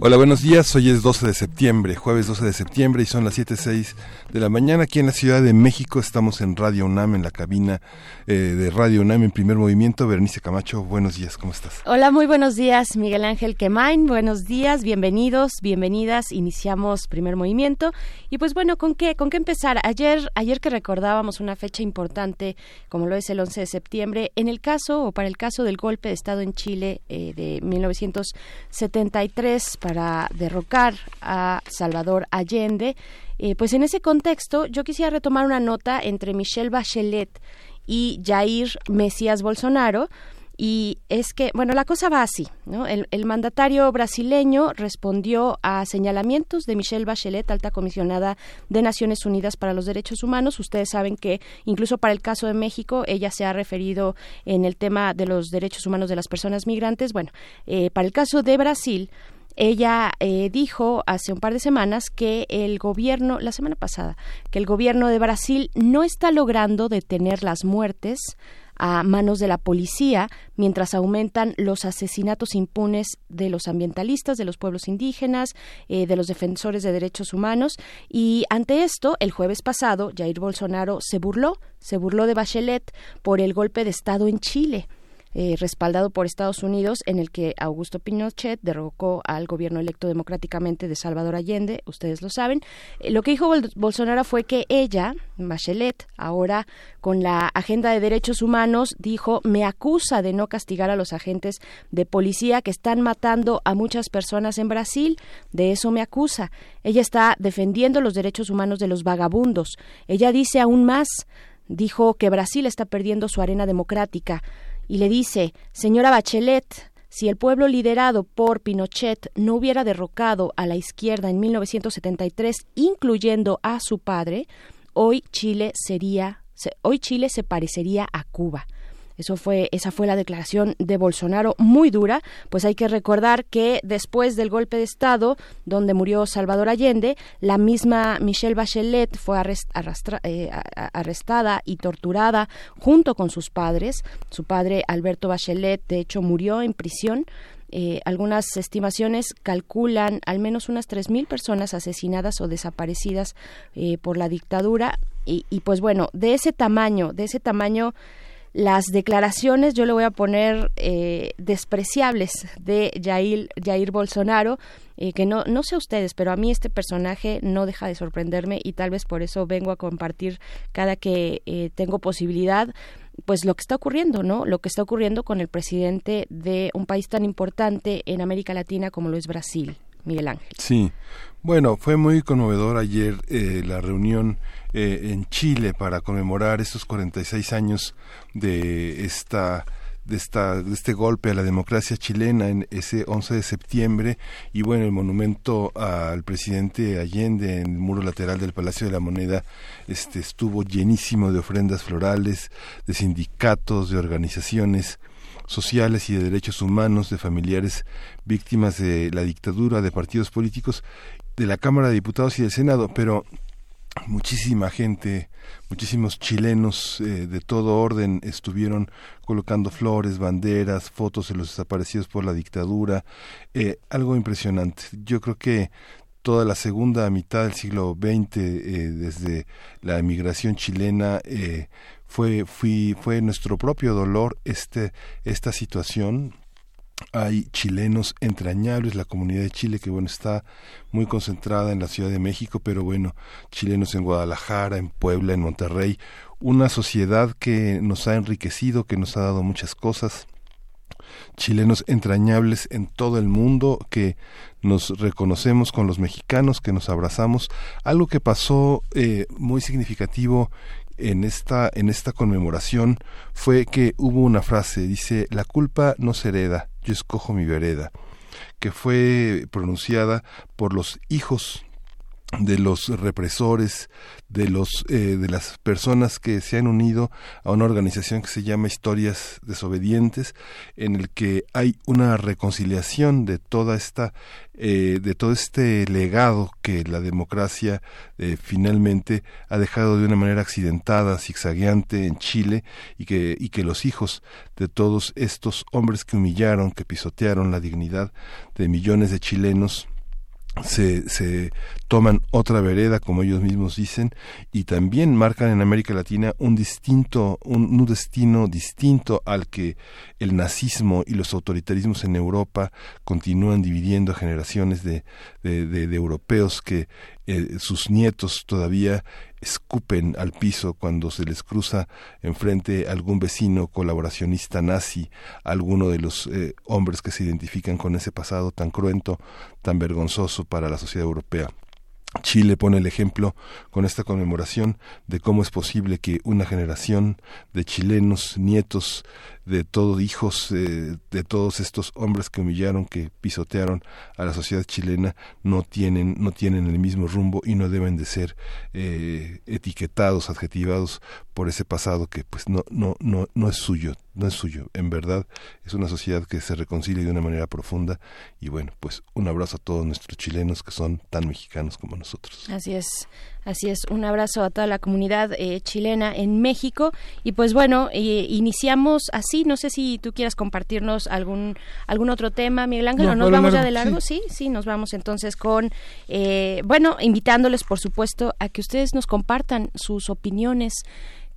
Hola, buenos días. Hoy es 12 de septiembre, jueves 12 de septiembre y son las 7.06 de la mañana. Aquí en la Ciudad de México estamos en Radio UNAM, en la cabina eh, de Radio UNAM en primer movimiento. Berenice Camacho, buenos días, ¿cómo estás? Hola, muy buenos días. Miguel Ángel Quemain, buenos días, bienvenidos, bienvenidas. Iniciamos primer movimiento. Y pues bueno, ¿con qué, con qué empezar? Ayer, ayer que recordábamos una fecha importante, como lo es el 11 de septiembre, en el caso o para el caso del golpe de Estado en Chile eh, de 1973, para derrocar a Salvador Allende. Eh, pues en ese contexto yo quisiera retomar una nota entre Michelle Bachelet y Jair Mesías Bolsonaro, y es que, bueno, la cosa va así, ¿no? El, el, mandatario brasileño respondió a señalamientos de Michelle Bachelet, alta comisionada de Naciones Unidas para los Derechos Humanos. Ustedes saben que incluso para el caso de México, ella se ha referido en el tema de los derechos humanos de las personas migrantes. Bueno, eh, para el caso de Brasil, ella eh, dijo hace un par de semanas que el gobierno, la semana pasada, que el gobierno de Brasil no está logrando detener las muertes a manos de la policía mientras aumentan los asesinatos impunes de los ambientalistas, de los pueblos indígenas, eh, de los defensores de derechos humanos. Y ante esto, el jueves pasado, Jair Bolsonaro se burló, se burló de Bachelet por el golpe de Estado en Chile. Eh, respaldado por Estados Unidos, en el que Augusto Pinochet derrocó al gobierno electo democráticamente de Salvador Allende, ustedes lo saben. Eh, lo que dijo Bolsonaro fue que ella, Bachelet, ahora con la agenda de derechos humanos, dijo, me acusa de no castigar a los agentes de policía que están matando a muchas personas en Brasil. De eso me acusa. Ella está defendiendo los derechos humanos de los vagabundos. Ella dice aún más, dijo que Brasil está perdiendo su arena democrática y le dice Señora Bachelet, si el pueblo liderado por Pinochet no hubiera derrocado a la izquierda en 1973, incluyendo a su padre, hoy Chile sería hoy Chile se parecería a Cuba. Eso fue, esa fue la declaración de Bolsonaro muy dura, pues hay que recordar que después del golpe de Estado, donde murió Salvador Allende, la misma Michelle Bachelet fue eh, arrestada y torturada junto con sus padres. Su padre, Alberto Bachelet, de hecho, murió en prisión eh, algunas estimaciones calculan al menos unas 3.000 personas asesinadas o desaparecidas eh, por la dictadura. Y, y, pues bueno, de ese tamaño, de ese tamaño las declaraciones, yo le voy a poner eh, despreciables de Jair, Jair Bolsonaro, eh, que no, no sé ustedes, pero a mí este personaje no deja de sorprenderme y tal vez por eso vengo a compartir cada que eh, tengo posibilidad pues lo que está ocurriendo, ¿no? Lo que está ocurriendo con el presidente de un país tan importante en América Latina como lo es Brasil, Miguel Ángel. Sí, bueno, fue muy conmovedor ayer la reunión eh, en Chile para conmemorar estos 46 años de esta de, esta, de este golpe a la democracia chilena en ese 11 de septiembre y bueno, el monumento al presidente Allende en el muro lateral del Palacio de la Moneda este, estuvo llenísimo de ofrendas florales, de sindicatos, de organizaciones sociales y de derechos humanos, de familiares víctimas de la dictadura, de partidos políticos, de la Cámara de Diputados y del Senado, pero muchísima gente, muchísimos chilenos eh, de todo orden estuvieron colocando flores, banderas, fotos de los desaparecidos por la dictadura, eh, algo impresionante. Yo creo que toda la segunda mitad del siglo XX, eh, desde la emigración chilena, fue, fui, fue nuestro propio dolor este, esta situación hay chilenos entrañables, la comunidad de Chile que bueno está muy concentrada en la Ciudad de México, pero bueno, chilenos en Guadalajara, en Puebla, en Monterrey, una sociedad que nos ha enriquecido, que nos ha dado muchas cosas, chilenos entrañables en todo el mundo, que nos reconocemos con los mexicanos, que nos abrazamos, algo que pasó eh, muy significativo en esta, en esta conmemoración fue que hubo una frase, dice, la culpa no se hereda, yo escojo mi vereda. que fue pronunciada por los hijos de los represores, de los eh, de las personas que se han unido a una organización que se llama Historias desobedientes, en el que hay una reconciliación de toda esta eh, de todo este legado que la democracia eh, finalmente ha dejado de una manera accidentada, zigzagueante en Chile y que y que los hijos de todos estos hombres que humillaron, que pisotearon la dignidad de millones de chilenos se, se toman otra vereda, como ellos mismos dicen, y también marcan en América Latina un distinto, un, destino distinto al que el nazismo y los autoritarismos en Europa continúan dividiendo a generaciones de, de, de europeos que eh, sus nietos todavía escupen al piso cuando se les cruza enfrente algún vecino colaboracionista nazi, alguno de los eh, hombres que se identifican con ese pasado tan cruento, tan vergonzoso para la sociedad europea. Chile pone el ejemplo con esta conmemoración de cómo es posible que una generación de chilenos, nietos de todos hijos eh, de todos estos hombres que humillaron, que pisotearon a la sociedad chilena, no tienen, no tienen el mismo rumbo y no deben de ser eh, etiquetados, adjetivados por ese pasado que pues no, no, no, no es suyo, no es suyo. En verdad es una sociedad que se reconcilia de una manera profunda y bueno, pues un abrazo a todos nuestros chilenos que son tan mexicanos como nosotros. Así es. Así es, un abrazo a toda la comunidad eh, chilena en México. Y pues bueno, eh, iniciamos así. No sé si tú quieras compartirnos algún algún otro tema, Miguel Ángel, nos vamos ya de largo. Sí. sí, nos vamos entonces con, eh, bueno, invitándoles, por supuesto, a que ustedes nos compartan sus opiniones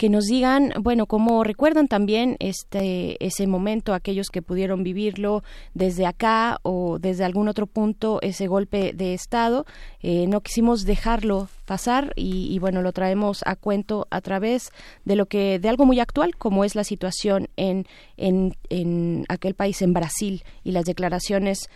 que nos digan, bueno, cómo recuerdan también este ese momento, aquellos que pudieron vivirlo desde acá o desde algún otro punto, ese golpe de estado. Eh, no quisimos dejarlo pasar y, bueno, lo traemos a cuento a través de lo que de algo muy actual, como es la situación en en, en aquel país, en Brasil, y las declaraciones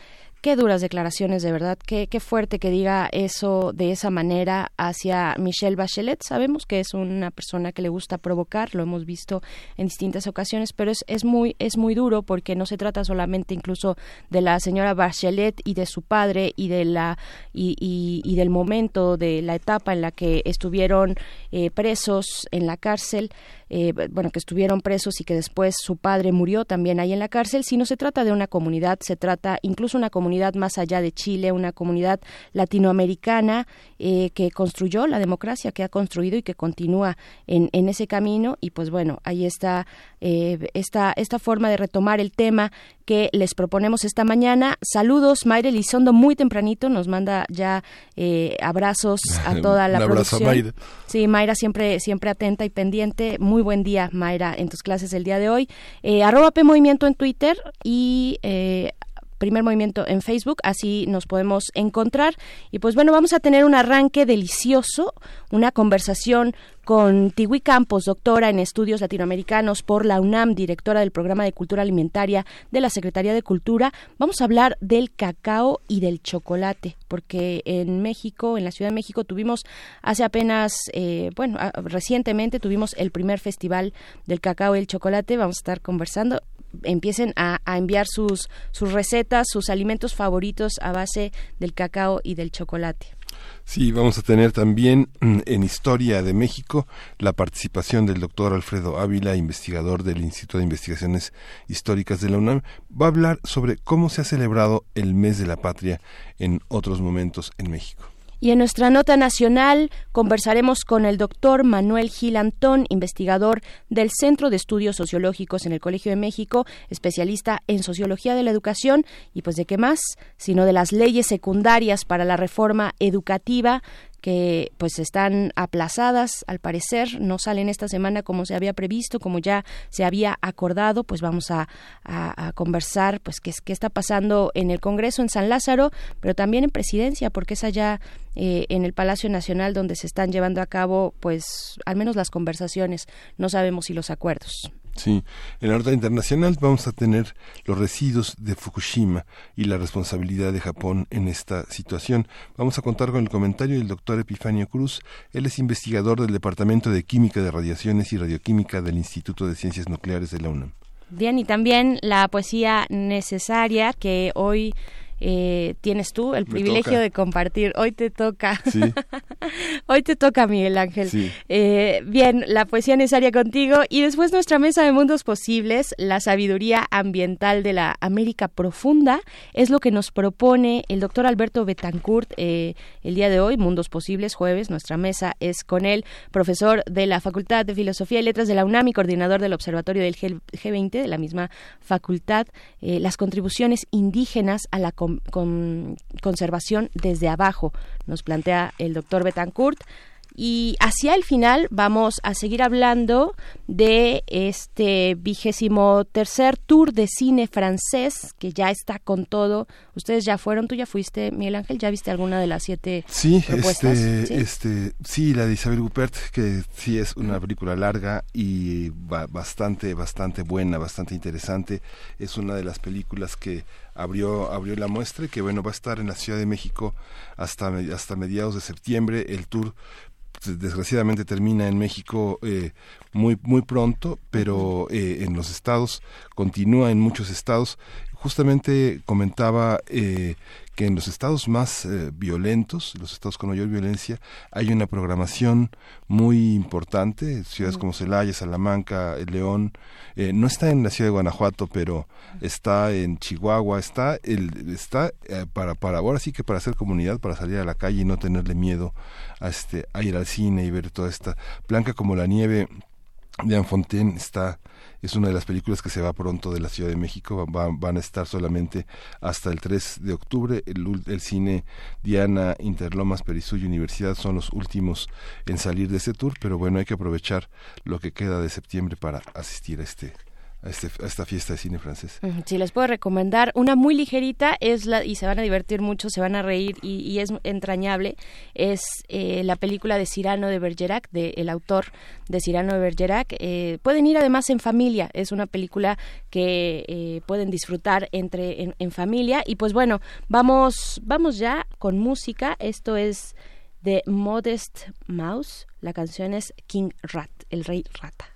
Qué duras declaraciones, de verdad. Qué, qué fuerte que diga eso de esa manera hacia Michelle Bachelet. Sabemos que es una persona que le gusta provocar, lo hemos visto en distintas ocasiones, pero es, es, muy, es muy duro porque no se trata solamente incluso de la señora Bachelet y de su padre y, de la, y, y, del momento, de la etapa en la que estuvieron eh, presos en la cárcel, eh, bueno, que estuvieron presos y que después su padre murió también ahí en la cárcel, sino se trata de una comunidad, se trata incluso una comunidad más allá de Chile, una comunidad latinoamericana eh, que construyó la democracia, que ha construido y que continúa en, en ese camino. Y pues bueno, ahí está eh, esta, esta forma de retomar el tema que les proponemos esta mañana. Saludos, Mayra Elizondo, muy tempranito, nos manda ya eh, abrazos a toda la producción. Sí, Mayra siempre, siempre atenta y pendiente. Muy buen día, Mayra, en tus clases el día de hoy. Eh, arroba P Movimiento en Twitter y eh, primer movimiento en Facebook, así nos podemos encontrar. Y pues bueno, vamos a tener un arranque delicioso, una conversación con Tiwi Campos, doctora en estudios latinoamericanos por la UNAM, directora del programa de cultura alimentaria de la Secretaría de Cultura. Vamos a hablar del cacao y del chocolate, porque en México, en la Ciudad de México, tuvimos hace apenas, eh, bueno, recientemente tuvimos el primer festival del cacao y el chocolate. Vamos a estar conversando empiecen a, enviar sus, sus recetas, sus alimentos favoritos a base del cacao y del chocolate. Sí, vamos a tener también mm, en Historia de México la participación del doctor Alfredo Ávila, investigador del Instituto de Investigaciones Históricas de la UNAM. Va a hablar sobre cómo se ha celebrado el mes de la patria en otros momentos en México. Y en nuestra nota nacional conversaremos con el doctor Manuel Gil Antón, investigador del Centro de Estudios Sociológicos en el Colegio de México, especialista en sociología de la educación. Y pues de qué más, sino de las leyes secundarias para la reforma educativa que pues están aplazadas al parecer no salen esta semana como se había previsto como ya se había acordado pues vamos a, conversar pues qué, qué está pasando en el Congreso en San Lázaro pero también en Presidencia porque es allá eh, en el Palacio Nacional donde se están llevando a cabo pues al menos las conversaciones. No sabemos si los acuerdos Sí, en la nota internacional vamos a tener los residuos de Fukushima y la responsabilidad de Japón en esta situación. Vamos a contar con el comentario del doctor Epifanio Cruz. Él es investigador del Departamento de Química de Radiaciones y Radioquímica del Instituto de Ciencias Nucleares de la UNAM. Bien, y también la poesía necesaria que hoy eh, tienes tú el privilegio de compartir. Hoy te toca. Hoy te toca, Miguel Ángel. Eh, bien, la poesía necesaria contigo y después nuestra mesa de mundos posibles, la sabiduría ambiental de la América profunda, es lo que nos propone el doctor Alberto Betancourt eh, el día de hoy, Mundos Posibles, jueves. Nuestra mesa es con él, profesor de la Facultad de Filosofía y Letras de la UNAM y coordinador del Observatorio del G20 de la misma facultad. las contribuciones indígenas a la con, conservación desde abajo, nos plantea el doctor Betancourt. Y hacia el final vamos a seguir hablando de este vigésimo tercer tour de cine francés que ya está con todo. Ustedes ya fueron, tú ya fuiste, Miguel Ángel, ¿ya viste alguna de las siete sí, propuestas? Este, ¿Sí? este, sí, la de Isabel Huppert, que sí es una película larga y bastante, bastante buena, bastante interesante. Es una de las películas que abrió, abrió la muestra y que bueno, va a estar en la Ciudad de México hasta, hasta mediados de septiembre. El tour desgraciadamente termina en México eh, muy muy pronto, pero eh, en los estados continúa en muchos estados. Justamente comentaba eh, que en los estados más eh, violentos, los estados con mayor violencia, hay una programación muy importante, ciudades como Celaya, Salamanca, el León, eh, no está en la ciudad de Guanajuato, pero está en Chihuahua, está el está eh, para para ahora sí que para hacer comunidad, para salir a la calle y no tenerle miedo a este a ir al cine y ver toda esta. Blanca como la nieve de Fontaine está es una de las películas que se va pronto de la Ciudad de México. van a estar solamente hasta el 3 de octubre. El, el cine Diana, Interlomas, Perisú y Universidad son los últimos en salir de ese tour, pero bueno, hay que aprovechar lo que queda de septiembre para asistir a este este, a, esta fiesta de cine francés. Sí, les puedo recomendar una muy ligerita es la y se van a divertir mucho, se van a reír y, es entrañable. Es eh, la película de Cyrano de Bergerac, de, el autor de Cyrano de Bergerac. Eh, pueden ir además en familia, es una película que eh, pueden disfrutar entre en, en, familia y pues bueno vamos vamos ya con música. Esto es de Modest Mouse, la canción es King Rat, el rey rata.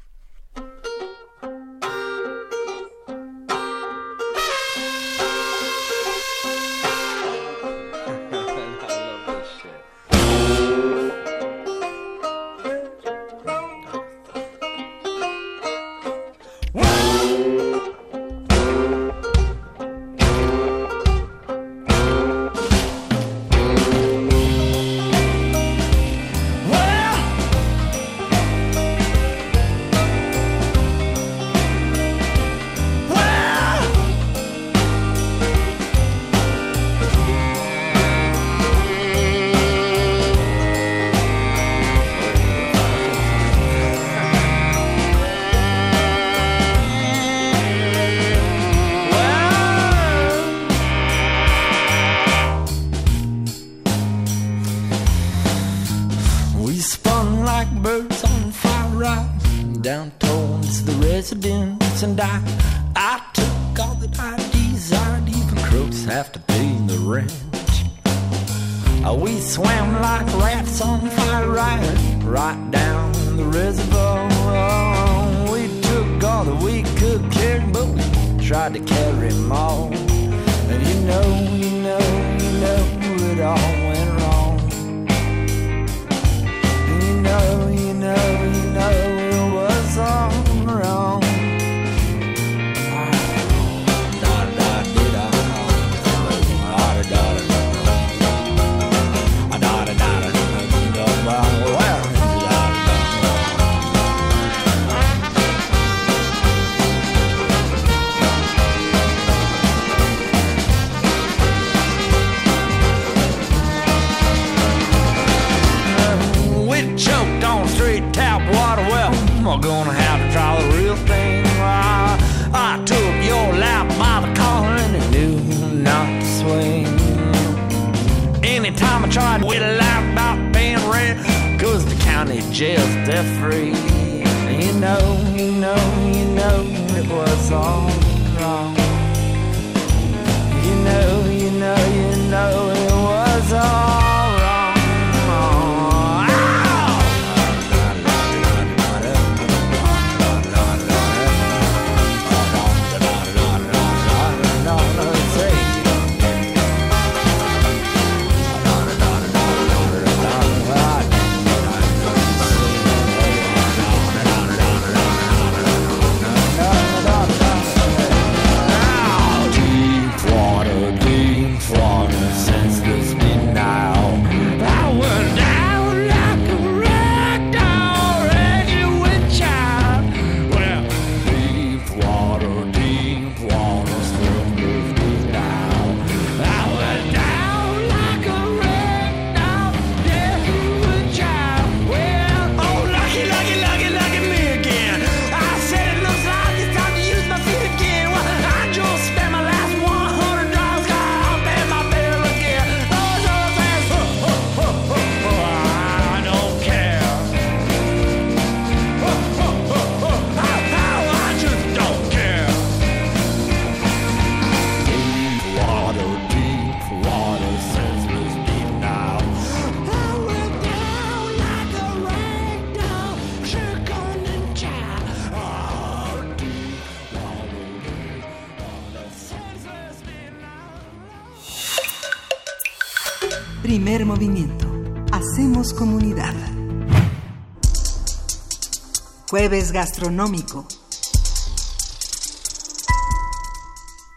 Jueves gastronómico.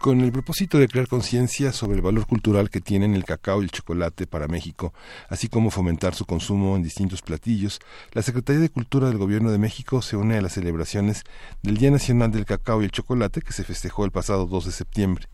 Con el propósito de crear conciencia sobre el valor cultural que tienen el cacao y el chocolate para México, así como fomentar su consumo en distintos platillos, la Secretaría de Cultura del Gobierno de México se une a las celebraciones del Día Nacional del Cacao y el Chocolate que se festejó el pasado 2 de septiembre.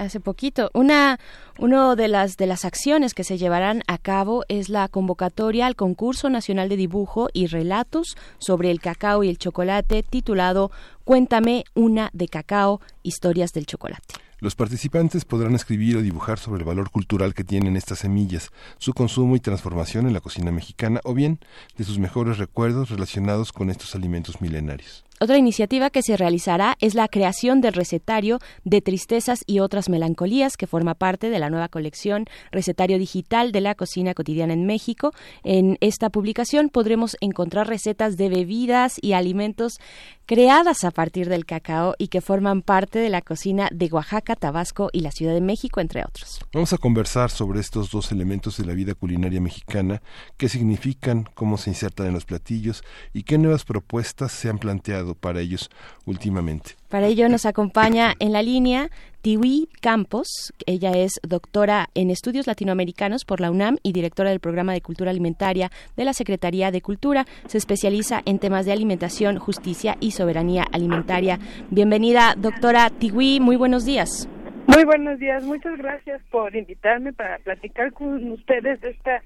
hace poquito. Una, de las, de las acciones que se llevarán a cabo es la convocatoria al Concurso Nacional de Dibujo y Relatos sobre el Cacao y el Chocolate titulado Cuéntame una de cacao, historias del chocolate. Los participantes podrán escribir o dibujar sobre el valor cultural que tienen estas semillas, su consumo y transformación en la cocina mexicana o bien de sus mejores recuerdos relacionados con estos alimentos milenarios. Otra iniciativa que se realizará es la creación del recetario de tristezas y otras melancolías que forma parte de la nueva colección Recetario Digital de la Cocina Cotidiana en México. En esta publicación podremos encontrar recetas de bebidas y alimentos creadas a partir del cacao y que forman parte de la cocina de Oaxaca, Tabasco y la Ciudad de México, entre otros. Vamos a conversar sobre estos dos elementos de la vida culinaria mexicana, qué significan, cómo se insertan en los platillos y qué nuevas propuestas se han planteado para ellos últimamente. Para ello nos acompaña en la línea Tiwi Campos. Ella es doctora en estudios latinoamericanos por la UNAM y directora del programa de cultura alimentaria de la Secretaría de Cultura. Se especializa en temas de alimentación, justicia y soberanía alimentaria. Bienvenida, doctora Tiwi. Muy buenos días. Muy buenos días. Muchas gracias por invitarme para platicar con ustedes de esta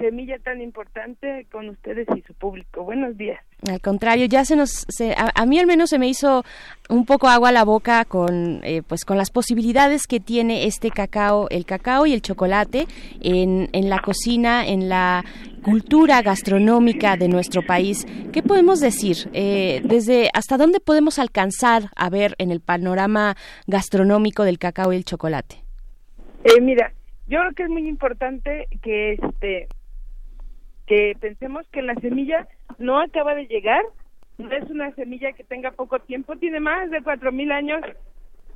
semilla tan importante con ustedes y su público. Buenos días. Al contrario, ya se nos, a, mí al menos se me hizo un poco agua a la boca con, eh, pues con las posibilidades que tiene este cacao, el cacao y el chocolate en, en la cocina, en la cultura gastronómica de nuestro país. ¿Qué podemos decir? Eh, desde hasta dónde podemos alcanzar a ver en el panorama gastronómico del cacao y el chocolate. Eh, mira, yo creo que es muy importante que este que pensemos que la semilla no acaba de llegar, no es una semilla que tenga poco tiempo, tiene más de cuatro mil años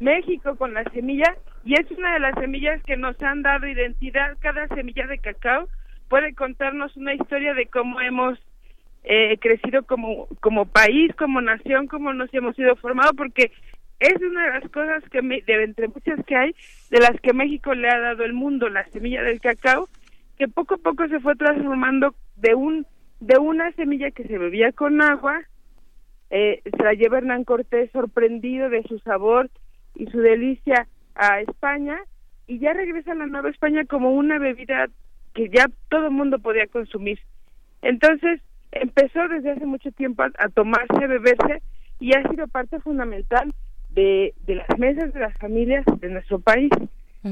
México con la semilla y es una de las semillas que nos han dado identidad. Cada semilla de cacao puede contarnos una historia de cómo hemos eh, crecido como, como país, como nación, cómo nos hemos ido formado, porque es una de las cosas que, de entre muchas que hay, de las que México le ha dado el mundo, la semilla del cacao, que poco a poco se fue transformando de un de una semilla que se bebía con agua eh, se la lleva Hernán Cortés sorprendido de su sabor y su delicia a España y ya regresa a la Nueva España como una bebida que ya todo el mundo podía consumir. Entonces empezó desde hace mucho tiempo a, tomarse, a beberse y ha sido parte fundamental de, de las mesas de las familias de nuestro país.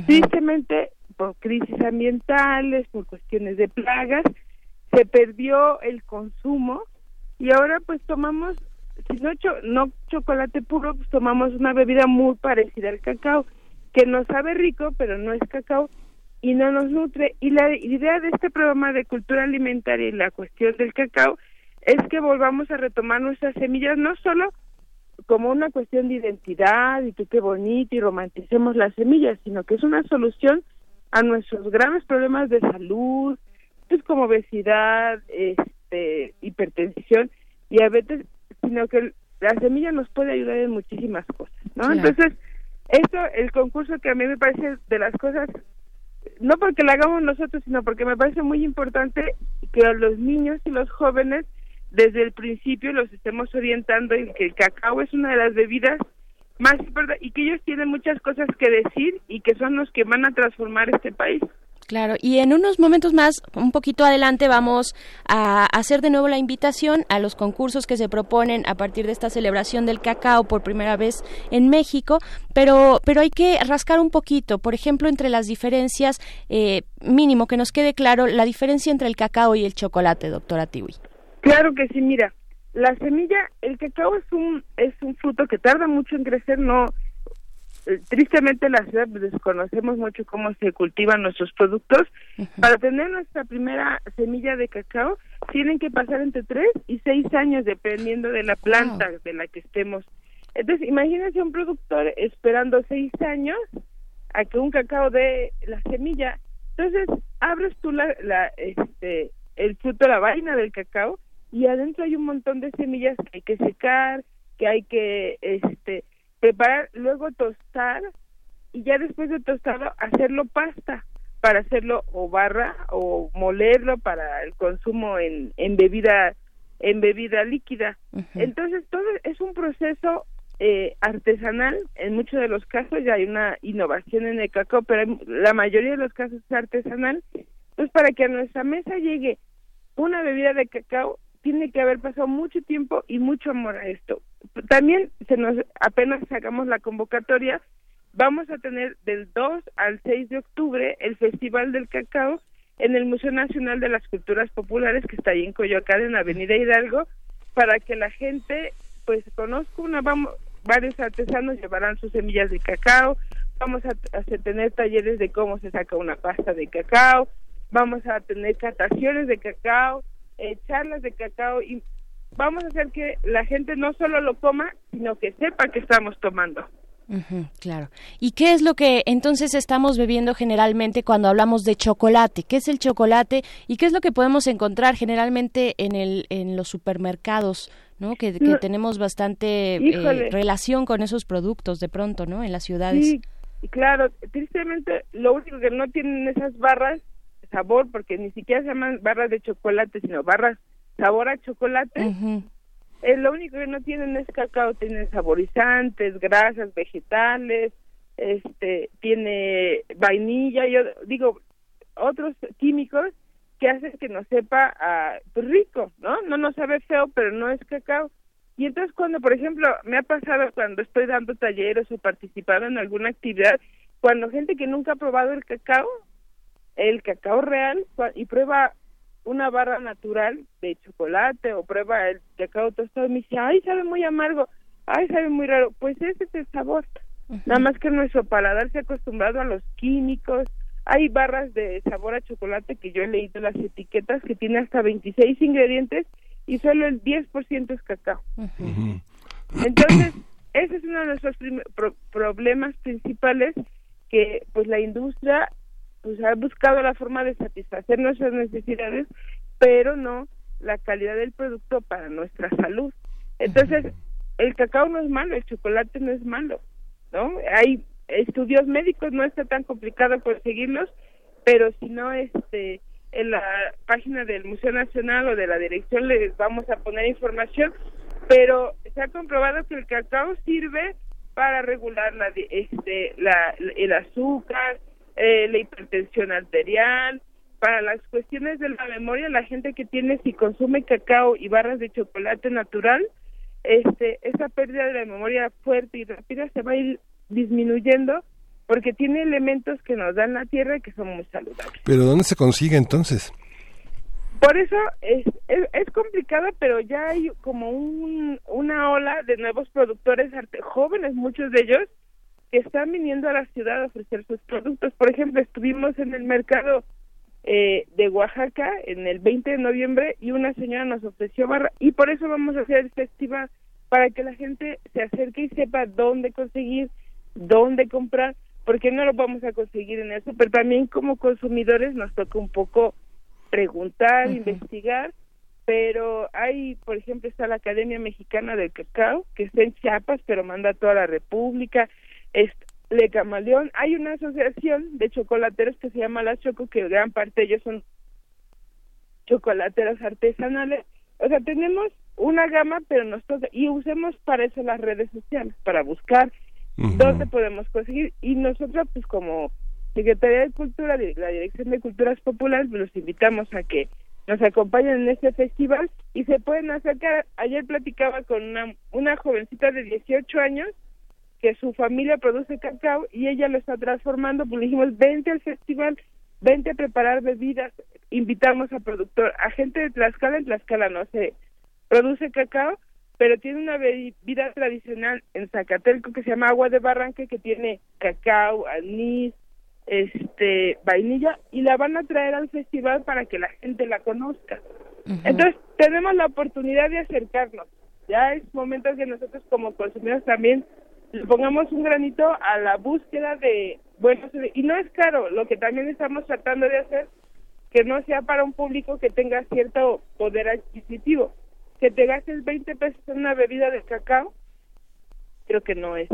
Tristemente, por crisis ambientales, por cuestiones de plagas, se perdió el consumo y ahora pues tomamos, si no, no chocolate puro, pues tomamos una bebida muy parecida al cacao, que nos sabe rico, pero no es cacao y no nos nutre. Y la idea de este programa de cultura alimentaria y la cuestión del cacao es que volvamos a retomar nuestras semillas, no solo como una cuestión de identidad y que qué bonito y romanticemos las semillas, sino que es una solución a nuestros graves problemas de salud, pues como obesidad, este, hipertensión, diabetes, sino que la semilla nos puede ayudar en muchísimas cosas, ¿no? Entonces, esto, el concurso que a mí me parece de las cosas, no porque lo hagamos nosotros, sino porque me parece muy importante que a los niños y los jóvenes desde el principio los estemos orientando en que el cacao es una de las bebidas más importantes y que ellos tienen muchas cosas que decir y que son los que van a transformar este país. Claro, y en unos momentos más, un poquito adelante, vamos a hacer de nuevo la invitación a los concursos que se proponen a partir de esta celebración del cacao por primera vez en México, pero, pero hay que rascar un poquito, por ejemplo, entre las diferencias, eh, mínimo que nos quede claro, la diferencia entre el cacao y el chocolate, doctora Tiwi. Claro que sí, mira, la semilla, el cacao es un, es un fruto que tarda mucho en crecer, no tristemente en la ciudad desconocemos mucho cómo se cultivan nuestros productos. Para tener nuestra primera semilla de cacao, tienen que pasar entre tres y seis años dependiendo de la planta de la que estemos. Entonces, imagínense un productor esperando seis años a que un cacao dé la semilla Entonces, abres tú la, la, este, el fruto, la vaina del cacao, y adentro hay un montón de semillas que hay que secar, que hay que este, preparar, luego tostar, y ya después de tostado hacerlo pasta para hacerlo o barra o molerlo para el consumo en, en bebida en bebida líquida. Entonces todo es un proceso eh, artesanal, en muchos de los casos ya hay una innovación en el cacao, pero en la mayoría de los casos es artesanal. Entonces para que a nuestra mesa llegue una bebida de cacao tiene que haber pasado mucho tiempo y mucho amor a esto. También se nos apenas sacamos la convocatoria, vamos a tener del 2 al 6 de octubre el Festival del Cacao en el Museo Nacional de las Culturas Populares que está ahí en Coyoacán en Avenida Hidalgo para que la gente pues conozca una vamos varios artesanos llevarán sus semillas de cacao vamos a, a tener talleres de cómo se saca una pasta de cacao vamos a tener cataciones de cacao eh, charlas de cacao y vamos a hacer que la gente no solo lo coma, sino que sepa que estamos tomando. claro. ¿Y qué es lo que entonces estamos bebiendo generalmente cuando hablamos de chocolate? ¿Qué es el chocolate y qué es lo que podemos encontrar generalmente en, el, en los supermercados? ¿no? Que, tenemos bastante eh, relación con esos productos de pronto, ¿no? En las ciudades. Sí, claro. Tristemente, lo único que no tienen esas barras sabor, porque ni siquiera se llaman barras de chocolate, sino barras sabor a chocolate. es lo único que no tienen es cacao, tienen saborizantes, grasas vegetales, este, tiene vainilla, yo digo, otros químicos que hacen que nos sepa ah, pues rico, ¿no? No nos sabe feo, pero no es cacao. Y entonces cuando, por ejemplo, me ha pasado cuando estoy dando talleres o participando en alguna actividad, cuando gente que nunca ha probado el cacao el cacao real y prueba una barra natural de chocolate o prueba el cacao tostado y me dice, ay, sabe muy amargo, ay, sabe muy raro. Pues ese es el sabor. Nada más que nuestro paladar se ha acostumbrado a los químicos. Hay barras de sabor a chocolate que yo he leído las etiquetas que tiene hasta 26 ingredientes y solo el 10% es cacao. Entonces, ese es uno de nuestros problemas principales que pues la industria pues ha buscado la forma de satisfacer nuestras necesidades, pero no la calidad del producto para nuestra salud. Entonces, el cacao no es malo, el chocolate no es malo, ¿no? Hay estudios médicos, no está tan complicado conseguirlos, pero si no, este, en la página del Museo Nacional o de la dirección les vamos a poner información, pero se ha comprobado que el cacao sirve para regular la, este, la, el azúcar, eh, la hipertensión arterial, para las cuestiones de la memoria, la gente que tiene, si consume cacao y barras de chocolate natural, este, esa pérdida de la memoria fuerte y rápida se va a ir disminuyendo porque tiene elementos que nos dan la tierra y que son muy saludables. ¿Pero dónde se consigue entonces? Por eso es, es, es complicado, pero ya hay como un, una ola de nuevos productores jóvenes, muchos de ellos, están viniendo a la ciudad a ofrecer sus productos. Por ejemplo, estuvimos en el mercado eh, de Oaxaca en el 20 de noviembre y una señora nos ofreció barra y por eso vamos a hacer el festival para que la gente se acerque y sepa dónde conseguir, dónde comprar, porque no lo vamos a conseguir en eso, pero también como consumidores nos toca un poco preguntar, investigar, pero hay, por ejemplo, está la Academia Mexicana del Cacao, que está en Chiapas, pero manda a toda la República, es Le Camaleón. Hay una asociación de chocolateros que se llama La Choco, que gran parte de ellos son chocolateros artesanales. O sea, tenemos una gama, pero nos toca, y usemos para eso las redes sociales, para buscar dónde podemos conseguir. Y nosotros, pues como Secretaría de Cultura, la Dirección de Culturas Populares, pues, los invitamos a que nos acompañen en este festival y se pueden acercar. Ayer platicaba con una, una jovencita de 18 años que su familia produce cacao y ella lo está transformando, pues dijimos, vente al festival, vente a preparar bebidas, invitamos a productor, a gente de Tlaxcala, en Tlaxcala no se produce cacao, pero tiene una bebida tradicional en Zacatelco que se llama agua de barranque, que tiene cacao, anís, este vainilla y la van a traer al festival para que la gente la conozca. Entonces, tenemos la oportunidad de acercarnos. Ya es momento que nosotros como consumidores también le pongamos un granito a la búsqueda de, bueno y no es caro, lo que también estamos tratando de hacer que no sea para un público que tenga cierto poder adquisitivo. Que te gastes 20 pesos en una bebida de cacao, creo que no es,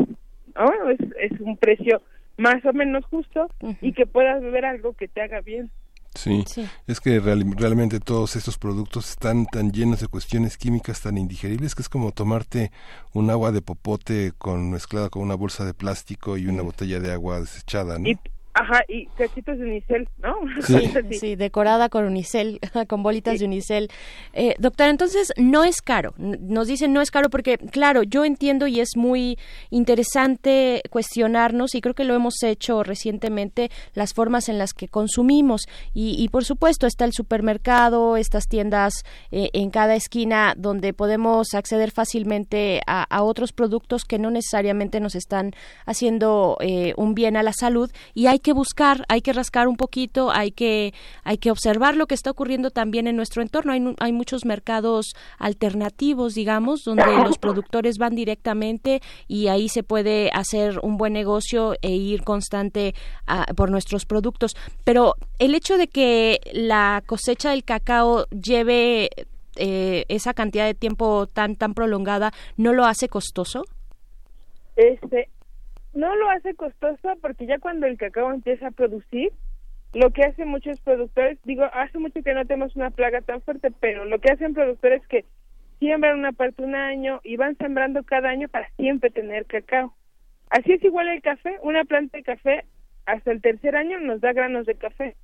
¿no? Es, es un precio más o menos justo y que puedas beber algo que te haga bien. Sí, es que realmente todos estos productos están tan llenos de cuestiones químicas tan indigeribles que es como tomarte un agua de popote con mezclada con una bolsa de plástico y una botella de agua desechada, ¿no? Ajá, y cachitos de unicel, ¿no? Sí, sí decorada con unicel, con bolitas de unicel. Eh, doctora, entonces no es caro. Nos dicen no es caro porque, claro, yo entiendo y es muy interesante cuestionarnos y creo que lo hemos hecho recientemente las formas en las que consumimos y, por supuesto está el supermercado, estas tiendas eh, en cada esquina donde podemos acceder fácilmente a, otros productos que no necesariamente nos están haciendo eh, un bien a la salud y hay que buscar, hay que rascar un poquito, hay que, hay que observar lo que está ocurriendo también en nuestro entorno. Hay, hay muchos mercados alternativos, digamos, donde los productores van directamente y ahí se puede hacer un buen negocio e ir constante por nuestros productos. Pero el hecho de que la cosecha del cacao lleve eh, esa cantidad de tiempo tan tan prolongada no lo hace costoso este no lo hace costoso porque ya cuando el cacao empieza a producir, lo que hacen muchos productores, digo, hace mucho que no tenemos una plaga tan fuerte, pero lo que hacen productores es que siembran una parte un año y van sembrando cada año para siempre tener cacao. Así es igual el café, una planta de café hasta el tercer año nos da granos de café.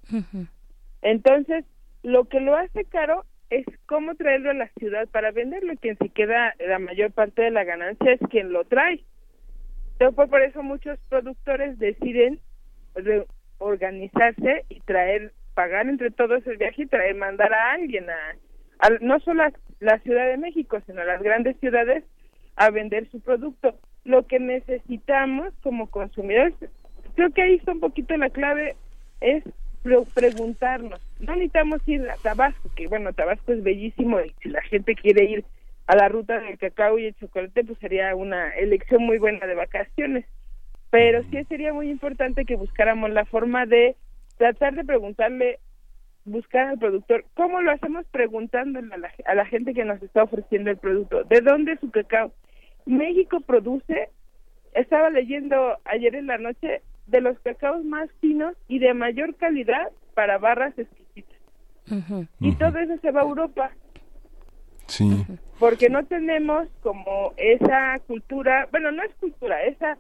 Entonces, lo que lo hace caro es cómo traerlo a la ciudad para venderlo. Quien se queda la mayor parte de la ganancia es quien lo trae. Por eso muchos productores deciden organizarse y traer, pagar entre todos el viaje y traer, mandar a alguien a, no solo a la Ciudad de México, sino a las grandes ciudades a vender su producto. Lo que necesitamos como consumidores, creo que ahí está un poquito la clave, es preguntarnos. No necesitamos ir a Tabasco, que bueno, Tabasco es bellísimo y si la gente quiere ir a la ruta del cacao y el chocolate, pues sería una elección muy buena de vacaciones. Pero sí sería muy importante que buscáramos la forma de tratar de preguntarle, buscar al productor, ¿cómo lo hacemos preguntándole a la, a la gente que nos está ofreciendo el producto? ¿De dónde es su cacao? México produce, estaba leyendo ayer en la noche, de los cacaos más finos y de mayor calidad para barras exquisitas. Y todo eso se va a Europa. Sí. Porque no tenemos como esa cultura, bueno, no es cultura, esa,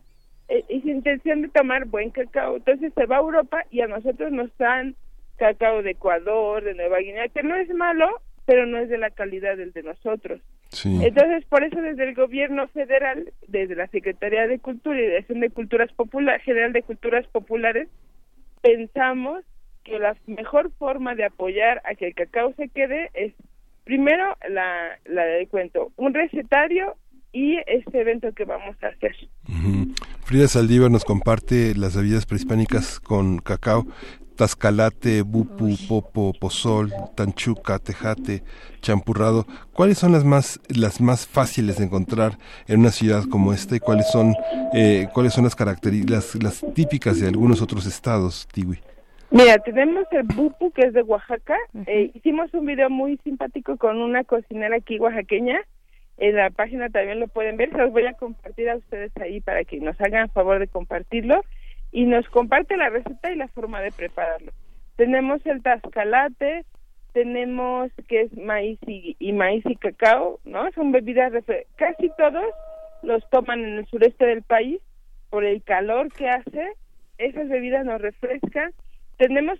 eh, esa intención de tomar buen cacao. Entonces se va a Europa y a nosotros nos dan cacao de Ecuador, de Nueva Guinea, que no es malo, pero no es de la calidad del de nosotros. Sí. Entonces, por eso desde el gobierno federal, desde la Secretaría de Cultura y Dirección de Culturas Populares, General de Culturas Populares, pensamos que la mejor forma de apoyar a que el cacao se quede es primero la, la de cuento, un recetario y este evento que vamos a hacer. Frida Saldívar nos comparte las bebidas prehispánicas con cacao, tascalate, bupu, popo, pozol, tanchuca, tejate, champurrado. ¿Cuáles son las más las más fáciles de encontrar en una ciudad como esta y cuáles son eh, cuáles son las características las, típicas de algunos otros estados, Tiwi? Mira, tenemos el bupu, que es de Oaxaca. Eh, hicimos un video muy simpático con una cocinera aquí oaxaqueña. En la página también lo pueden ver. Se los voy a compartir a ustedes ahí para que nos hagan favor de compartirlo. Y nos comparte la receta y la forma de prepararlo. Tenemos el tascalate, tenemos que es maíz y, maíz y cacao, ¿no? Son bebidas, casi todos los toman en el sureste del país por el calor que hace. Esas bebidas nos refrescan tenemos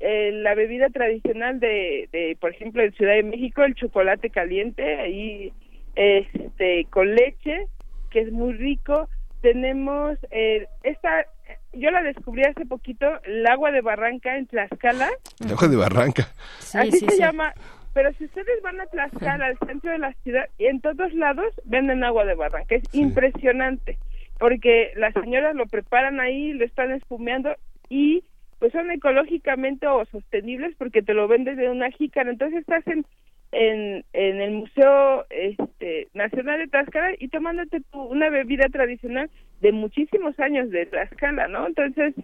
eh, la bebida tradicional de, de, por ejemplo, en Ciudad de México, el chocolate caliente, ahí este con leche, que es muy rico. Tenemos eh, esta, yo la descubrí hace poquito, el agua de Barranca en Tlaxcala. El agua de Barranca. Así se llama. Pero si ustedes van a Tlaxcala, al centro de la ciudad, y en todos lados venden agua de Barranca. Es impresionante, porque las señoras lo preparan ahí, lo están espumeando y pues son ecológicamente o sostenibles porque te lo vendes de una jícara, entonces estás en en, en el Museo este, Nacional de Tlaxcala y tomándote tu, una bebida tradicional de muchísimos años de Tlaxcala, ¿no? Entonces,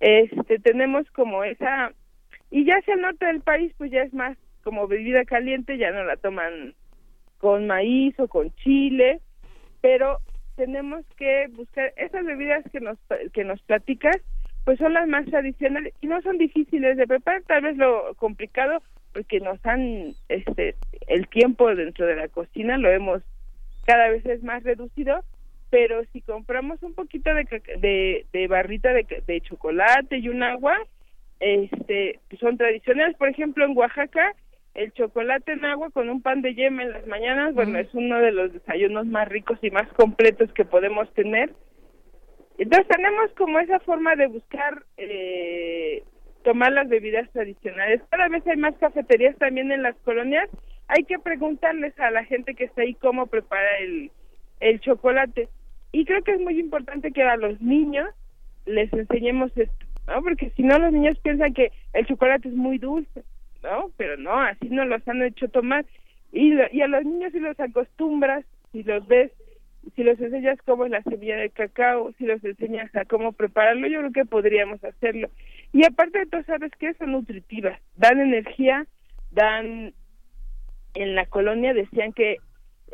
este, tenemos como esa, y ya hacia el norte del país, pues ya es más como bebida caliente, ya no la toman con maíz o con chile, pero tenemos que buscar esas bebidas que nos que nos platicas, pues son las más tradicionales y no son difíciles de preparar, tal vez lo complicado porque nos han este el tiempo dentro de la cocina lo hemos cada vez es más reducido, pero si compramos un poquito de de, de barrita de, de chocolate y un agua, este son tradicionales, por ejemplo en Oaxaca el chocolate en agua con un pan de yema en las mañanas, bueno, es uno de los desayunos más ricos y más completos que podemos tener. Entonces tenemos como esa forma de buscar eh, tomar las bebidas tradicionales. Cada vez hay más cafeterías también en las colonias. Hay que preguntarles a la gente que está ahí cómo prepara el, chocolate. Y creo que es muy importante que a los niños les enseñemos esto, ¿no? Porque si no los niños piensan que el chocolate es muy dulce ¿no? Pero no, así no los han hecho tomar. Y, y a los niños si los acostumbras, si los ves, si los enseñas cómo es la semilla de cacao, si los enseñas a cómo prepararlo, yo creo que podríamos hacerlo. Y aparte de todo, sabes que son nutritivas, dan energía, dan, en la colonia decían que,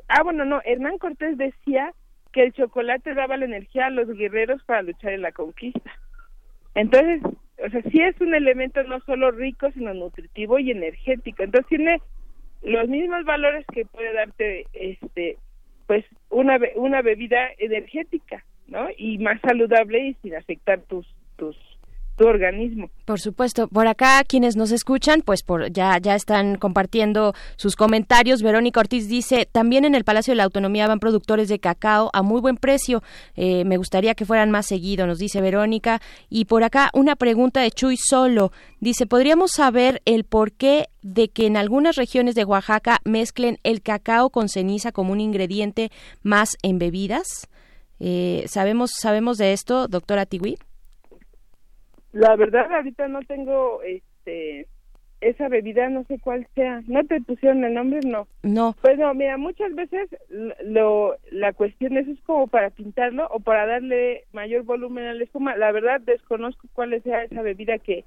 ah, bueno, no, Hernán Cortés decía que el chocolate daba la energía a los guerreros para luchar en la conquista. Entonces, o sea, sí es un elemento no solo rico, sino nutritivo y energético. Entonces tiene los mismos valores que puede darte este pues una una bebida energética, ¿no? Y más saludable y sin afectar tus tus tu organismo. Por supuesto, por acá quienes nos escuchan, pues por ya ya están compartiendo sus comentarios. Verónica Ortiz dice, también en el Palacio de la Autonomía van productores de cacao a muy buen precio. Eh, me gustaría que fueran más seguido, nos dice Verónica. Y por acá una pregunta de Chuy Solo. Dice, ¿podríamos saber el porqué de que en algunas regiones de Oaxaca mezclen el cacao con ceniza como un ingrediente más en bebidas? Eh, ¿sabemos, ¿Sabemos de esto, doctora Tiwi? La verdad, ahorita no tengo este esa bebida, no sé cuál sea. ¿No te pusieron el nombre? No. No. Pues no, mira, muchas veces lo la cuestión es, es como para pintarlo o para darle mayor volumen a la espuma. La verdad, desconozco cuál sea esa bebida que,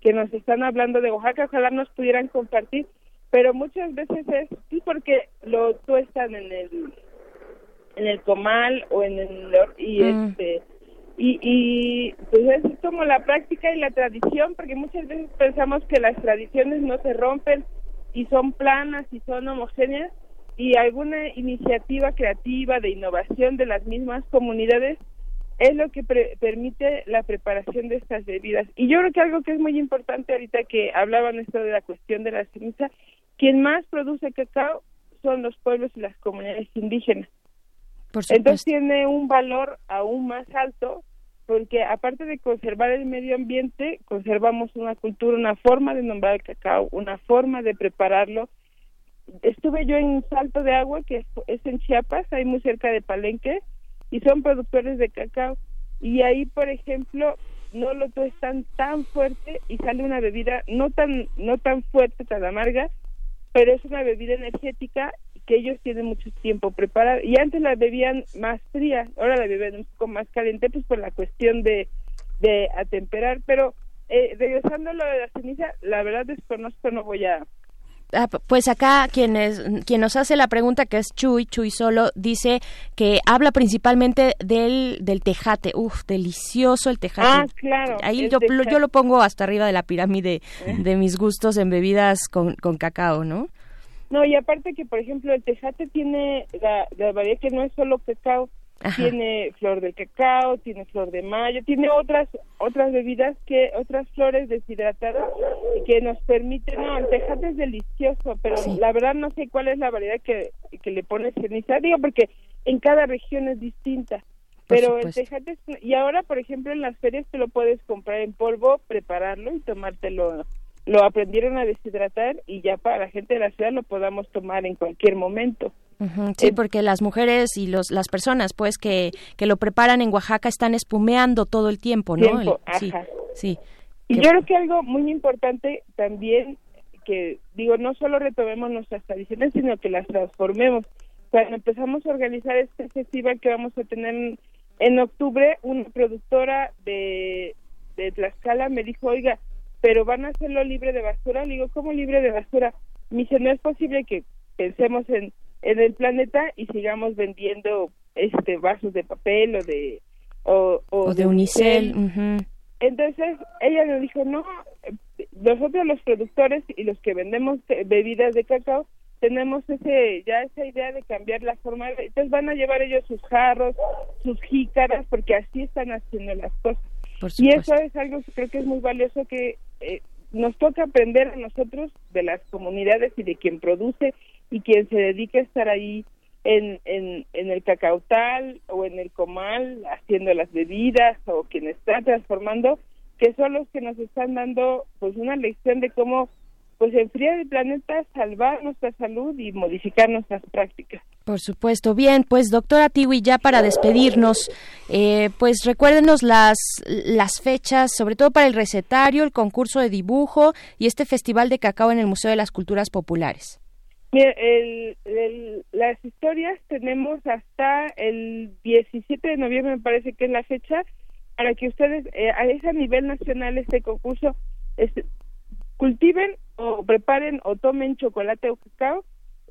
que nos están hablando de Oaxaca. Ojalá nos pudieran compartir. Pero muchas veces es sí porque lo tuestan en el en el comal o en el y mm. este y, y pues es como la práctica y la tradición, porque muchas veces pensamos que las tradiciones no se rompen y son planas y son homogéneas y alguna iniciativa creativa de innovación de las mismas comunidades es lo que permite la preparación de estas bebidas. Y yo creo que algo que es muy importante ahorita que hablaban esto de la cuestión de la ceniza, quien más produce cacao son los pueblos y las comunidades indígenas. Entonces tiene un valor aún más alto porque aparte de conservar el medio ambiente, conservamos una cultura, una forma de nombrar el cacao, una forma de prepararlo. Estuve yo en Salto de Agua, que es en Chiapas, ahí muy cerca de Palenque, y son productores de cacao. Y ahí, por ejemplo, no lo tuestan tan fuerte y sale una bebida no tan no tan fuerte, tan amarga, pero es una bebida energética que ellos tienen mucho tiempo preparada y antes la bebían más fría, ahora la beben un poco más caliente pues por la cuestión de, de atemperar, pero eh, regresando a lo de la ceniza, la verdad desconozco, no voy a Ah, pues acá quien, es, quien nos hace la pregunta, que es Chuy, Chuy Solo, dice que habla principalmente del, del tejate. Uf, delicioso el tejate. Ah, claro. Ahí yo, yo lo pongo hasta arriba de la pirámide ¿Eh? de mis gustos en bebidas con, con cacao, ¿no? No, y aparte que, por ejemplo, el tejate tiene la, la variedad que no es solo cacao, tiene flor de cacao, tiene flor de mayo, tiene otras otras bebidas que otras flores deshidratadas que nos permiten, no, el tejate es delicioso, pero la verdad no sé cuál es la variedad que, que le pones ceniza, digo porque en cada región es distinta. pero el tejate y ahora por ejemplo en las ferias te lo puedes comprar en polvo, prepararlo y tomártelo lo aprendieron a deshidratar y ya para la gente de la ciudad lo podamos tomar en cualquier momento. sí, eh, porque las mujeres y los, las personas pues que, que lo preparan en Oaxaca están espumeando todo el tiempo, ¿no? sí, sí. Y yo creo que algo muy importante también que, digo, no solo retomemos nuestras tradiciones, sino que las transformemos. Cuando empezamos a organizar este festival que vamos a tener en, octubre, una productora de, de Tlaxcala me dijo, oiga, pero van a hacerlo libre de basura. Le digo, ¿cómo libre de basura? Me dice, no es posible que pensemos en, en el planeta y sigamos vendiendo este vasos de papel o de o, de, unicel. Entonces ella nos dijo, no, nosotros los productores y los que vendemos bebidas de cacao tenemos ese ya esa idea de cambiar la forma, entonces van a llevar ellos sus jarros, sus jícaras, porque así están haciendo las cosas. Y eso es algo que creo que es muy valioso que eh, nos toca aprender a nosotros de las comunidades y de quien produce y quien se dedica a estar ahí en, en, en el cacautal o en el comal haciendo las bebidas o quien está transformando, que son los que nos están dando pues una lección de cómo pues enfriar el planeta, salvar nuestra salud y modificar nuestras prácticas. Por supuesto. Bien, pues doctora Tiwi, ya para despedirnos, eh, pues recuérdenos las, las fechas, sobre todo para el recetario, el concurso de dibujo y este festival de cacao en el Museo de las Culturas Populares. el, las historias tenemos hasta el 17 de noviembre, me parece que es la fecha, para que ustedes, eh, a ese nivel nacional, este concurso, este, cultiven o preparen o tomen chocolate o cacao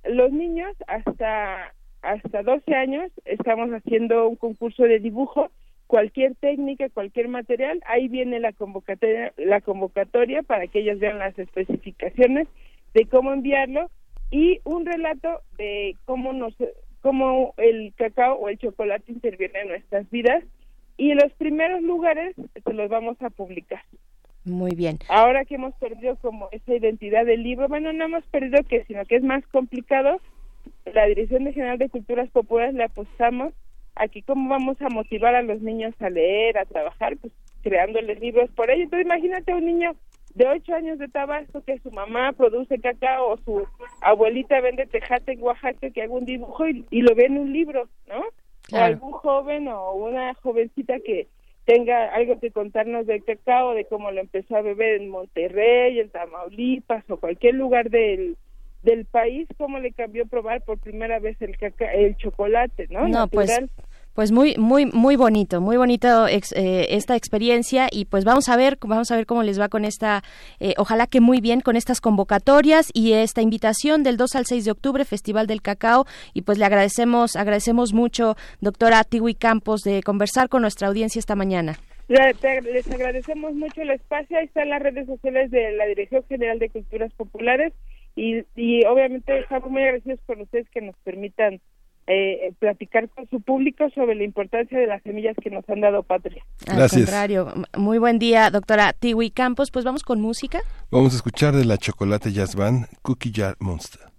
los niños hasta hasta 12 años estamos haciendo un concurso de dibujo. Cualquier técnica cualquier material ahí viene la convocatoria la convocatoria para que ellos vean las especificaciones de cómo enviarlo y un relato de cómo nos cómo el cacao o el chocolate interviene en nuestras vidas. Y los primeros lugares se los vamos a publicar muy bien. Ahora que hemos perdido como esa identidad del libro, bueno, no hemos perdido que, sino que es más complicado, la Dirección General de Culturas Populares le apostamos aquí cómo vamos a motivar a los niños a leer, a trabajar, pues creándoles libros por ello. Entonces imagínate un niño de ocho años de Tabasco que su mamá produce cacao o su abuelita vende tejate en Oaxaca que haga un dibujo y, lo ve en un libro, ¿no? O algún joven o una jovencita que tenga algo que contarnos del cacao, de cómo lo empezó a beber en Monterrey, en Tamaulipas o cualquier lugar del, del país, cómo le cambió probar por primera vez el cacao, el chocolate, ¿no? No, pues pues muy muy muy bonito muy bonito eh, esta experiencia y pues vamos a ver vamos a ver cómo les va con esta eh, ojalá que muy bien con estas convocatorias y esta invitación del 2 al 6 de octubre Festival del Cacao. Y pues le agradecemos agradecemos mucho doctora Tiwi Campos de conversar con nuestra audiencia esta mañana. Les agradecemos mucho el espacio. Ahí están las redes sociales de la Dirección General de Culturas Populares y, y obviamente estamos muy agradecidos con ustedes que nos permitan eh, platicar con su público sobre la importancia de las semillas que nos han dado patria. Al contrario, muy buen día, doctora Tiwi Campos. Pues vamos con música. Vamos a escuchar de la Chocolate Jazz Band Cookie Jar Monster.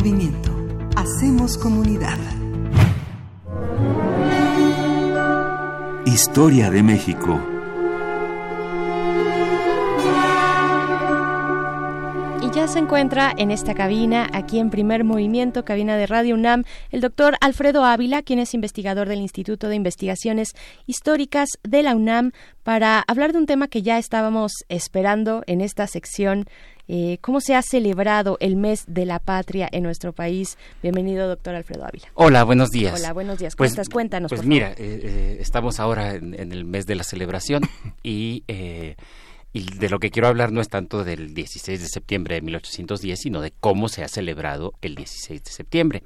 Movimiento. Hacemos comunidad. Historia de México. Y ya se encuentra en esta cabina, aquí en primer movimiento, cabina de Radio UNAM, el doctor Alfredo Ávila, quien es investigador del Instituto de Investigaciones Históricas de la UNAM, para hablar de un tema que ya estábamos esperando en esta sección. Eh, ¿Cómo se ha celebrado el mes de la patria en nuestro país? Bienvenido, doctor Alfredo Ávila. Hola, buenos días. Hola, buenos días. Pues, Cuéntanos. Pues mira, eh, eh, estamos ahora en, en, el mes de la celebración y eh, y de lo que quiero hablar no es tanto del 16 de septiembre de 1810, sino de cómo se ha celebrado el 16 de septiembre.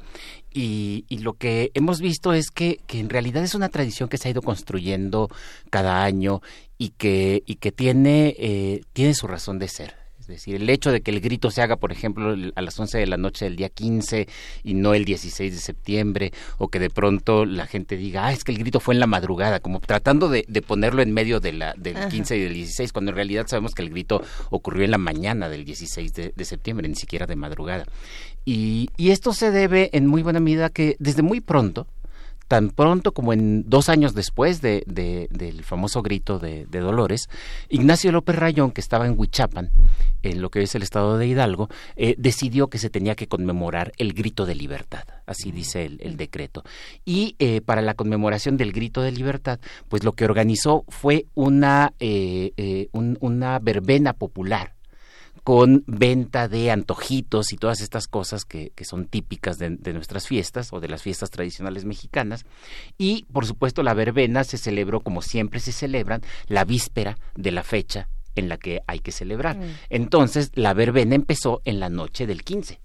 Y, y lo que hemos visto es que, que, en realidad es una tradición que se ha ido construyendo cada año y que, y que tiene, eh, tiene su razón de ser. Es decir, el hecho de que el grito se haga, por ejemplo, a las 11 de la noche del día 15 y no el 16 de septiembre, o que de pronto la gente diga, ah, es que el grito fue en la madrugada, como tratando de, de ponerlo en medio de la, del Ajá. 15 y del 16, cuando en realidad sabemos que el grito ocurrió en la mañana del 16 de, de septiembre, ni siquiera de madrugada. Y, y esto se debe en muy buena medida que desde muy pronto, tan pronto como en dos años después de, de, del famoso grito de, de, Dolores, Ignacio López Rayón, que estaba en Huichapan, en lo que es el estado de Hidalgo, eh, decidió que se tenía que conmemorar el grito de libertad, así dice el, el decreto. Y eh, para la conmemoración del grito de libertad, pues lo que organizó fue una, eh, un, una verbena popular con venta de antojitos y todas estas cosas que, que son típicas de, de, nuestras fiestas o de las fiestas tradicionales mexicanas. Y, por supuesto, la verbena se celebró como siempre se celebran, la víspera de la fecha en la que hay que celebrar. Mm. Entonces, la verbena empezó en la noche del 15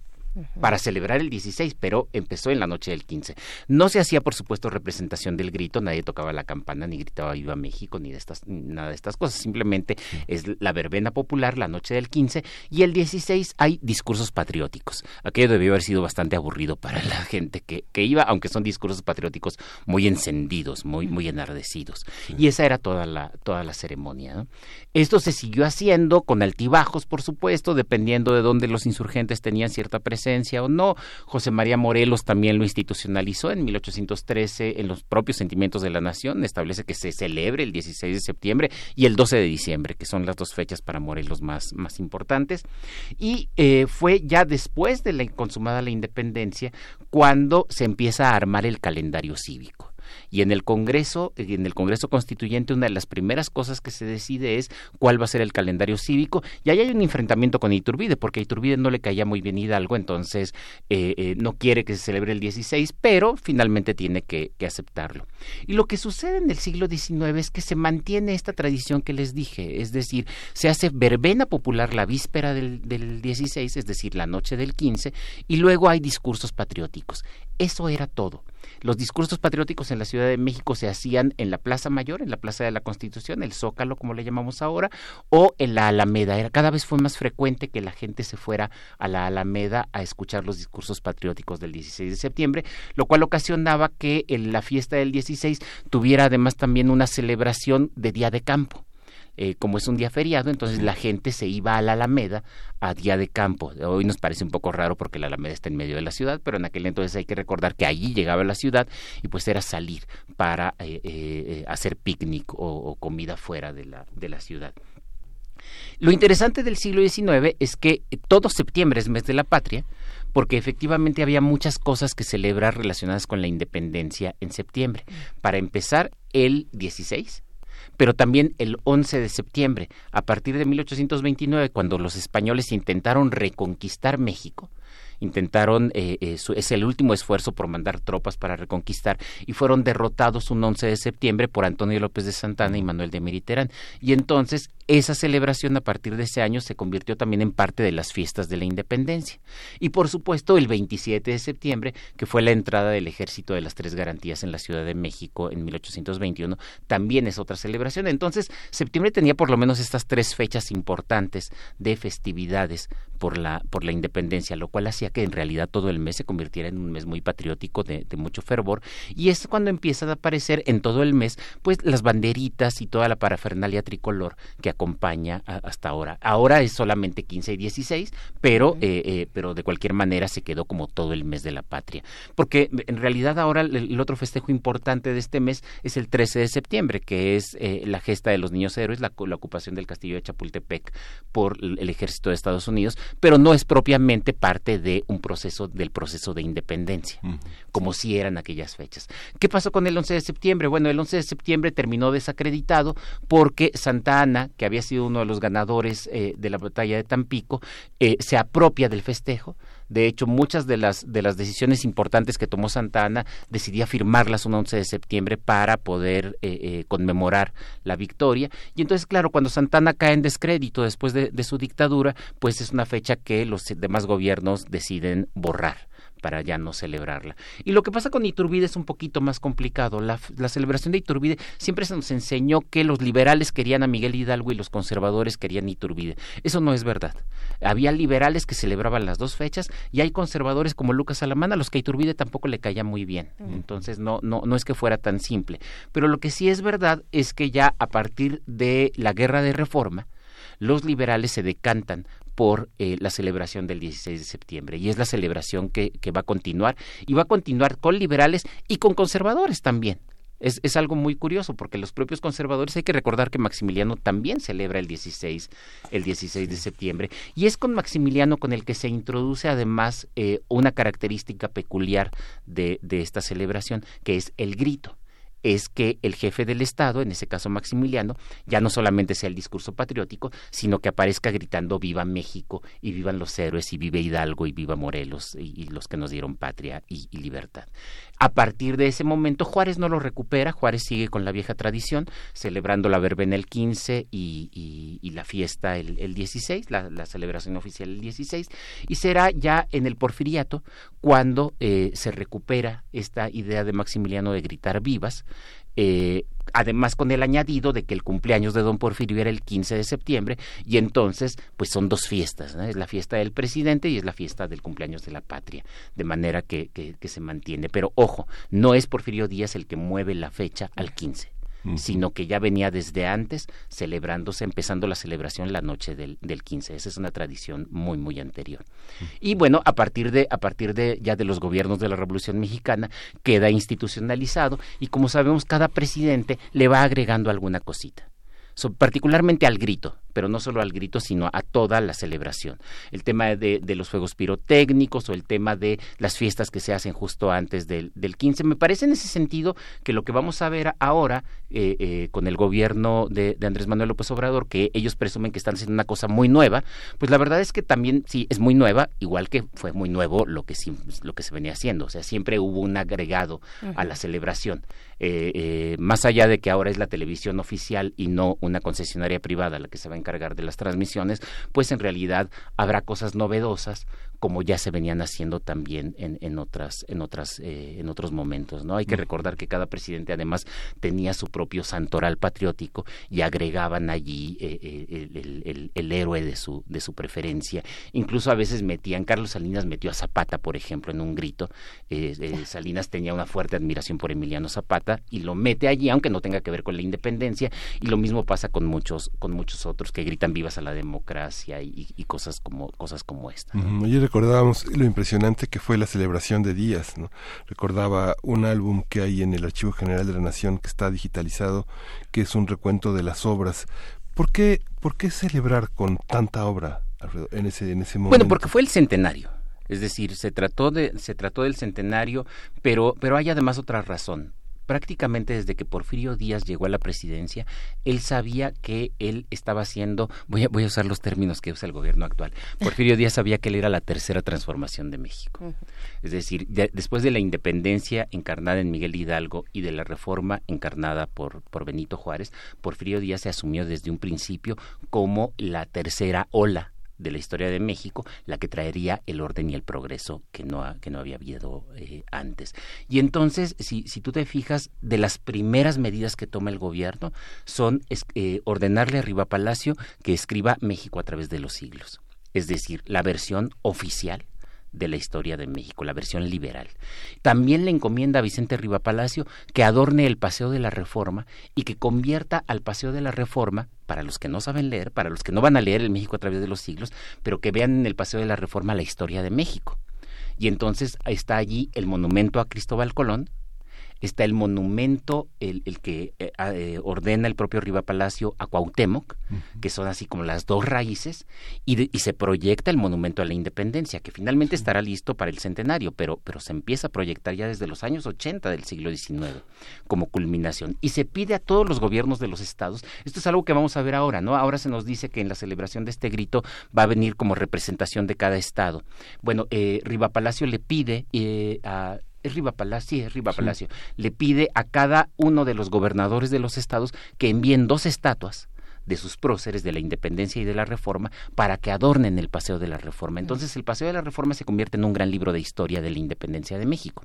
para celebrar el 16, pero empezó en la noche del 15. No se hacía, por supuesto, representación del grito, nadie tocaba la campana, ni gritaba Viva México, ni de estas, ni nada de estas cosas. Simplemente es la verbena popular, la noche del 15, y el 16 hay discursos patrióticos. Aquello debió haber sido bastante aburrido para la gente que, que iba, aunque son discursos patrióticos muy encendidos, muy, muy enardecidos. Y esa era toda la, toda la ceremonia. ¿no? Esto se siguió haciendo con altibajos, por supuesto, dependiendo de dónde los insurgentes tenían cierta presencia o no. José María Morelos también lo institucionalizó en 1813 en los propios sentimientos de la nación, establece que se celebre el 16 de septiembre y el 12 de diciembre, que son las dos fechas para Morelos más, más importantes. Y eh, fue ya después de la consumada la independencia cuando se empieza a armar el calendario cívico. Y en el Congreso, en el Congreso Constituyente, una de las primeras cosas que se decide es cuál va a ser el calendario cívico. Y ahí hay un enfrentamiento con Iturbide, porque a Iturbide no le caía muy bien Hidalgo, entonces eh, eh, no quiere que se celebre el 16, pero finalmente tiene que, que, aceptarlo. Y lo que sucede en el siglo XIX es que se mantiene esta tradición que les dije, es decir, se hace verbena popular la víspera del, del 16, es decir, la noche del 15, y luego hay discursos patrióticos. Eso era todo. Los discursos patrióticos en la Ciudad de México se hacían en la Plaza Mayor, en la Plaza de la Constitución, el Zócalo, como le llamamos ahora, o en la Alameda. Era, cada vez fue más frecuente que la gente se fuera a la Alameda a escuchar los discursos patrióticos del 16 de septiembre, lo cual ocasionaba que en la fiesta del 16 tuviera además también una celebración de día de campo eh, como es un día feriado, entonces la gente se iba a la Alameda a día de campo. Hoy nos parece un poco raro porque la Alameda está en medio de la ciudad, pero en aquel entonces hay que recordar que allí llegaba la ciudad y pues era salir para eh, eh, hacer picnic o, o, comida fuera de la, de la ciudad. Lo interesante del siglo XIX es que todo septiembre es mes de la patria, porque efectivamente había muchas cosas que celebrar relacionadas con la independencia en septiembre. Para empezar, el 16 pero también el 11 de septiembre, a partir de 1829, cuando los españoles intentaron reconquistar México, intentaron, eh, eh, su, es el último esfuerzo por mandar tropas para reconquistar y fueron derrotados un 11 de septiembre por Antonio López de Santana y Manuel de Meriterán. Y entonces esa celebración a partir de ese año se convirtió también en parte de las fiestas de la independencia. Y por supuesto el 27 de septiembre, que fue la entrada del ejército de las tres garantías en la Ciudad de México en 1821, también es otra celebración. Entonces septiembre tenía por lo menos estas tres fechas importantes de festividades por la, por la independencia, lo cual hacía que en realidad todo el mes se convirtiera en un mes muy patriótico de, mucho fervor. Y es cuando empiezan a aparecer en todo el mes pues las banderitas y toda la parafernalia tricolor que acompaña hasta ahora. Ahora es solamente 15 y 16, pero, eh, eh, pero de cualquier manera se quedó como todo el mes de la patria. Porque en realidad ahora el, otro festejo importante de este mes es el 13 de septiembre, que es eh, la gesta de los niños héroes, la, la, ocupación del castillo de Chapultepec por el ejército de Estados Unidos, pero no es propiamente parte de un proceso, del proceso de independencia, como si eran aquellas fechas. ¿Qué pasó con el 11 de septiembre? Bueno, el 11 de septiembre terminó desacreditado porque Santa Ana, que había sido uno de los ganadores eh, de la batalla de Tampico, eh, se apropia del festejo. De hecho, muchas de las, de las decisiones importantes que tomó Santa Ana decidía firmarlas un 11 de septiembre para poder eh, conmemorar la victoria. Y entonces, claro, cuando Santa Ana cae en descrédito después de su dictadura, pues es una fecha que los demás gobiernos deciden borrar para ya no celebrarla. Y lo que pasa con Iturbide es un poquito más complicado. La, celebración de Iturbide siempre se nos enseñó que los liberales querían a Miguel Hidalgo y los conservadores querían Iturbide. Eso no es verdad. Había liberales que celebraban las dos fechas y hay conservadores como Lucas Alamán a los que Iturbide tampoco le caía muy bien. Entonces no, no, no es que fuera tan simple. Pero lo que sí es verdad es que ya a partir de la guerra de reforma, los liberales se decantan por eh, la celebración del 16 de septiembre. Y es la celebración que, va a continuar y va a continuar con liberales y con conservadores también. Es, es, algo muy curioso porque los propios conservadores hay que recordar que Maximiliano también celebra el 16, el 16 de septiembre y es con Maximiliano con el que se introduce además eh, una característica peculiar de, de esta celebración que es el grito es que el jefe del Estado, en ese caso Maximiliano, ya no solamente sea el discurso patriótico, sino que aparezca gritando viva México y vivan los héroes y vive Hidalgo y viva Morelos y, los que nos dieron patria y libertad. A partir de ese momento Juárez no lo recupera, Juárez sigue con la vieja tradición, celebrando la verbena el 15 y, y, la fiesta el, el 16, la, la, celebración oficial el 16, y será ya en el porfiriato cuando eh, se recupera esta idea de Maximiliano de gritar vivas, eh, además con el añadido de que el cumpleaños de don Porfirio era el 15 de septiembre y entonces pues son dos fiestas, es la fiesta del presidente y es la fiesta del cumpleaños de la patria, de manera que, que, que se mantiene. Pero ojo, no es Porfirio Díaz el que mueve la fecha al 15 sino que ya venía desde antes celebrándose, empezando la celebración la noche del, del 15. Esa es una tradición muy, muy anterior. Y bueno, a partir de, a partir de ya de los gobiernos de la Revolución Mexicana, queda institucionalizado y como sabemos, cada presidente le va agregando alguna cosita. particularmente al grito pero no solo al grito, sino a toda la celebración. El tema de, los fuegos pirotécnicos o el tema de las fiestas que se hacen justo antes del, del 15. Me parece en ese sentido que lo que vamos a ver ahora eh, eh, con el gobierno de, Andrés Manuel López Obrador, que ellos presumen que están haciendo una cosa muy nueva, pues la verdad es que también sí es muy nueva, igual que fue muy nuevo lo que, lo que se venía haciendo. O sea, siempre hubo un agregado a la celebración. Eh, más allá de que ahora es la televisión oficial y no una concesionaria privada la que se va a encargar de las transmisiones, pues en realidad habrá cosas novedosas como ya se venían haciendo también en, en otras en otras eh, en otros momentos no hay que recordar que cada presidente además tenía su propio santoral patriótico y agregaban allí eh, eh, el, héroe de su de su preferencia. Incluso a veces metían Carlos Salinas metió a Zapata por ejemplo en un grito. Salinas tenía una fuerte admiración por Emiliano Zapata y lo mete allí aunque no tenga que ver con la independencia. Y lo mismo pasa con muchos con muchos otros que gritan vivas a la democracia y, cosas como cosas como esta recordábamos lo impresionante que fue la celebración de Díaz, ¿no? Recordaba un álbum que hay en el Archivo General de la Nación que está digitalizado, que es un recuento de las obras. ¿Por qué, por qué celebrar con tanta obra en ese, en ese momento? Bueno, porque fue el centenario. Es decir, se trató de, se trató del centenario, pero, pero hay además otra razón prácticamente desde que Porfirio Díaz llegó a la presidencia, él sabía que él estaba haciendo, voy a, voy a usar los términos que usa el gobierno actual, Porfirio Díaz sabía que él era la tercera transformación de México. Es decir, después de la independencia encarnada en Miguel Hidalgo y de la reforma encarnada por, por Benito Juárez, Porfirio Díaz se asumió desde un principio como la tercera ola de la historia de México, la que traería el orden y el progreso que no, que no había habido eh, antes. Y entonces, si, si tú te fijas, de las primeras medidas que toma el gobierno son eh, ordenarle a Riva Palacio que escriba México a través de los siglos, es decir, la versión oficial de la historia de México, la versión liberal. También le encomienda a Vicente Riva Palacio que adorne el Paseo de la Reforma y que convierta al Paseo de la Reforma, para los que no saben leer, para los que no van a leer el México a través de los siglos, pero que vean en el Paseo de la Reforma la historia de México. Y entonces está allí el monumento a Cristóbal Colón, está el monumento, el, el que eh, eh, ordena el propio Riva Palacio a Cuauhtémoc, que son así como las dos raíces, y, y, se proyecta el monumento a la independencia, que finalmente estará listo para el centenario, pero, pero se empieza a proyectar ya desde los años 80 del siglo XIX como culminación. Y se pide a todos los gobiernos de los estados, esto es algo que vamos a ver ahora, ¿no? Ahora se nos dice que en la celebración de este grito va a venir como representación de cada estado. Bueno, eh, Riva Palacio le pide eh, a es Riva Palacio, sí, es Riva Palacio, le pide a cada uno de los gobernadores de los estados que envíen dos estatuas de sus próceres de la independencia y de la reforma para que adornen el Paseo de la Reforma. Entonces el Paseo de la Reforma se convierte en un gran libro de historia de la independencia de México.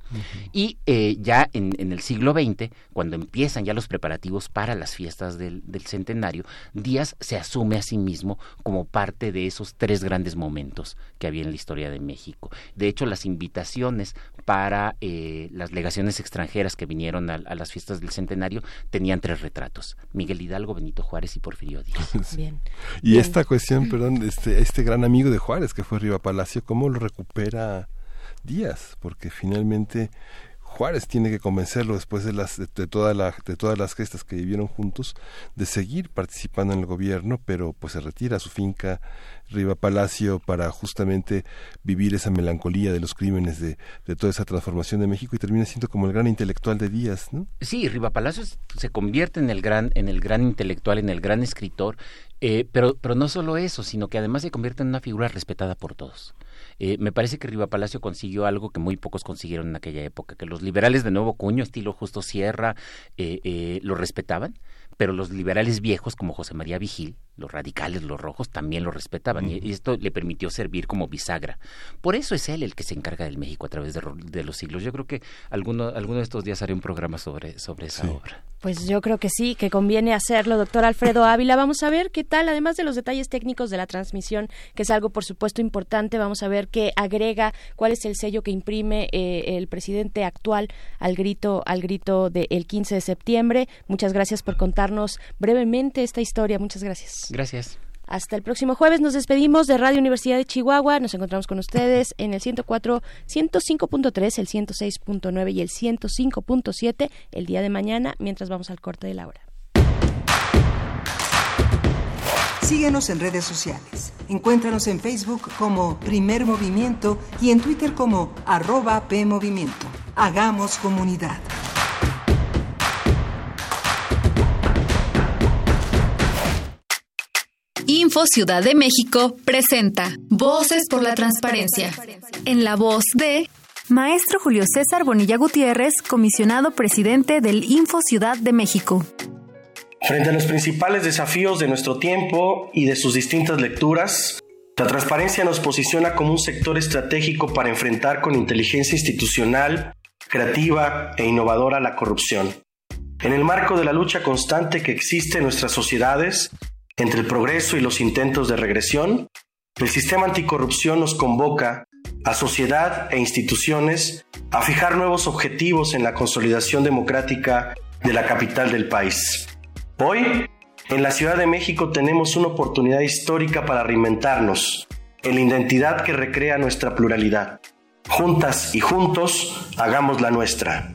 Y eh, ya en, el siglo XX, cuando empiezan ya los preparativos para las fiestas del, centenario, Díaz se asume a sí mismo como parte de esos tres grandes momentos que había en la historia de México. De hecho, las invitaciones para eh, las legaciones extranjeras que vinieron a, a las fiestas del centenario tenían tres retratos, Miguel Hidalgo, Benito Juárez y Porfirio Y esta cuestión, perdón, este, este gran amigo de Juárez que fue Riva Palacio, ¿cómo lo recupera Díaz? Porque finalmente Juárez tiene que convencerlo después de las de, toda la, de todas las gestas que vivieron juntos de seguir participando en el gobierno, pero pues se retira a su finca Riva Palacio para justamente vivir esa melancolía de los crímenes de, de toda esa transformación de México y termina siendo como el gran intelectual de Díaz, ¿no? Sí, Riva Palacio se convierte en el gran en el gran intelectual, en el gran escritor, eh, pero pero no solo eso, sino que además se convierte en una figura respetada por todos. Eh, me parece que Riva Palacio consiguió algo que muy pocos consiguieron en aquella época, que los liberales de nuevo cuño, estilo Justo Sierra, eh, eh, lo respetaban, pero los liberales viejos como José María Vigil, los radicales, los rojos, también lo respetaban y, esto le permitió servir como bisagra. Por eso es él el que se encarga del México a través de, los siglos. Yo creo que alguno, alguno de estos días haré un programa sobre, sobre esa obra. Pues yo creo que sí, que conviene hacerlo, doctor Alfredo Ávila. Vamos a ver qué tal, además de los detalles técnicos de la transmisión, que es algo por supuesto importante, vamos a ver qué agrega, cuál es el sello que imprime eh, el presidente actual al grito, al grito del 15 de septiembre. Muchas gracias por contarnos brevemente esta historia. Muchas gracias. Gracias. Hasta el próximo jueves nos despedimos de Radio Universidad de Chihuahua. Nos encontramos con ustedes en el 104, 105.3, el 106.9 y el 105.7 el día de mañana, mientras vamos al corte de la hora. Síguenos en redes sociales. Encuéntranos en Facebook como Primer Movimiento y en Twitter como arroba PMovimiento. Hagamos comunidad. Info Ciudad de México presenta Voces por la Transparencia. En la voz de Maestro Julio César Bonilla Gutiérrez, comisionado presidente del Info Ciudad de México. Frente a los principales desafíos de nuestro tiempo y de sus distintas lecturas, la transparencia nos posiciona como un sector estratégico para enfrentar con inteligencia institucional, creativa e innovadora la corrupción. En el marco de la lucha constante que existe en nuestras sociedades, entre el progreso y los intentos de regresión, el sistema anticorrupción nos convoca a sociedad e instituciones a fijar nuevos objetivos en la consolidación democrática de la capital del país. Hoy, en la Ciudad de México tenemos una oportunidad histórica para reinventarnos en la identidad que recrea nuestra pluralidad. Juntas y juntos, hagamos la nuestra.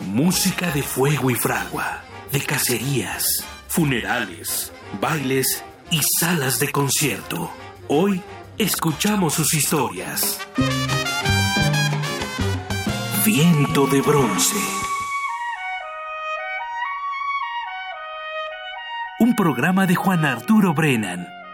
Música de fuego y fragua, de cacerías, funerales, bailes y salas de concierto. Hoy escuchamos sus historias. Viento de bronce. Un programa de Juan Arturo Brennan.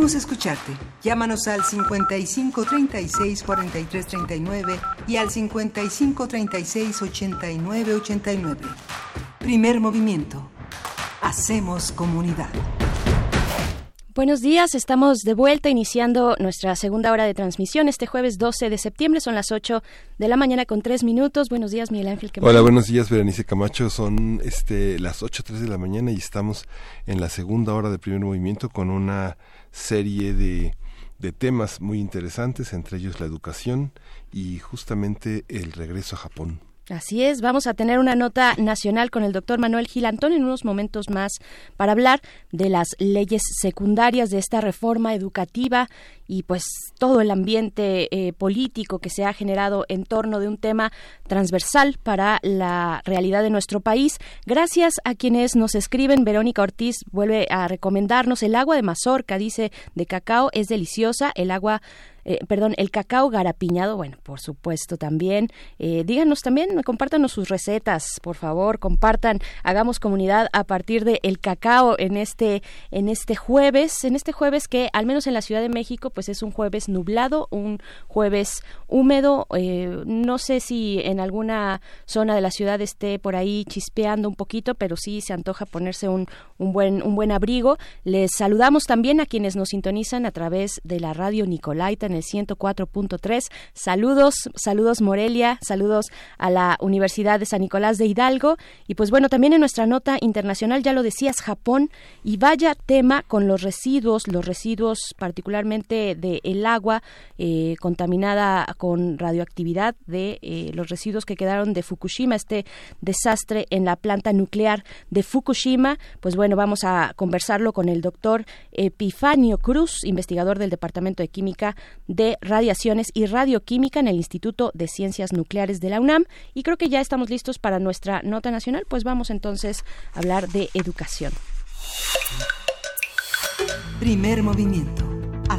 Queremos escucharte. Llámanos al 55 36 43 39 y al 55 36 89 89. Primer movimiento. Hacemos comunidad. Buenos días, estamos de vuelta iniciando nuestra segunda hora de transmisión este jueves 12 de septiembre, son las 8 de la mañana con 3 minutos. Buenos días, Miguel Ángel. Hola, buenos días, Berenice Camacho. Son este, las 8.03 de la mañana y estamos en la segunda hora de primer movimiento con una serie de, de temas muy interesantes, entre ellos la educación y justamente el regreso a Japón. Así es, vamos a tener una nota nacional con el doctor Manuel Gilantón en unos momentos más para hablar de las leyes secundarias de esta reforma educativa y pues todo el ambiente eh, político que se ha generado en torno de un tema transversal para la realidad de nuestro país. Gracias a quienes nos escriben, Verónica Ortiz vuelve a recomendarnos el agua de mazorca, dice, de cacao es deliciosa, el agua eh, perdón, el cacao garapiñado, bueno, por supuesto también. Eh, díganos también, compártanos sus recetas, por favor, compartan, hagamos comunidad a partir del el cacao en este, en este jueves, en este jueves que al menos en la Ciudad de México, pues es un jueves nublado, un jueves húmedo. Eh, no sé si en alguna zona de la ciudad esté por ahí chispeando un poquito, pero sí se antoja ponerse un, un buen, un buen abrigo. Les saludamos también a quienes nos sintonizan a través de la radio Nicolaita en el 104.3. Saludos, saludos Morelia, saludos a la Universidad de San Nicolás de Hidalgo. Y pues bueno, también en nuestra nota internacional, ya lo decías, Japón, y vaya tema con los residuos, los residuos particularmente del el agua eh, contaminada con radioactividad de eh, los residuos que quedaron de Fukushima, este desastre en la planta nuclear de Fukushima. Pues bueno, vamos a conversarlo con el doctor Epifanio Cruz, investigador del Departamento de Química de Radiaciones y Radioquímica en el Instituto de Ciencias Nucleares de la UNAM. Y creo que ya estamos listos para nuestra nota nacional, pues vamos entonces a hablar de educación. Primer movimiento.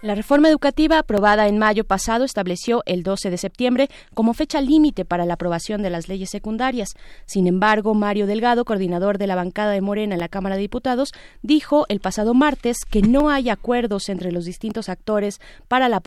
La reforma educativa aprobada en mayo pasado estableció el 12 de septiembre como fecha límite para la aprobación de las leyes secundarias. Sin embargo, Mario Delgado, coordinador de la bancada de Morena en la Cámara de Diputados, dijo el pasado martes que no hay acuerdos entre los distintos actores para la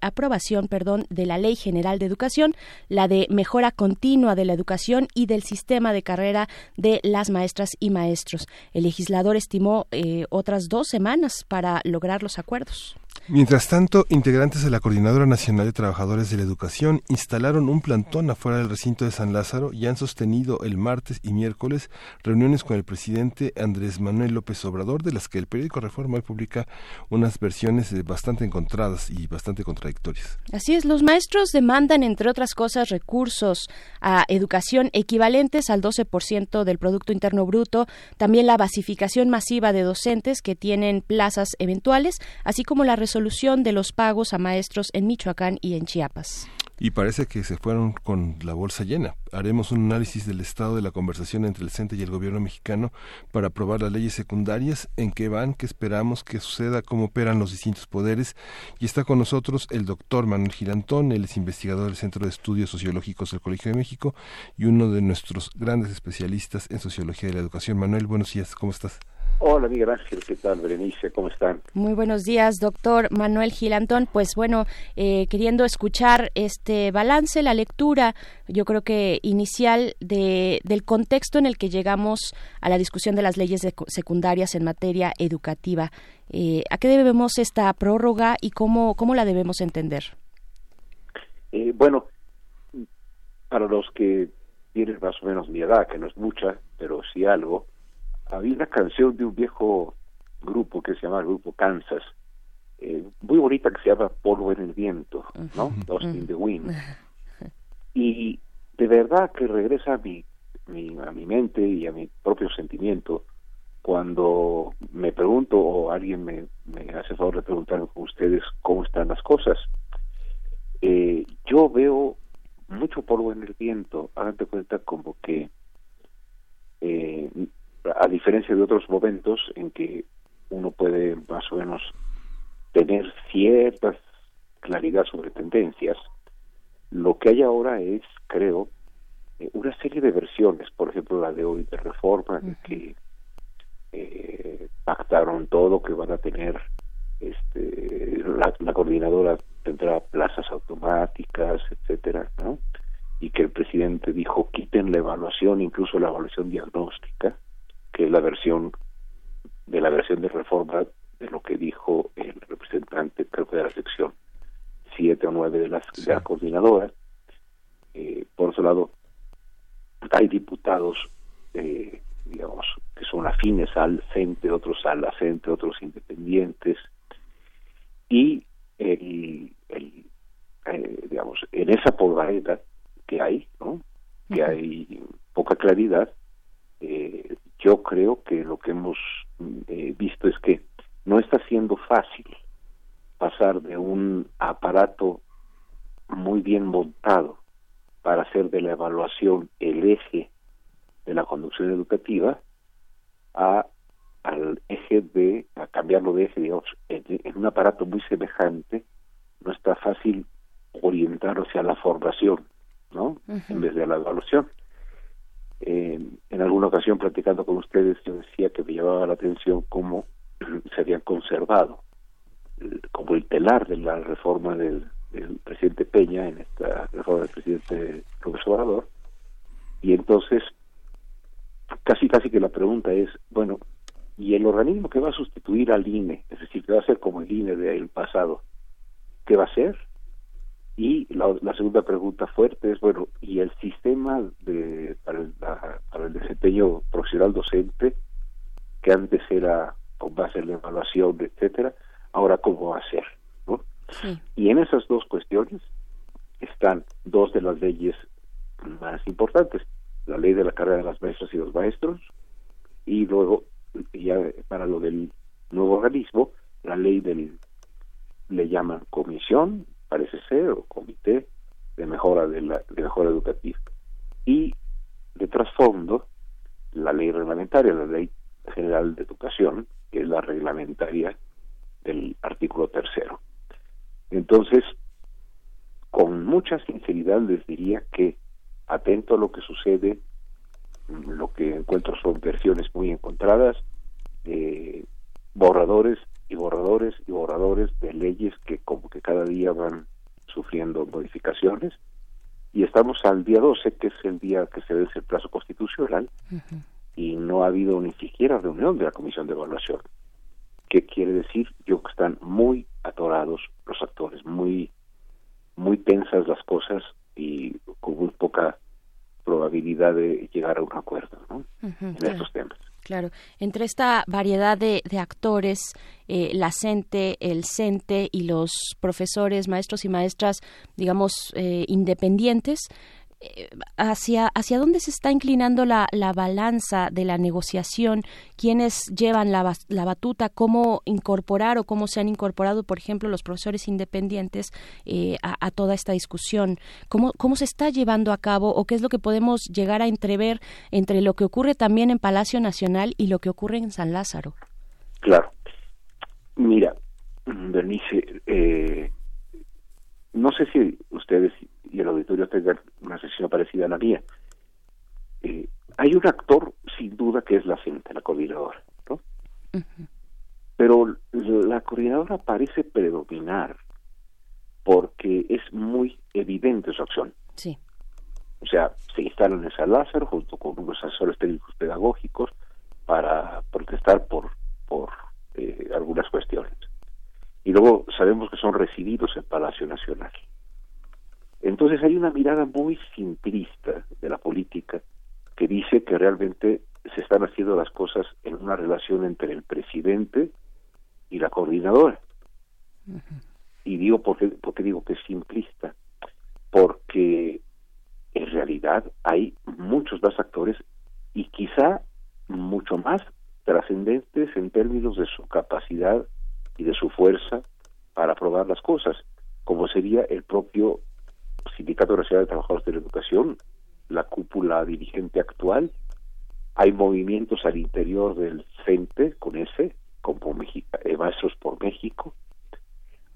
aprobación perdón, de la Ley General de Educación, la de mejora continua de la educación y del sistema de carrera de las maestras y maestros. El legislador estimó eh, otras dos semanas para lograr los acuerdos. Mientras tanto, integrantes de la Coordinadora Nacional de Trabajadores de la Educación instalaron un plantón afuera del recinto de San Lázaro y han sostenido el martes y miércoles reuniones con el presidente Andrés Manuel López Obrador, de las que el periódico Reforma publica unas versiones bastante encontradas y bastante contradictorias. Así es, los maestros demandan, entre otras cosas, recursos a educación equivalentes al 12% del Producto Interno Bruto, también la basificación masiva de docentes que tienen plazas eventuales, así como la resolución de los pagos a maestros en Michoacán y en Chiapas. Y parece que se fueron con la bolsa llena. Haremos un análisis del estado de la conversación entre el CENTE y el gobierno mexicano para aprobar las leyes secundarias, en qué van, qué esperamos que suceda, cómo operan los distintos poderes. Y está con nosotros el doctor Manuel Girantón, él es investigador del Centro de Estudios Sociológicos del Colegio de México y uno de nuestros grandes especialistas en sociología de la educación. Manuel, buenos días, ¿cómo estás? Hola, Miguel Ángel, ¿qué tal, Berenice? ¿Cómo están? Muy buenos días, doctor Manuel Gilantón. Pues bueno, eh, queriendo escuchar este balance, la lectura, yo creo que inicial de, del contexto en el que llegamos a la discusión de las leyes secundarias en materia educativa. Eh, ¿A qué debemos esta prórroga y cómo, cómo la debemos entender? Eh, bueno, para los que tienen más o menos mi edad, que no es mucha, pero sí algo, había una canción de un viejo grupo que se llama el Grupo Kansas, eh, muy bonita que se llama Polvo en el Viento, ¿no? Lost in the Wind. Y de verdad que regresa a mi, a mi mente y a mi propio sentimiento cuando me pregunto o alguien me, me hace favor de preguntar a ustedes cómo están las cosas. Eh, yo veo mucho polvo en el viento, háganse cuenta como que eh, a diferencia de otros momentos en que uno puede más o menos tener cierta claridad sobre tendencias, lo que hay ahora es, creo, eh, una serie de versiones, por ejemplo la de hoy de reforma, que eh, pactaron todo, que van a tener, este, la, la, coordinadora tendrá plazas automáticas, etcétera, ¿no? Y que el presidente dijo quiten la evaluación, incluso la evaluación diagnóstica, que es la versión de la versión de reforma de lo que dijo el representante, creo que de la sección 7 o 9 de, las, de la coordinadora. Eh, por otro lado, hay diputados, eh, digamos, que son afines al CENTE, otros al CENTE, otros independientes, y el, el eh, digamos, en esa polvareda que hay, ¿no? que hay poca claridad, eh, yo creo que lo que hemos eh, visto es que no está siendo fácil pasar de un aparato muy bien montado para hacer de la evaluación el eje de la conducción educativa a al eje de a cambiarlo de eje digamos en, un aparato muy semejante no está fácil orientar hacia la formación no en vez de la evaluación eh, en alguna ocasión platicando con ustedes yo decía que me llamaba la atención cómo se habían conservado como el telar de la reforma del, presidente Peña en esta reforma del presidente profesor Obrador. Y entonces casi casi que la pregunta es bueno y el organismo que va a sustituir al INE es decir que va a ser como el INE del pasado. Qué va a ser y la, segunda pregunta fuerte es, bueno, ¿y el sistema de, para, el, para el desempeño profesional docente, que antes era con base en la evaluación, etcétera, ahora cómo va a ser? ¿no? Y en esas dos cuestiones están dos de las leyes más importantes, la ley de la carrera de las maestras y los maestros, y luego, ya para lo del nuevo organismo, la ley del, le llaman comisión parece ser, o comité de mejora de, la, de mejora educativa. Y de trasfondo, la ley reglamentaria, la ley general de educación, que es la reglamentaria del artículo tercero. Entonces, con mucha sinceridad les diría que, atento a lo que sucede, lo que encuentro son versiones muy encontradas, eh, borradores y borradores y borradores de leyes que como que cada día van sufriendo modificaciones. Y estamos al día 12 que es el día que se vence el plazo constitucional y no ha habido ni siquiera reunión de la comisión de evaluación ¿Qué quiere decir yo que están muy atorados los actores muy muy tensas las cosas y con muy poca probabilidad de llegar a un acuerdo en estos temas. Claro, entre esta variedad de, actores, eh, la CENTE, el CENTE y los profesores, maestros y maestras, digamos, eh, independientes, eh, hacia, hacia dónde se está inclinando la, la balanza de la negociación, quiénes llevan la, la, batuta, cómo incorporar o cómo se han incorporado, por ejemplo, los profesores independientes eh, a, toda esta discusión, ¿Cómo, cómo se está llevando a cabo o qué es lo que podemos llegar a entrever entre lo que ocurre también en Palacio Nacional y lo que ocurre en San Lázaro. Claro. Mira, Bernice, eh, no sé si ustedes y el auditorio tengan una sesión parecida a la mía. Eh, hay un actor, sin duda, que es la gente, la coordinadora, ¿no? Pero la coordinadora parece predominar porque es muy evidente su acción. Sí. O sea, se instalan en San Lázaro junto con unos asesores técnicos pedagógicos para protestar por, por eh, algunas cuestiones. Y luego sabemos que son recibidos en Palacio Nacional. Entonces hay una mirada muy simplista de la política que dice que realmente se están haciendo las cosas en una relación entre el presidente y la coordinadora. Y digo, ¿por qué, digo que es simplista? Porque en realidad hay muchos más actores y quizá mucho más trascendentes en términos de su capacidad y de su fuerza para aprobar las cosas, como sería el propio Sindicato Nacional de Trabajadores de la Educación, la cúpula dirigente actual, hay movimientos al interior del CENTE con ese, como eh, Maestros por México,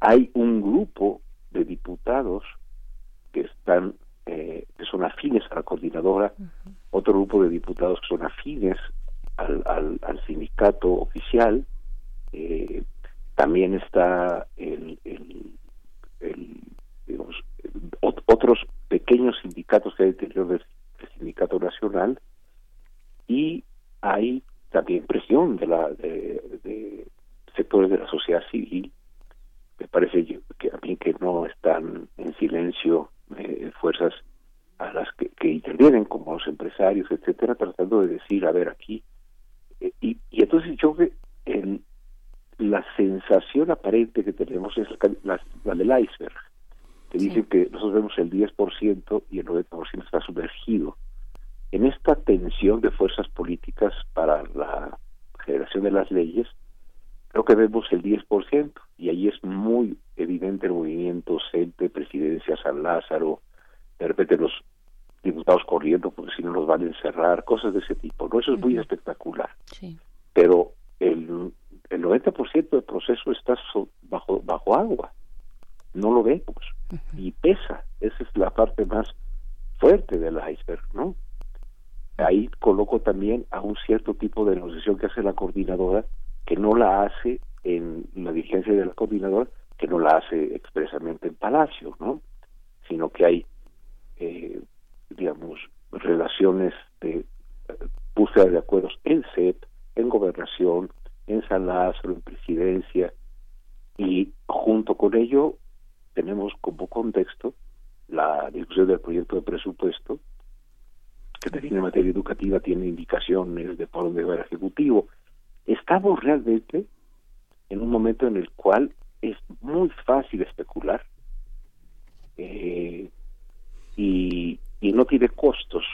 hay un grupo de diputados que están eh, que son afines a la coordinadora, otro grupo de diputados que son afines al, al, sindicato oficial, eh, también está el, digamos, otros pequeños sindicatos que hay interior del, sindicato nacional. Y hay también presión de la de, sectores de la sociedad civil. Me parece que a mí que no están en silencio eh, fuerzas a las que, que, intervienen como los empresarios etcétera tratando de decir a ver aquí y, y entonces yo que en la sensación aparente que tenemos es la, la del iceberg que dicen que nosotros vemos el 10% y el 90% está sumergido. En esta tensión de fuerzas políticas para la generación de las leyes, creo que vemos el 10%, y ahí es muy evidente el movimiento CENTE, Presidencia San Lázaro, de repente los diputados corriendo porque si no los van a encerrar, cosas de ese tipo. ¿no? Eso es muy espectacular. Pero el, el 90% del proceso está bajo, bajo agua no lo vemos y pesa. Esa es la parte más fuerte del iceberg, ¿no? Ahí coloco también a un cierto tipo de negociación que hace la coordinadora, que no la hace en la dirigencia de la coordinadora, que no la hace expresamente en Palacio, ¿no? Sino que hay, eh, digamos, relaciones de eh, búsqueda de acuerdos en CEP, en gobernación, en San Lázaro, en presidencia, y junto con ello tenemos como contexto la discusión del proyecto de presupuesto, que también en materia educativa tiene indicaciones de por dónde va el Ejecutivo. Estamos realmente en un momento en el cual es muy fácil especular eh, y, y no tiene costos,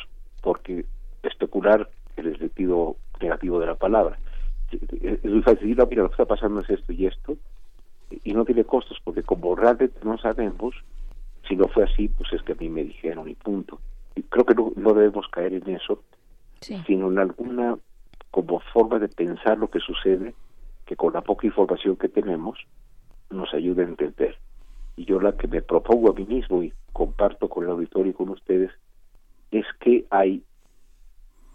porque especular en el sentido negativo de la palabra. Es muy fácil decir, mira, lo que está pasando es esto y esto, y no tiene costos porque como realmente no sabemos si no fue así pues es que a mí me dijeron y punto. Y creo que no, no debemos caer en eso sino en alguna como forma de pensar lo que sucede que con la poca información que tenemos nos ayude a entender y yo la que me propongo a mí mismo y comparto con el auditorio y con ustedes es que hay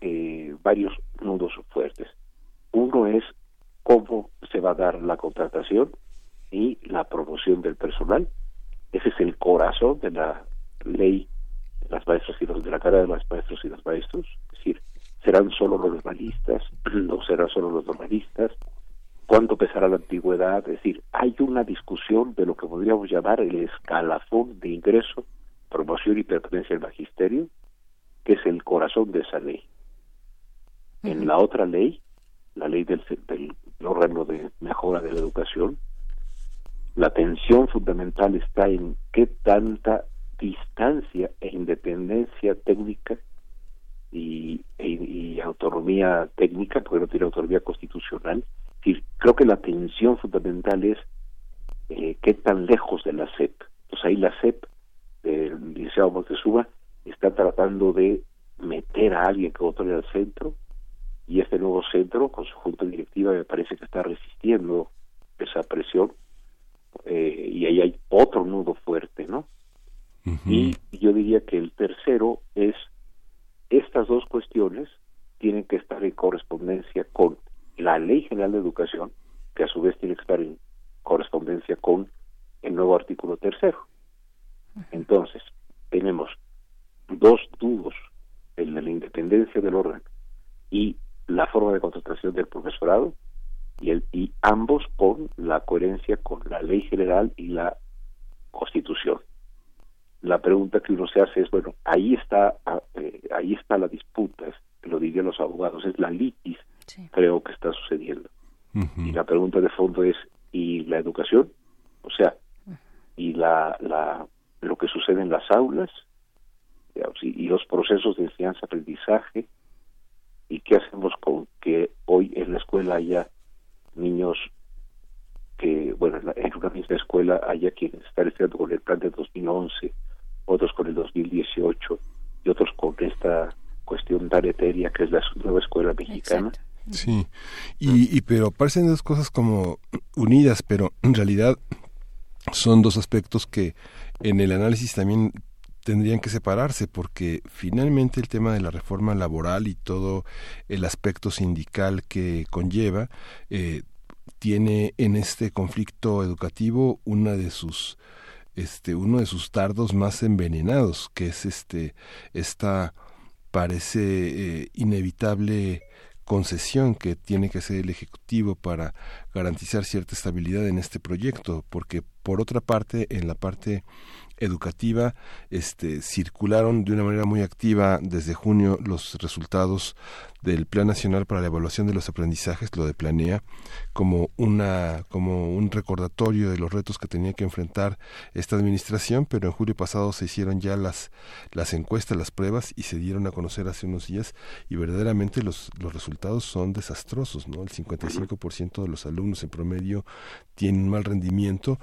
eh, varios nudos fuertes uno es cómo se va a dar la contratación y la promoción del personal. Ese es el corazón de la ley de las maestras y los de la cara de las maestros y los maestros. Es decir, serán solo los normalistas, no serán solo los normalistas, cuánto pesará la antigüedad, es decir, hay una discusión de lo que podríamos llamar el escalafón de ingreso, promoción y pertenencia al magisterio, que es el corazón de esa ley. En la otra ley, la ley del, del órgano de mejora de la educación, la tensión fundamental está en qué tanta distancia e independencia técnica y, e, autonomía técnica, porque no tiene autonomía constitucional. Creo que la tensión fundamental es eh, qué tan lejos de la CEP. Pues ahí la CEP del Liceo Montezuma está tratando de meter a alguien que vote al centro y este nuevo centro con su junta directiva me parece que está resistiendo esa presión eh, y ahí hay otro nudo fuerte, ¿no? Y yo diría que el tercero es estas dos cuestiones tienen que estar en correspondencia con la Ley General de Educación, que a su vez tiene que estar en correspondencia con el nuevo artículo tercero. Entonces, tenemos dos nudos, el de la independencia del órgano y la forma de contratación del profesorado, y, el, y ambos con la coherencia con la ley general y la constitución. La pregunta que uno se hace es, bueno, ahí está, ah, eh, ahí está la disputa, lo dirían los abogados, es la litis, creo que está sucediendo. Y la pregunta de fondo es, ¿y la educación? O sea, ¿y la, la, lo que sucede en las aulas? y, y los procesos de enseñanza-aprendizaje, ¿y qué hacemos con que hoy en la escuela haya niños que, bueno, en una misma escuela haya quienes están estudiando con el plan de 2011, otros con el 2018 y otros con esta cuestión tan etérea que es la nueva escuela mexicana. Sí, y, y pero parecen dos cosas como unidas, pero en realidad son dos aspectos que en el análisis también tendrían que separarse porque finalmente el tema de la reforma laboral y todo el aspecto sindical que conlleva eh, tiene en este conflicto educativo una de sus este uno de sus tardos más envenenados que es este esta parece eh, inevitable concesión que tiene que hacer el ejecutivo para garantizar cierta estabilidad en este proyecto porque por otra parte en la parte educativa este, circularon de una manera muy activa desde junio los resultados del Plan Nacional para la Evaluación de los Aprendizajes, lo de Planea, como una como un recordatorio de los retos que tenía que enfrentar esta administración, pero en julio pasado se hicieron ya las las encuestas, las pruebas y se dieron a conocer hace unos días y verdaderamente los los resultados son desastrosos, ¿no? El 55% de los alumnos en promedio tienen mal rendimiento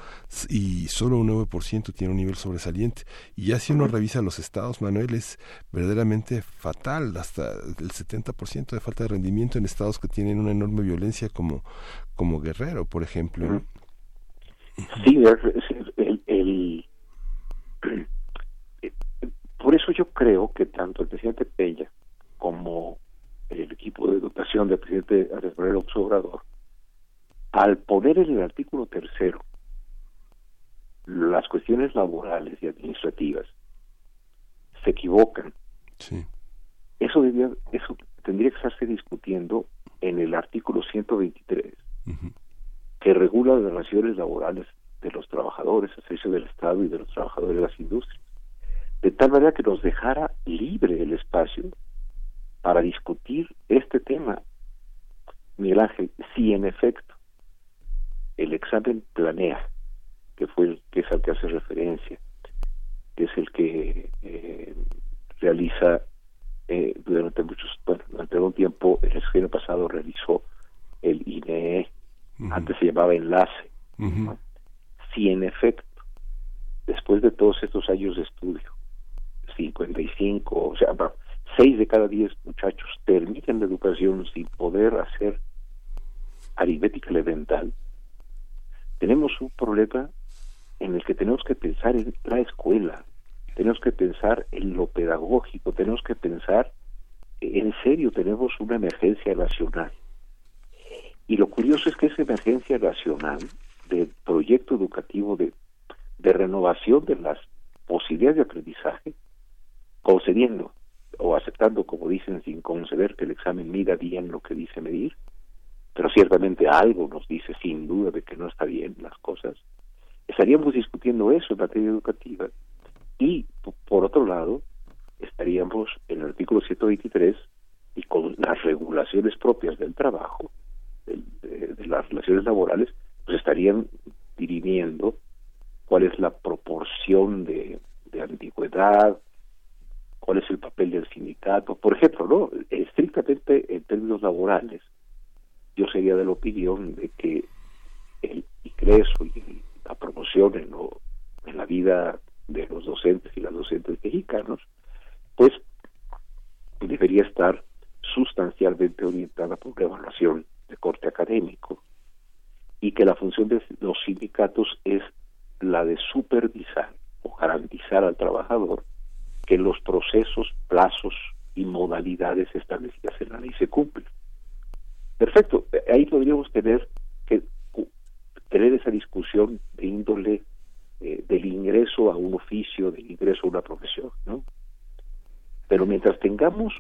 y solo un 9% tiene un nivel sobresaliente. Y ya si uno revisa los estados, Manuel, es verdaderamente fatal, hasta el 70% de falta de rendimiento en estados que tienen una enorme violencia como, como Guerrero, por ejemplo. Sí, el, el, por eso yo creo que tanto el presidente Peña como el equipo de educación del presidente Andrés Manuel Obrador al poner en el artículo tercero las cuestiones laborales y administrativas, se equivocan. Eso, debía, eso tendría que estarse discutiendo en el artículo 123, que regula las relaciones laborales de los trabajadores a servicio del Estado y de los trabajadores de las industrias, de tal manera que nos dejara libre el espacio para discutir este tema. Miguel Ángel, si en efecto el examen planea, que fue el que es al que hace referencia, que es el que eh, realiza eh, durante muchos, bueno, durante un tiempo, el año pasado realizó el INE, antes se llamaba enlace. Si en efecto, después de todos estos años de estudio, 55, o sea, 6 de cada 10 muchachos terminan la educación sin poder hacer aritmética elemental, tenemos un problema en el que tenemos que pensar en la escuela, tenemos que pensar en lo pedagógico, tenemos que pensar, en serio, tenemos una emergencia nacional. Y lo curioso es que esa emergencia nacional del proyecto educativo de, de renovación de las posibilidades de aprendizaje, concediendo o aceptando, como dicen, sin conceder que el examen mida bien lo que dice medir, pero ciertamente algo nos dice sin duda de que no está bien las cosas, estaríamos discutiendo eso en materia educativa y por otro lado, estaríamos en el artículo 123 y con las regulaciones propias del trabajo, de, las relaciones laborales, pues estarían dirimiendo cuál es la proporción de, de antigüedad, cuál es el papel del sindicato. Por ejemplo, ¿no? estrictamente en términos laborales, yo sería de la opinión de que el ingreso y la promoción en, lo, en la vida de los docentes y las docentes mexicanos, pues debería estar sustancialmente orientada por la evaluación de corte académico y que la función de los sindicatos es la de supervisar o garantizar al trabajador que los procesos, plazos y modalidades establecidas en la ley se cumplan. estamos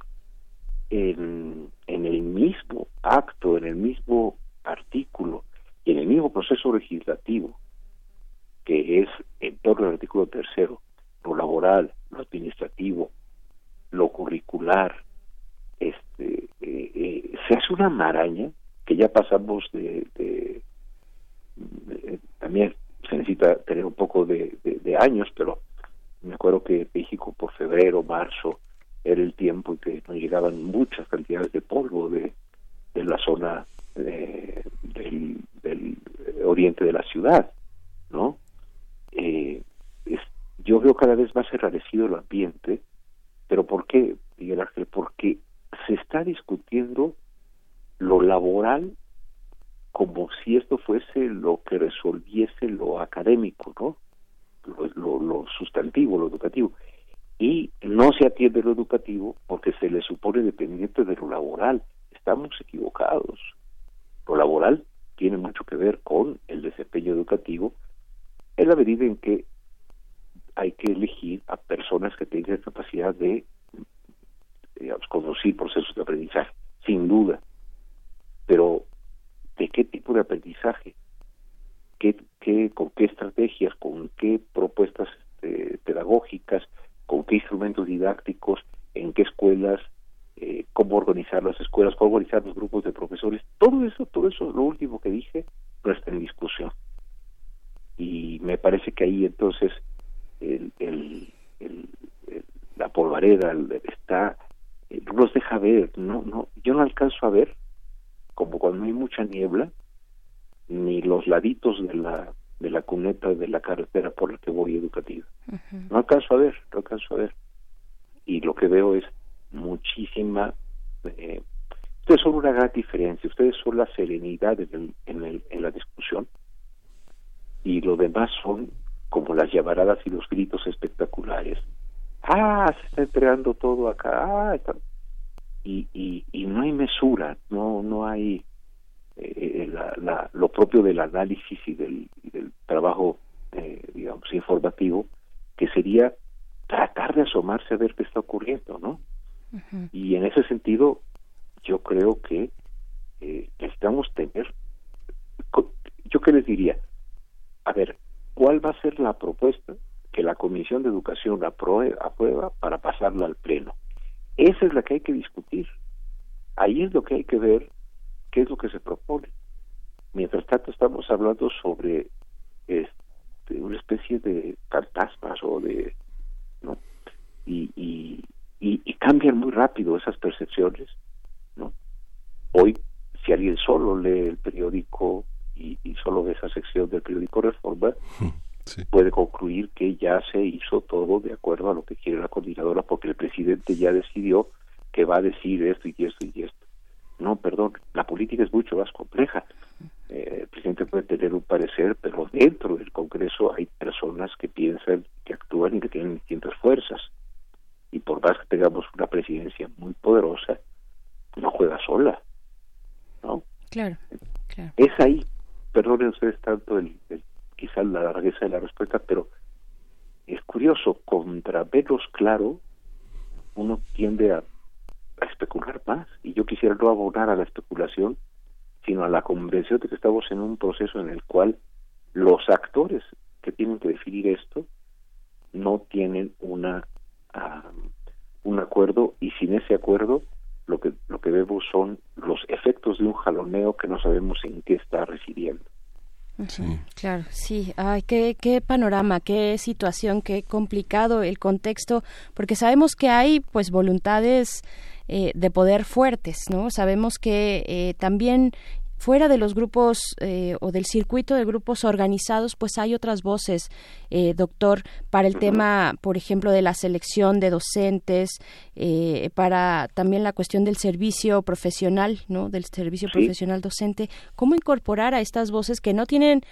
sí. Ay, qué, qué panorama, qué situación, qué complicado el contexto, porque sabemos que hay pues voluntades eh, de poder fuertes, ¿no? Sabemos que eh, también fuera de los grupos eh, o del circuito de grupos organizados, pues hay otras voces, eh, doctor, para el tema, por ejemplo, de la selección de docentes, eh, para también la cuestión del servicio profesional, ¿no? Del servicio profesional docente. ¿Cómo incorporar a estas voces que no tienen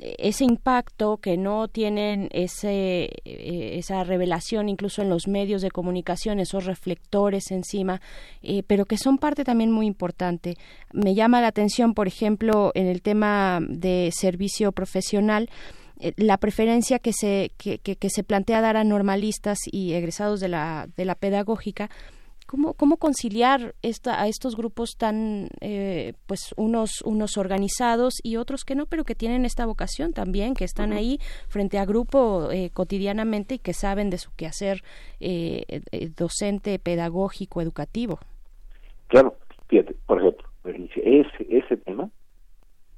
ese impacto, que no tienen ese, eh, esa revelación incluso en los medios de comunicación, esos reflectores encima, eh, pero que son parte también muy importante. Me llama la atención, por ejemplo, en el tema de servicio profesional, eh, la preferencia que se, que, que, se plantea dar a normalistas y egresados de la, de la pedagógica ¿Cómo, cómo conciliar esta, a estos grupos tan, eh, pues, unos, unos organizados y otros que no, pero que tienen esta vocación también, que están ahí frente a grupo eh, cotidianamente y que saben de su quehacer eh, docente, pedagógico, educativo? Claro, fíjate, por ejemplo, ese, ese tema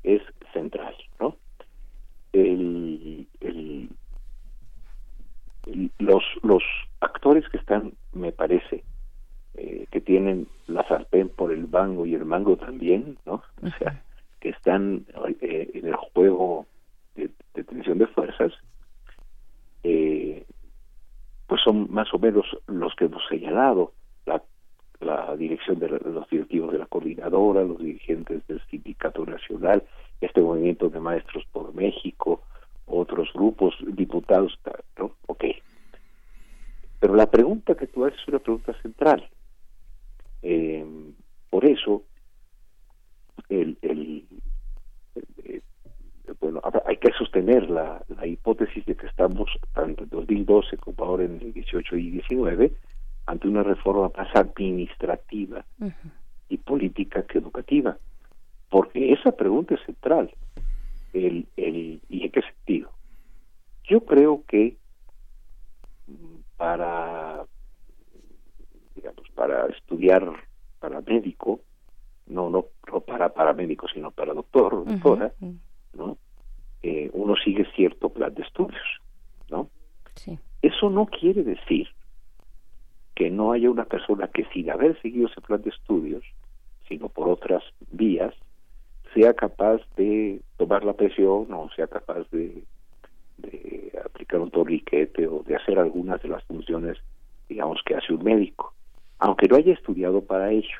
es central, ¿no? el, los, los actores que están, me parece, eh, que tienen la sartén por el mango y el mango también, ¿no? O sea, que están eh, en el juego de, tensión de fuerzas, eh, pues son más o menos los que hemos señalado, la, la dirección de, los directivos de la coordinadora, los dirigentes del sindicato nacional, este movimiento de maestros por México, otros grupos, diputados, ¿no? Ok. Pero la pregunta que tú haces es una pregunta central. Eh, por eso, el, el, eh, bueno, hay que sostener la, la, hipótesis de que estamos, tanto en 2012 como ahora en el 18 y 19, ante una reforma más administrativa y política que educativa. Porque esa pregunta es central. El, el, ¿Y en qué sentido? Yo creo que mm, para digamos, para estudiar para médico, no, no, para paramédico, sino para doctor doctora, ¿no? Eh, uno sigue cierto plan de estudios, ¿no? Eso no quiere decir que no haya una persona que sin haber seguido ese plan de estudios, sino por otras vías, sea capaz de tomar la presión o sea capaz de, de aplicar un torriquete o de hacer algunas de las funciones, digamos, que hace un médico aunque no haya estudiado para ello.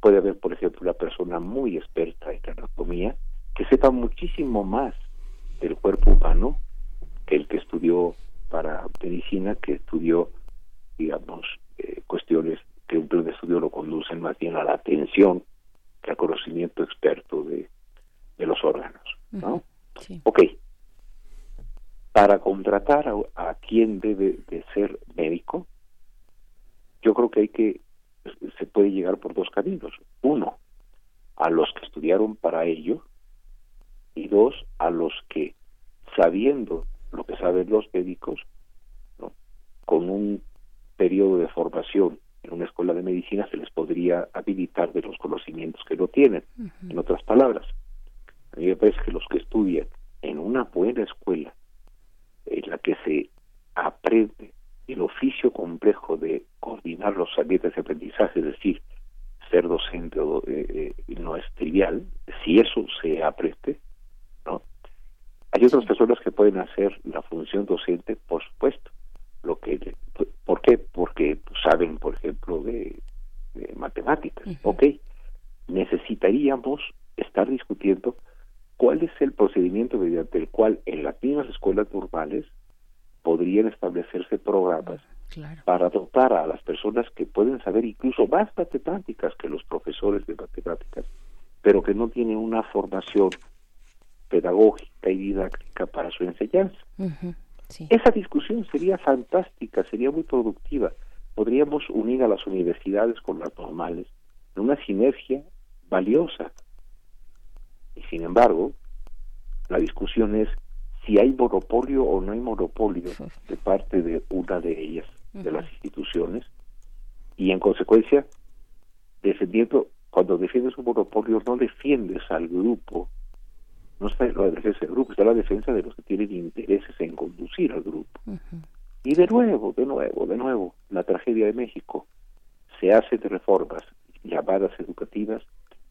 Puede haber, por ejemplo, una persona muy experta en anatomía que sepa muchísimo más del cuerpo humano que el que estudió para medicina, que estudió, digamos, eh, cuestiones que un plan de estudio lo conducen más bien a la atención que al conocimiento experto de, de los órganos. ¿no? Ok. Para contratar a, a quien debe de ser médico, yo creo que hay que se puede llegar por dos caminos. Uno, a los que estudiaron para ello y dos, a los que sabiendo lo que saben los médicos, con un periodo de formación en una escuela de medicina se les podría habilitar de los conocimientos que no tienen. En otras palabras, a mí me parece que los que estudian en una buena escuela en la que se aprende el oficio complejo de coordinar los ambientes de aprendizaje, es decir, ser docente eh, eh, no es trivial, si eso se aprende, ¿no? Hay otras personas que pueden hacer la función docente, por supuesto. Lo que, ¿Por qué? Porque saben, por ejemplo, de, matemáticas. Ok, necesitaríamos estar discutiendo cuál es el procedimiento mediante el cual en las mismas escuelas normales podrían establecerse programas para dotar a las personas que pueden saber incluso más matemáticas que los profesores de matemáticas, pero que no tienen una formación pedagógica y didáctica para su enseñanza. Esa discusión sería fantástica, sería muy productiva. Podríamos unir a las universidades con las normales en una sinergia valiosa. Y sin embargo, la discusión es si hay monopolio o no hay monopolio de parte de una de ellas, de las instituciones, y en consecuencia, defendiendo, cuando defiendes un monopolio, no defiendes al grupo no está la defensa del grupo, está la defensa de los que tienen intereses en conducir al grupo. Y de nuevo, de nuevo, de nuevo, la tragedia de México. Se hace de reformas llamadas educativas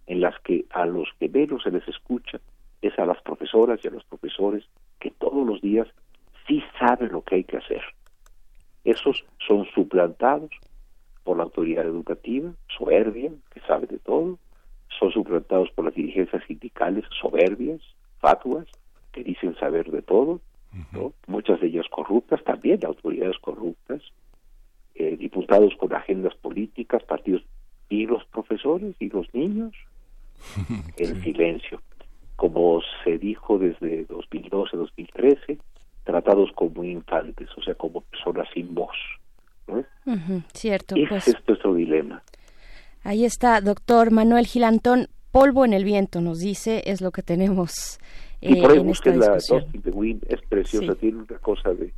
en las que a los que menos se les escucha es a las profesoras y a los profesores que todos los días sí saben lo que hay que hacer. Esos son suplantados por la autoridad educativa, soberbia, que sabe de todo, son suplantados por las dirigencias sindicales, soberbias, fatuas, que dicen saber de todo, muchas de ellas corruptas, también autoridades corruptas, eh, diputados con agendas políticas, partidos y los profesores y los niños en silencio. Como se dijo desde 2012-2013, tratados como infantes, o sea, como personas sin voz. cierto. Ese es nuestro dilema. Ahí está, doctor Manuel Gilantón. Polvo en el viento, nos dice, es lo que tenemos y por ahí busquen la Dustin de Win, es preciosa, tiene una cosa de...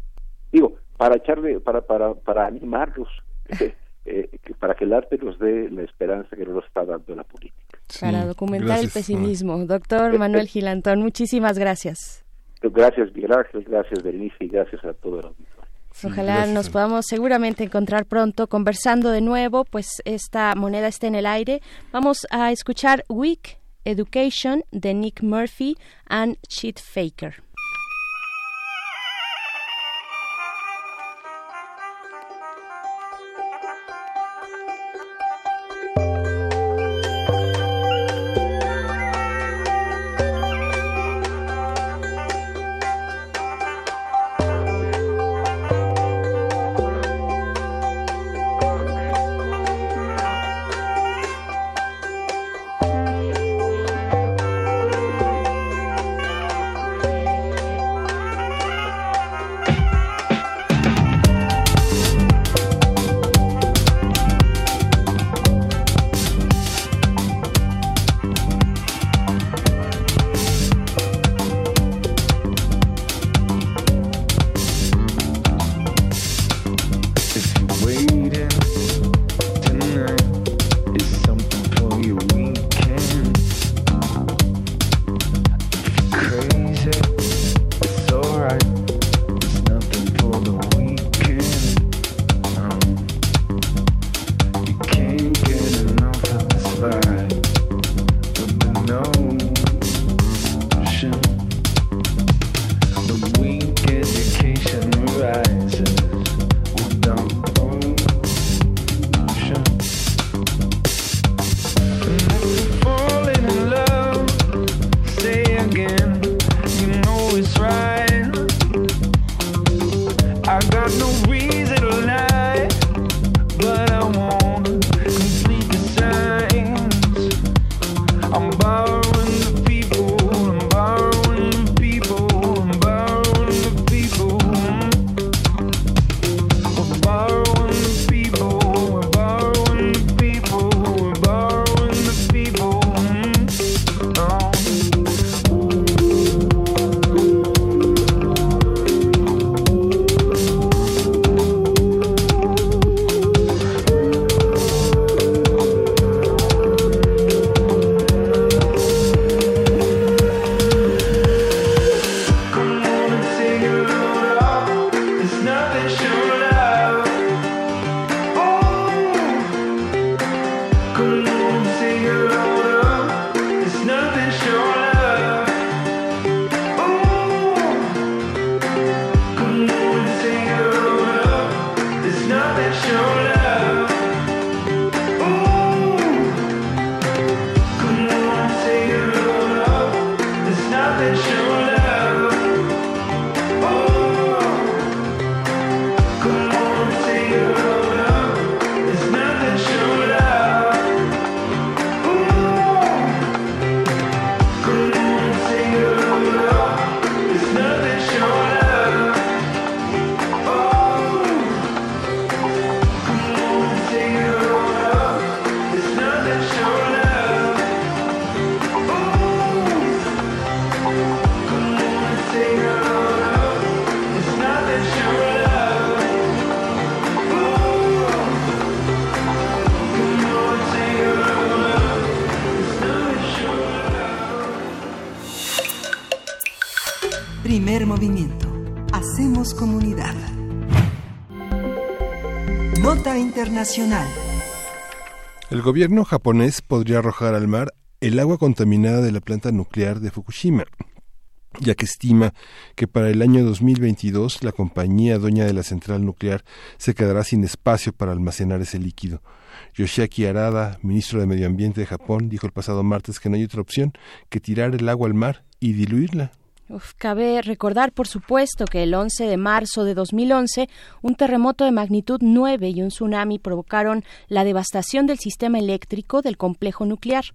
Digo, para echarle, para, para, para animarlos, eh, eh, para que el arte nos dé la esperanza que nos está dando la política. para documentar el pesimismo. Doctor Manuel Gilantón, muchísimas gracias. Gracias, Miguel Ángel, gracias, Berenice, y gracias a todo el auditorio. Ojalá nos podamos seguramente encontrar pronto conversando de nuevo, pues esta moneda está en el aire. Vamos a escuchar Week Education de Nick Murphy and Cheat Faker. El gobierno japonés podría arrojar al mar el agua contaminada de la planta nuclear de Fukushima, ya que estima que para el año 2022 la compañía dueña de la central nuclear se quedará sin espacio para almacenar ese líquido. Yoshiaki Arada, ministro de Medio Ambiente de Japón, dijo el pasado martes que no hay otra opción que tirar el agua al mar y diluirla. Cabe recordar, por supuesto, que el 11 de marzo de 2011 un terremoto de magnitud 9 y un tsunami provocaron la devastación del sistema eléctrico del complejo nuclear.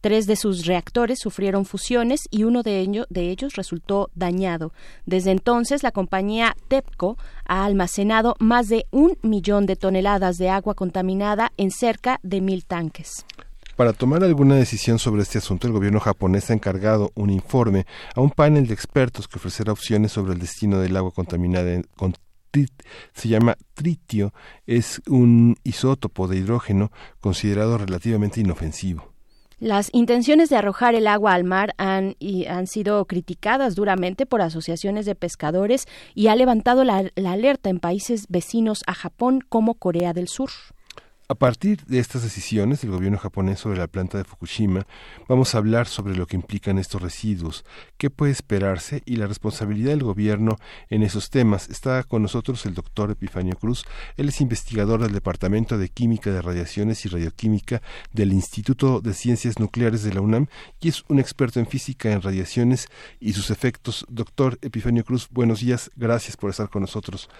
Tres de sus reactores sufrieron fusiones y uno de, ellos resultó dañado. Desde entonces, la compañía TEPCO ha almacenado más de un millón de toneladas de agua contaminada en cerca de mil tanques. Para tomar alguna decisión sobre este asunto, el gobierno japonés ha encargado un informe a un panel de expertos que ofrecerá opciones sobre el destino del agua contaminada con se llama tritio, es un isótopo de hidrógeno considerado relativamente inofensivo. Las intenciones de arrojar el agua al mar han, y han sido criticadas duramente por asociaciones de pescadores y ha levantado la alerta en países vecinos a Japón como Corea del Sur. A partir de estas decisiones del gobierno japonés sobre la planta de Fukushima, vamos a hablar sobre lo que implican estos residuos, qué puede esperarse y la responsabilidad del gobierno en esos temas. Está con nosotros el doctor Epifanio Cruz. Él es investigador del Departamento de Química de Radiaciones y Radioquímica del Instituto de Ciencias Nucleares de la UNAM y es un experto en física en radiaciones y sus efectos. Doctor Epifanio Cruz, buenos días. Gracias por estar con nosotros.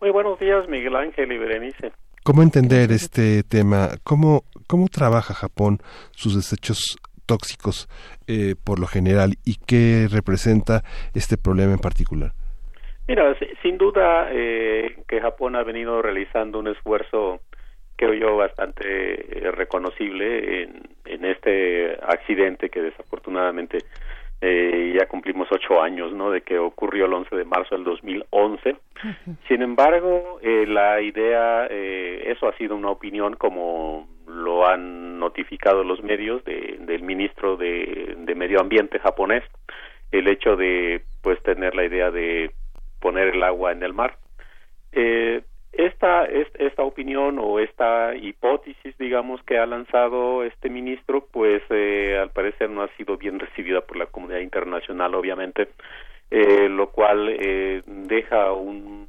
Muy buenos días, Miguel Ángel y Berenice. ¿Cómo entender este tema? ¿Cómo, cómo trabaja Japón sus desechos tóxicos eh, por lo general y qué representa este problema en particular? Mira, sin duda eh, que Japón ha venido realizando un esfuerzo, creo yo, bastante eh, reconocible en, en este accidente que desafortunadamente eh, ya cumplimos ocho años, ¿no? De que ocurrió el 11 de marzo del 2011. Sin embargo, eh, la idea, eh, eso ha sido una opinión como lo han notificado los medios de, del ministro de, de Medio Ambiente japonés, el hecho de, pues, tener la idea de poner el agua en el mar. Eh, esta, esta opinión o esta hipótesis, digamos, que ha lanzado este ministro, pues eh, al parecer no ha sido bien recibida por la comunidad internacional, obviamente, eh, lo cual eh, deja un,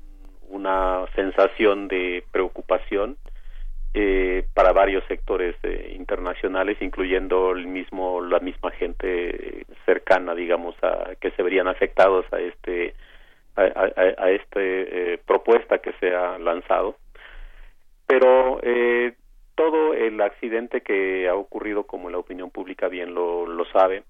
una sensación de preocupación eh, para varios sectores eh, internacionales, incluyendo el mismo, la misma gente cercana, digamos, a que se verían afectados a este a, esta eh, propuesta que se ha lanzado. Pero eh, todo el accidente que ha ocurrido, como la opinión pública bien lo, lo sabe,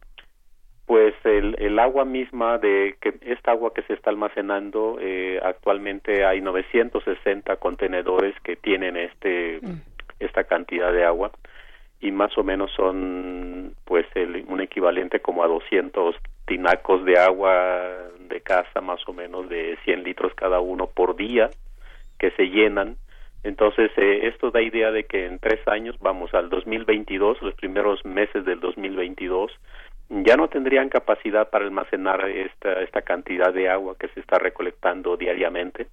pues el, el, agua misma de que esta agua que se está almacenando eh, actualmente hay 960 contenedores que tienen este mm. esta cantidad de agua y más o menos son pues el, un equivalente como a 200 tinacos de agua de casa más o menos de 100 litros cada uno por día que se llenan. Entonces eh, esto da idea de que en tres años vamos al 2022 los primeros meses del 2022 ya no tendrían capacidad para almacenar esta esta cantidad de agua que se está recolectando diariamente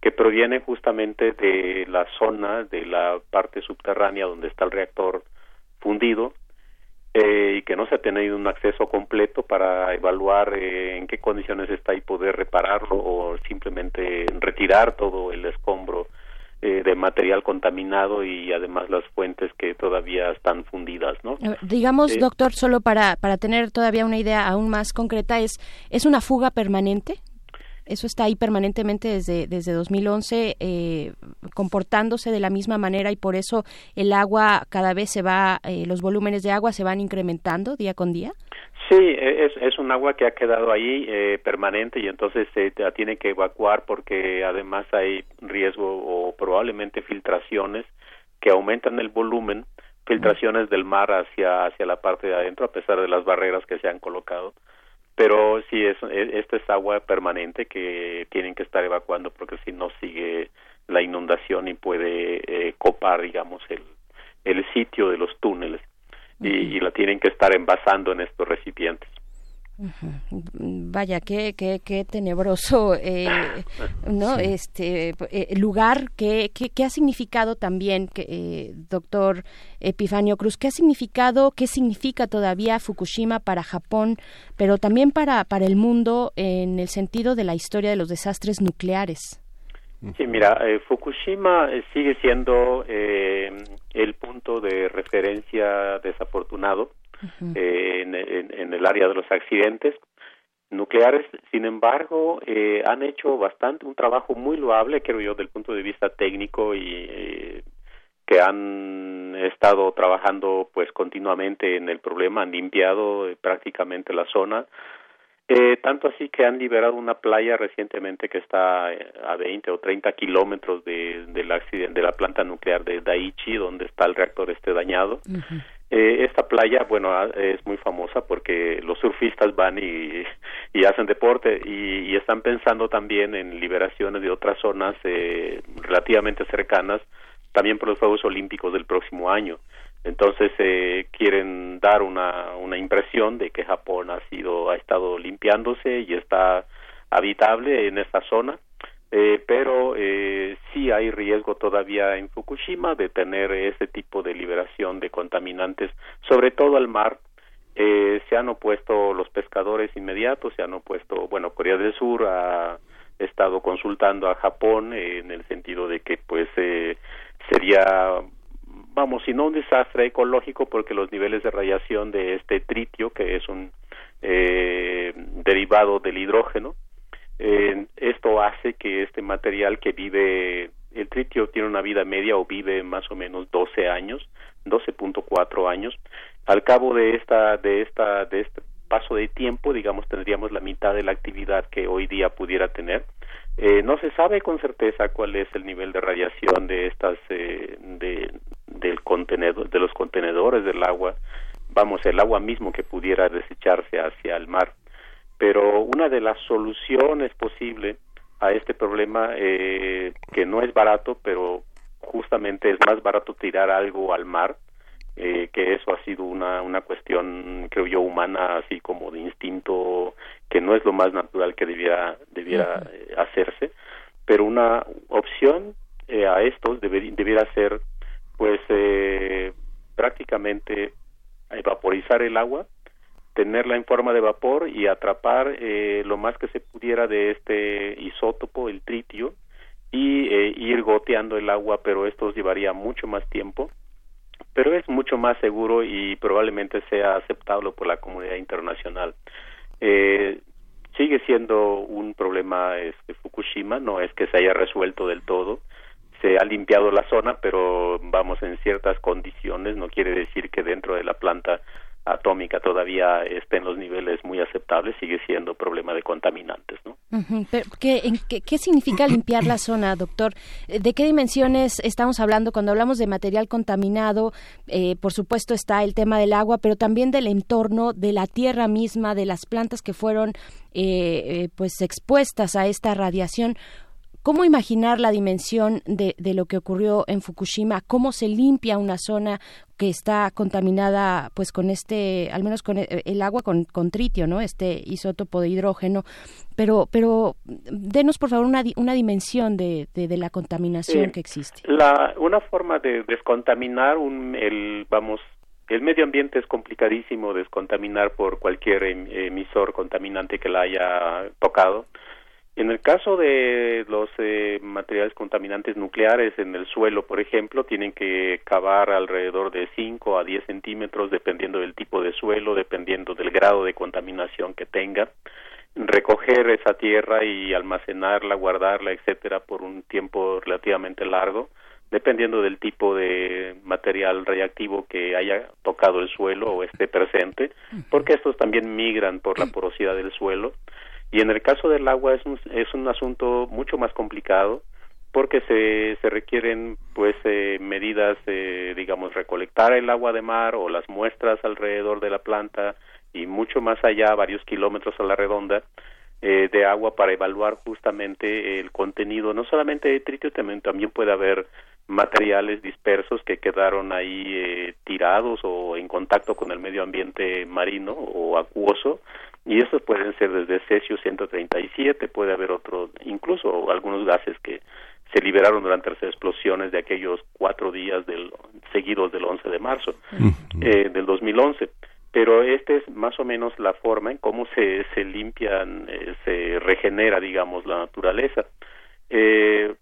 que proviene justamente de la zona de la parte subterránea donde está el reactor fundido eh, y que no se ha tenido un acceso completo para evaluar eh, en qué condiciones está y poder repararlo o simplemente retirar todo el escombro eh, de material contaminado y además las fuentes que todavía están fundidas, ¿no? Digamos, doctor, solo para, para tener todavía una idea aún más concreta, ¿es, ¿es una fuga permanente? Eso está ahí permanentemente desde, desde 2011 eh, comportándose de la misma manera y por eso el agua cada vez se va, eh, los volúmenes de agua se van incrementando día con día. Sí, e, es, es un agua que ha quedado ahí eh, permanente y entonces se la tiene que evacuar porque además hay riesgo o probablemente filtraciones que aumentan el volumen, filtraciones del mar hacia hacia la parte de adentro a pesar de las barreras que se han colocado pero sí es esta es agua permanente que tienen que estar evacuando porque si no sigue la inundación y puede eh, copar digamos el el sitio de los túneles. Y, la tienen que estar envasando en estos recipientes Vaya, qué, qué, qué tenebroso, eh, ¿no? Este eh, lugar, ¿qué, qué, ha significado también, que, eh, doctor Epifanio Cruz? ¿Qué ha significado, qué significa todavía Fukushima para Japón, pero también para, para el mundo en el sentido de la historia de los desastres nucleares? Sí, mira, Fukushima sigue siendo el punto de referencia desafortunado eh, en, el área de los accidentes nucleares. Sin embargo, eh, han hecho bastante un trabajo muy loable, creo yo, del punto de vista técnico y eh, que han estado trabajando pues continuamente en el problema, han limpiado prácticamente la zona. tanto así que han liberado una playa recientemente que está a 20 o 30 kilómetros de, del accidente de la planta nuclear de Daiichi, donde está el reactor este dañado. Eh, esta playa, bueno, es muy famosa porque los surfistas van y, y hacen deporte y, están pensando también en liberaciones de otras zonas eh, relativamente cercanas, también por los Juegos Olímpicos del próximo año. Entonces eh, quieren dar una, una impresión de que Japón ha sido ha estado limpiándose y está habitable en esta zona eh, pero eh, sí hay riesgo todavía en Fukushima de tener ese tipo de liberación de contaminantes, sobre todo al mar. Eh, se han opuesto los pescadores inmediatos, se han opuesto, bueno, Corea del Sur ha estado consultando a Japón en el sentido de que pues eh, sería vamos, si no un desastre ecológico porque los niveles de radiación de este tritio, que es un eh, derivado del hidrógeno, eh, esto hace que este material que vive, el tritio tiene una vida media o vive más o menos 12 años, 12.4 años. Al cabo de esta, de esta, de este paso de tiempo, digamos, tendríamos la mitad de la actividad que hoy día pudiera tener. Eh, no se sabe con certeza cuál es el nivel de radiación de estas, eh, de, del contenedor, de los contenedores del agua, vamos, el agua mismo que pudiera desecharse hacia el mar pero una de las soluciones posibles a este problema eh, que no es barato pero justamente es más barato tirar algo al mar eh, que eso ha sido una, una cuestión creo yo humana así como de instinto que no es lo más natural que debiera debiera eh, hacerse. Pero una opción eh, a estos debiera ser pues prácticamente evaporizar el agua tenerla en forma de vapor y atrapar eh, lo más que se pudiera de este isótopo, el tritio, y eh, ir goteando el agua, pero esto llevaría mucho más tiempo, pero es mucho más seguro y probablemente sea aceptable por la comunidad internacional. Eh, sigue siendo un problema este, Fukushima, no es que se haya resuelto del todo, se ha limpiado la zona, pero vamos en ciertas condiciones, no quiere decir que dentro de la planta atómica todavía esté en los niveles muy aceptables, sigue siendo problema de contaminantes. ¿no? ¿qué, qué, significa limpiar la zona, doctor? ¿De qué dimensiones estamos hablando cuando hablamos de material contaminado? Eh, por supuesto está el tema del agua, pero también del entorno, de la tierra misma, de las plantas que fueron eh, eh, pues expuestas a esta radiación. ¿Cómo imaginar la dimensión de, de, lo que ocurrió en Fukushima? ¿Cómo se limpia una zona que está contaminada, pues con este, al menos con el, agua con, con, tritio, ¿no? Este isótopo de hidrógeno. Pero, pero denos por favor una, una dimensión de, de, la contaminación que existe. La, una forma de descontaminar un, el, vamos, el medio ambiente es complicadísimo descontaminar por cualquier em, emisor contaminante que la haya tocado en el caso de los eh, materiales contaminantes nucleares en el suelo, por ejemplo, tienen que cavar alrededor de 5 a 10 centímetros, dependiendo del tipo de suelo, dependiendo del grado de contaminación que tenga. Recoger esa tierra y almacenarla, guardarla, etcétera, por un tiempo relativamente largo, dependiendo del tipo de material radiactivo que haya tocado el suelo o esté presente, porque estos también migran por la porosidad del suelo y en el caso del agua es un, es un asunto mucho más complicado porque se, se requieren pues eh, medidas de digamos recolectar el agua de mar o las muestras alrededor de la planta y mucho más allá varios kilómetros a la redonda eh, de agua para evaluar justamente el contenido no solamente de tritio también, también puede haber materiales dispersos que quedaron ahí eh, tirados o en contacto con el medio ambiente marino o acuoso y estos pueden ser desde cesio 137, puede haber otro, incluso algunos gases que se liberaron durante las explosiones de aquellos cuatro días del, seguidos del 11 de marzo eh, del 2011 pero esta es más o menos la forma en cómo se, se limpian, eh, se regenera, digamos, la naturaleza. Eh,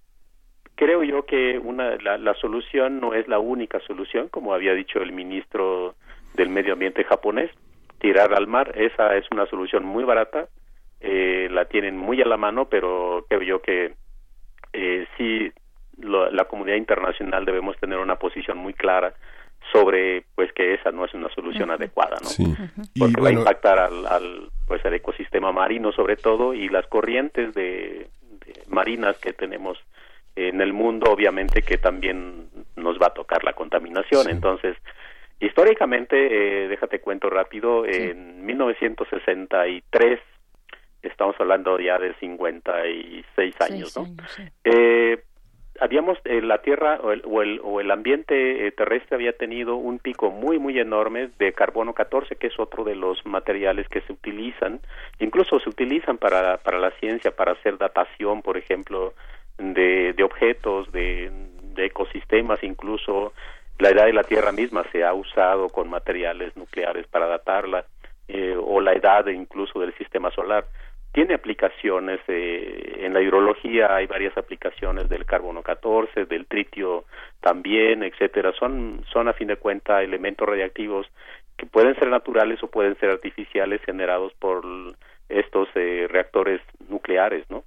creo yo que una, la, la, solución no es la única solución, como había dicho el ministro del Medio Ambiente japonés, tirar al mar, esa es una solución muy barata, eh, la tienen muy a la mano, pero creo yo que eh, sí lo, la comunidad internacional debemos tener una posición muy clara sobre pues que esa no es una solución adecuada no sí. porque va a impactar al, al, pues al ecosistema marino sobre todo y las corrientes de, de, marinas que tenemos en el mundo obviamente que también nos va a tocar la contaminación sí. entonces históricamente eh, déjate cuento rápido sí. en 1963 estamos hablando ya de 56 años, ¿no? Sí. eh, habíamos eh, la tierra o el, o el, o el ambiente eh, terrestre había tenido un pico muy muy enorme de carbono 14 que es otro de los materiales que se utilizan incluso se utilizan para para la ciencia para hacer datación por ejemplo de, de objetos de, de ecosistemas incluso la edad de la tierra misma se ha usado con materiales nucleares para datarla eh, o la edad incluso del sistema solar. Tiene aplicaciones eh, en la hidrología hay varias aplicaciones del carbono 14 del tritio también etcétera. Son son a fin de cuentas elementos radiactivos que pueden ser naturales o pueden ser artificiales generados por estos eh, reactores nucleares no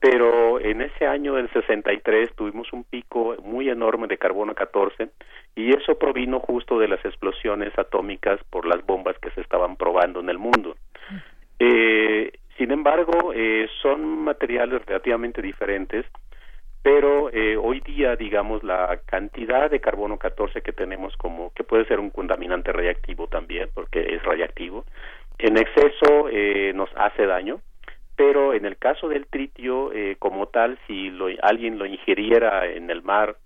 pero en ese año del 63 tuvimos un pico muy enorme de carbono 14 y eso provino justo de las explosiones atómicas por las bombas que se estaban probando en el mundo. Eh, sin embargo, eh, son materiales relativamente diferentes, pero eh, hoy día, digamos, la cantidad de carbono 14 que tenemos como que puede ser un contaminante radiactivo también, porque es radiactivo, en exceso eh, nos hace daño, pero en el caso del tritio, eh, como tal, si lo, alguien lo ingiriera en el mar,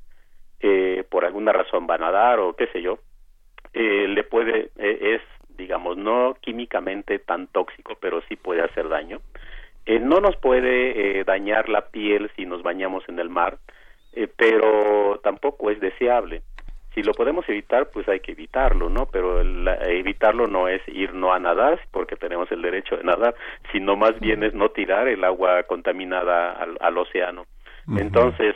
eh, por alguna razón va a nadar o qué sé yo, eh, le puede, eh, es digamos, no químicamente tan tóxico, pero sí puede hacer daño. Eh, no nos puede dañar la piel si nos bañamos en el mar, pero tampoco es deseable. Si lo podemos evitar, pues hay que evitarlo, ¿no? Pero el, evitarlo no es ir no a nadar, porque tenemos el derecho de nadar, sino más bien es no tirar el agua contaminada al, al océano. Uh -huh. Entonces,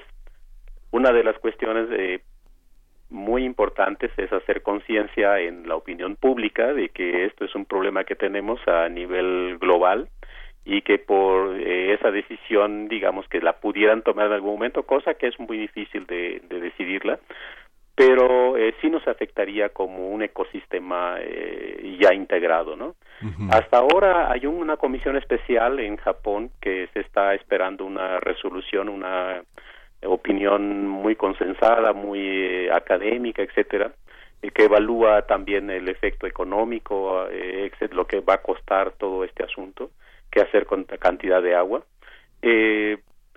una de las cuestiones de muy importantes es hacer conciencia en la opinión pública de que esto es un problema que tenemos a nivel global y que por eh, esa decisión, digamos, que la pudieran tomar en algún momento, cosa que es muy difícil de, de decidirla, pero eh, sí nos afectaría como un ecosistema eh, ya integrado, ¿no? Uh -huh. Hasta ahora hay una comisión especial en Japón que se está esperando una resolución, una opinión muy consensada, muy eh, académica, etcétera, eh, que evalúa también el efecto económico, eh, lo que va a costar todo este asunto, qué hacer con la cantidad de agua.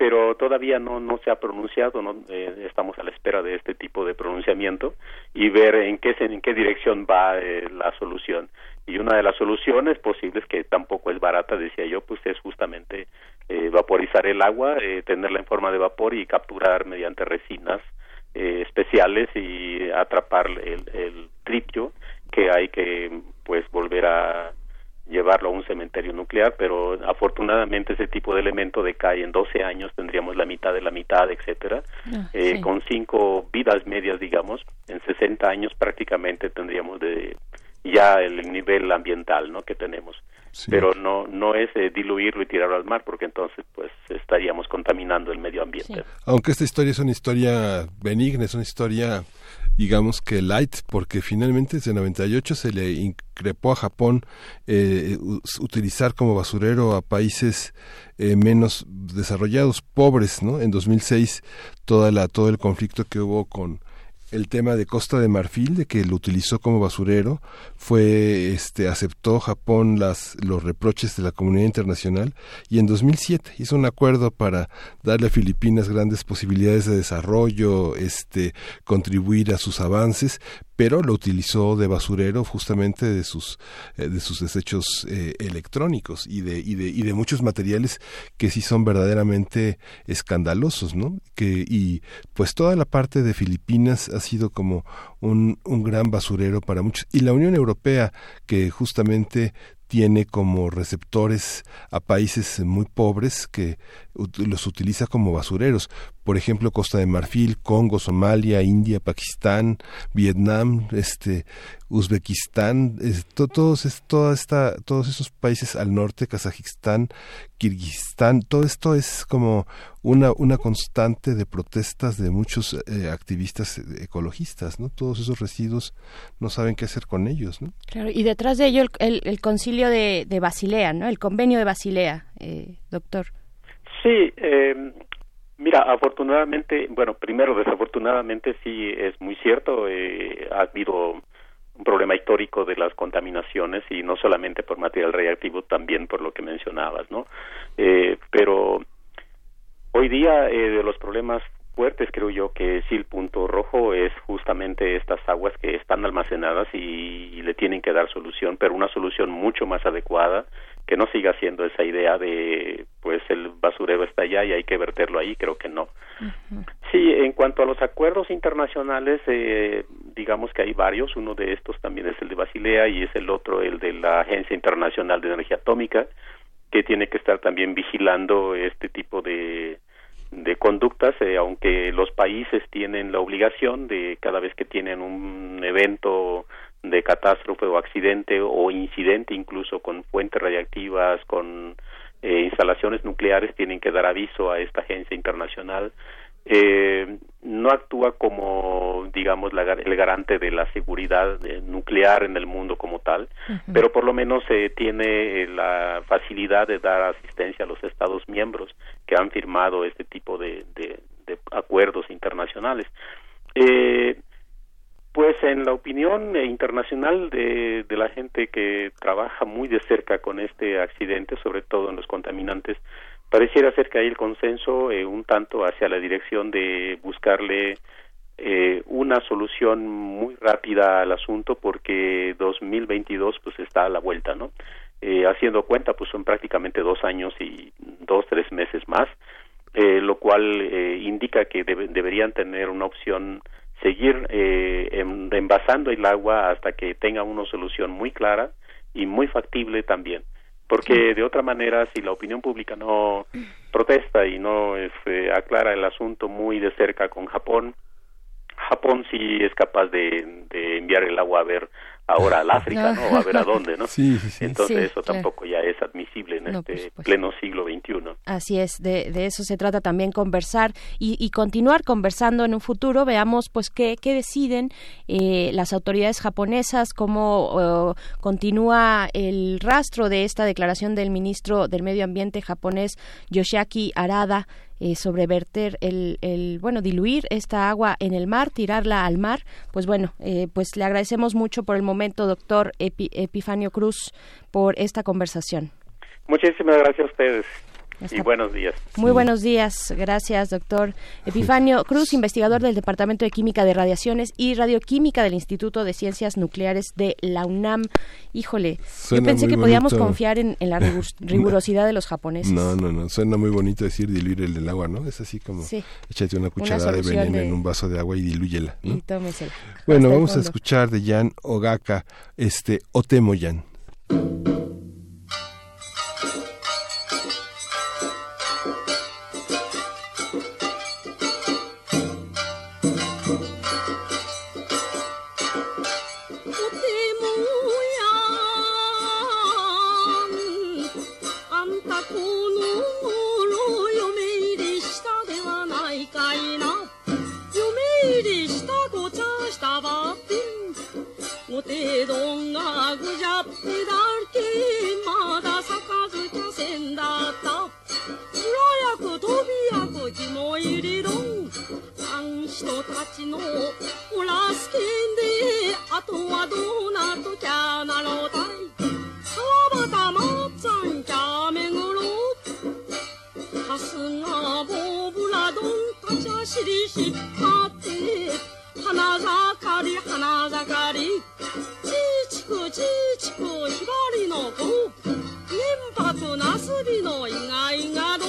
Pero todavía no no se ha pronunciado, no eh, estamos a la espera de este tipo de pronunciamiento y ver en qué en qué dirección va eh, la solución. Y una de las soluciones posibles que tampoco es barata, decía yo, pues es justamente eh, vaporizar el agua, eh, tenerla en forma de vapor y capturar mediante resinas eh, especiales y atrapar el, el tritio que hay que pues volver a llevarlo a un cementerio nuclear, pero afortunadamente ese tipo de elemento decae en 12 años, tendríamos la mitad de la mitad, etcétera, ah, eh, sí. con cinco vidas medias, digamos, en 60 años prácticamente tendríamos de ya el nivel ambiental, ¿no? Que tenemos. Sí. Pero no no es eh, diluirlo y tirarlo al mar, porque entonces pues estaríamos contaminando el medio ambiente. Sí. Aunque esta historia es una historia benigna, es una historia digamos que light, porque finalmente desde 98 se le increpó a Japón eh, utilizar como basurero a países eh, menos desarrollados, pobres, ¿no? En 2006 toda la todo el conflicto que hubo con el tema de Costa de Marfil, de que lo utilizó como basurero, fue, este, aceptó Japón las, los reproches de la comunidad internacional y en 2007 hizo un acuerdo para darle a Filipinas grandes posibilidades de desarrollo, este, contribuir a sus avances, pero lo utilizó de basurero justamente de sus eh, de sus desechos eh, electrónicos y de, y de y de muchos materiales que sí son verdaderamente escandalosos, ¿no? Que y pues toda la parte de Filipinas ha sido como un, un gran basurero para muchos y la Unión Europea que justamente tiene como receptores a países muy pobres que los utiliza como basureros. Por ejemplo, Costa de Marfil, Congo, Somalia, India, Pakistán, Vietnam, este, Uzbekistán, todos, toda esta, todos esos países al norte, Kazajistán, Kirguistán, todo esto es como una, una constante de protestas de muchos eh, activistas ecologistas, ¿no? Todos esos residuos no saben qué hacer con ellos, ¿no? Claro, y detrás de ello el, el, concilio de, de, Basilea, ¿no? El convenio de Basilea, eh, doctor. Sí, eh, Mira, afortunadamente, bueno, primero desafortunadamente sí es muy cierto, eh, ha habido un problema histórico de las contaminaciones y no solamente por material reactivo, también por lo que mencionabas, ¿no? Eh, pero hoy día eh, de los problemas fuertes creo yo que sí el punto rojo es justamente estas aguas que están almacenadas y, y le tienen que dar solución, pero una solución mucho más adecuada que no siga siendo esa idea de pues el basurero está allá y hay que verterlo ahí, creo que no. Sí, en cuanto a los acuerdos internacionales, eh, digamos que hay varios, uno de estos también es el de Basilea y es el otro el de la Agencia Internacional de Energía Atómica, que tiene que estar también vigilando este tipo de, de conductas, eh, aunque los países tienen la obligación de cada vez que tienen un evento de catástrofe o accidente o incidente incluso con fuentes radiactivas, con eh, instalaciones nucleares, tienen que dar aviso a esta agencia internacional. Eh, no actúa como, digamos, la, el garante de la seguridad eh, nuclear en el mundo como tal, pero por lo menos eh, tiene la facilidad de dar asistencia a los Estados miembros que han firmado este tipo de, de, de acuerdos internacionales. Eh, pues en la opinión internacional de, de, la gente que trabaja muy de cerca con este accidente, sobre todo en los contaminantes, pareciera ser que hay el consenso eh, un tanto hacia la dirección de buscarle eh, una solución muy rápida al asunto porque 2022 pues está a la vuelta, ¿no? Eh, haciendo cuenta pues son prácticamente dos años y dos, tres meses más, eh, lo cual indica que debe, deberían tener una opción seguir eh, envasando el agua hasta que tenga una solución muy clara y muy factible también. Porque de otra manera si la opinión pública no protesta y no este, aclara el asunto muy de cerca con Japón Japón sí es capaz de, de enviar el agua a ver ahora al África, ¿no? A ver a dónde, ¿no? Sí, sí, sí. Entonces eso tampoco ya es admisible en este pleno siglo XXI. Así es, de, de, eso se trata también conversar y, y, continuar conversando en un futuro. Veamos pues qué, qué deciden eh, las autoridades japonesas, cómo continúa el rastro de esta declaración del ministro del Medio Ambiente japonés Yoshiaki Arada eh, sobre verter el, el, bueno, diluir esta agua en el mar, tirarla al mar. Pues bueno, eh, pues le agradecemos mucho por el momento, doctor Epi, Epifanio Cruz, por esta conversación. Muchísimas gracias a ustedes. Hasta y buenos días. Muy buenos días. Gracias, doctor Epifanio Cruz, investigador del Departamento de Química de Radiaciones y Radioquímica del Instituto de Ciencias Nucleares de la UNAM. Híjole, suena yo pensé que bonito. podíamos confiar en, en la rigurosidad de los japoneses. No, no, no. Suena muy bonito decir diluir el, el agua, ¿no? Es así como sí. échate una cucharada una de veneno de... en un vaso de agua y dilúyela. ¿no? Y tómesela. Bueno, vamos a escuchar de Jan Ogaka, este Otemoyan. てどんがぐじゃってだってまだ咲かずきゃせんだった。裏やく飛びやく気も入りどん。あんとたちのおらすけんであとはどうなっときゃなろうたい。川端まっちんきゃめぐろう。春日うぶらどんたちゃしりひっぱって。花盛り花盛り。ちちくちちくひばりの子年泊なすびの意外がどん。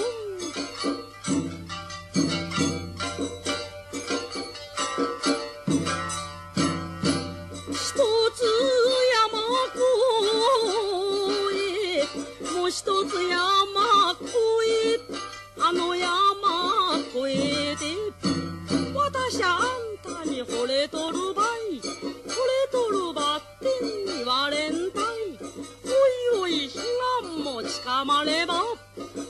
一つ山越えもう一つ山越え。あの山越えて私あん惚れとるばい。惚れとるばってん言われんたい。おいおい彼岸も近まれば。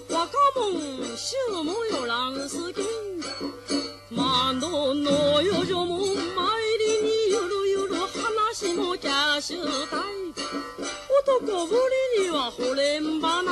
若者衆もよらんすけん。窓の余剰も参りにゆるゆる話もキャッシュたい。男ぶりには惚れんばな。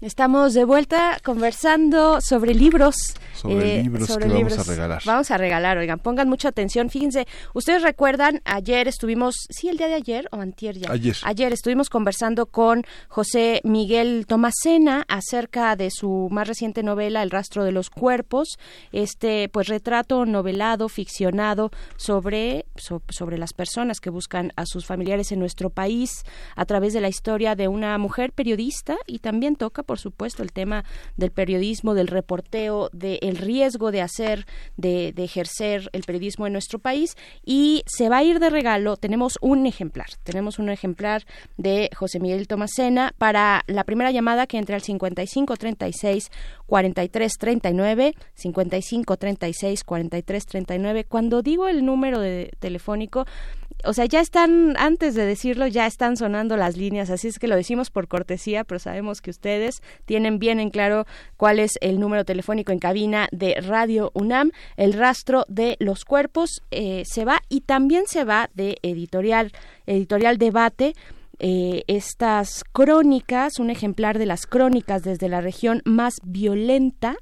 Estamos de vuelta conversando sobre libros. Sobre libros que vamos a regalar. Vamos a regalar, oigan, pongan mucha atención. Fíjense, ustedes recuerdan, ayer estuvimos, sí, el día de ayer o antier ya. Ayer. Ayer estuvimos conversando con José Miguel Tomasena acerca de su más reciente novela, El rastro de los cuerpos, este pues retrato novelado, ficcionado sobre, so- sobre las personas que buscan a sus familiares en nuestro país a través de la historia de una mujer periodista y también toca, por supuesto, el tema del periodismo, del reporteo, del riesgo de hacer, de, ejercer el periodismo en nuestro país y se va a ir de regalo, tenemos un ejemplar, tenemos un ejemplar de José Miguel Tomasena para la primera llamada que entre al 55 36 43 39 55 36 43 39 cuando digo el número de telefónico o sea, ya están, antes de decirlo, ya están sonando las líneas, así es que lo decimos por cortesía, pero sabemos que ustedes tienen bien en claro cuál es el número telefónico en cabina de Radio UNAM. El rastro de los cuerpos eh, se va y también se va de editorial, editorial debate. Eh, estas crónicas, un ejemplar de las crónicas desde la región más violenta,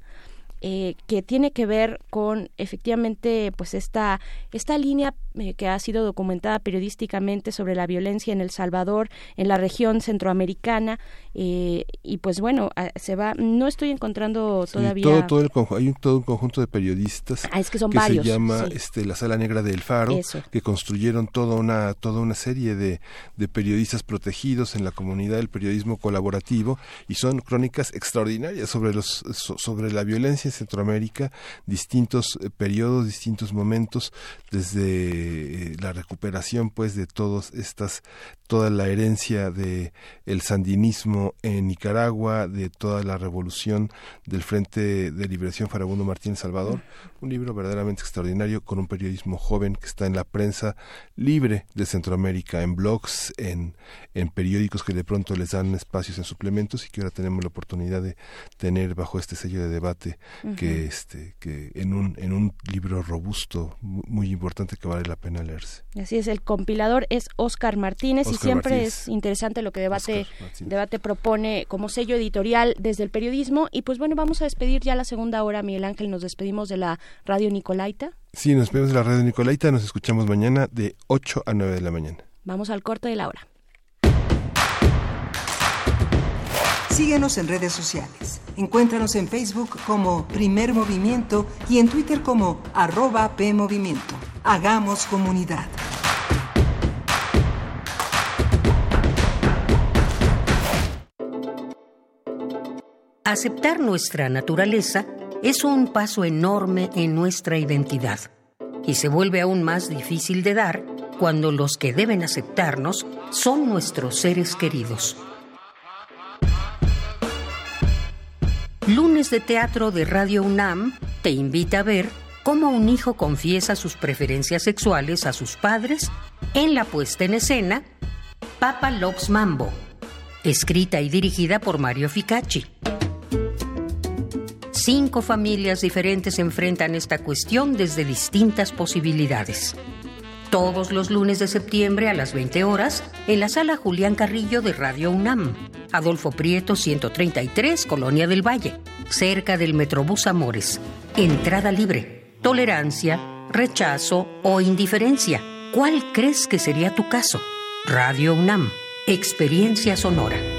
eh, que tiene que ver con efectivamente pues esta esta línea eh, que ha sido documentada periodísticamente sobre la violencia en El Salvador en la región centroamericana eh, y pues bueno se va no estoy encontrando Sí, todavía todo, todo el hay un, todo un conjunto de periodistas Ah, es que son se varios, llama sí. este, la Sala Negra del Faro, Eso. que construyeron toda una, toda una serie de, de periodistas protegidos en la comunidad del periodismo colaborativo y son crónicas extraordinarias sobre, los, so- sobre la violencia en Centroamérica, distintos eh, periodos, distintos momentos, desde eh, la recuperación pues de todas estas, toda la herencia de el sandinismo en Nicaragua, de toda la revolución del Frente de Liberación Farabundo Martín Salvador, un libro verdaderamente extraordinario con un periodismo joven que está en la prensa libre de Centroamérica, en blogs, en, en periódicos que de pronto les dan espacios en suplementos y que ahora tenemos la oportunidad de tener bajo este sello de debate que este que en un en un libro robusto mu- muy importante que vale la pena leerse. Así es, el compilador es Oscar Martínez y siempre Martínez. es interesante lo que debate, debate propone como sello editorial desde el periodismo. Y pues bueno, vamos a despedir ya la segunda hora, Miguel Ángel, nos despedimos de la radio Nicolaita. Sí, nos vemos en la radio Nicolaita, nos escuchamos mañana de 8 a 9 de la mañana. Vamos al corte de la hora. Síguenos en redes sociales. Encuéntranos en Facebook como Primer Movimiento y en Twitter como arroba PMovimiento. Hagamos comunidad. Aceptar nuestra naturaleza es un paso enorme en nuestra identidad y se vuelve aún más difícil de dar cuando los que deben aceptarnos son nuestros seres queridos. Lunes de Teatro de Radio UNAM te invita a ver cómo un hijo confiesa sus preferencias sexuales a sus padres en la puesta en escena Papa Loves Mambo, escrita y dirigida por Mario Ficacci. Cinco familias diferentes enfrentan esta cuestión desde distintas posibilidades. Todos los lunes de septiembre a las 20 horas en la sala Julián Carrillo de Radio UNAM, Adolfo Prieto 133, Colonia del Valle, cerca del Metrobús Amores. Entrada libre, tolerancia, rechazo o indiferencia. ¿Cuál crees que sería tu caso? Radio UNAM, experiencia sonora.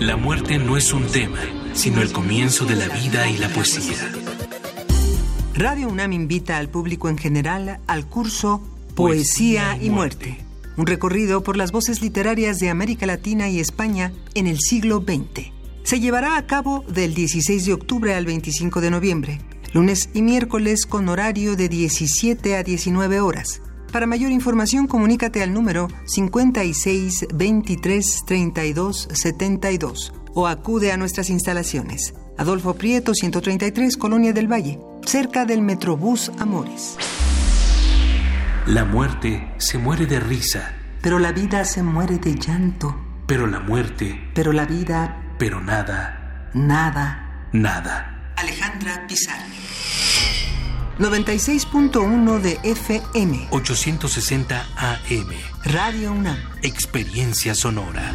La muerte no es un tema, sino el comienzo de la vida y la poesía. Radio UNAM invita al público en general al curso Poesía y Muerte, un recorrido por las voces literarias de América Latina y España en el siglo XX. Se llevará a cabo del 16 de octubre al 25 de noviembre, lunes y miércoles con horario de 17 a 19 horas. Para mayor información, comunícate al número 56 23 32 72 o acude a nuestras instalaciones. Adolfo Prieto, 133, Colonia del Valle, cerca del Metrobús Amores. La muerte se muere de risa, Pero la vida se muere de llanto. pero la muerte, Pero la vida, pero nada, nada. nada. Alejandra Pizarro. 96.1 de FM. 860 AM. Radio UNAM. Experiencia sonora.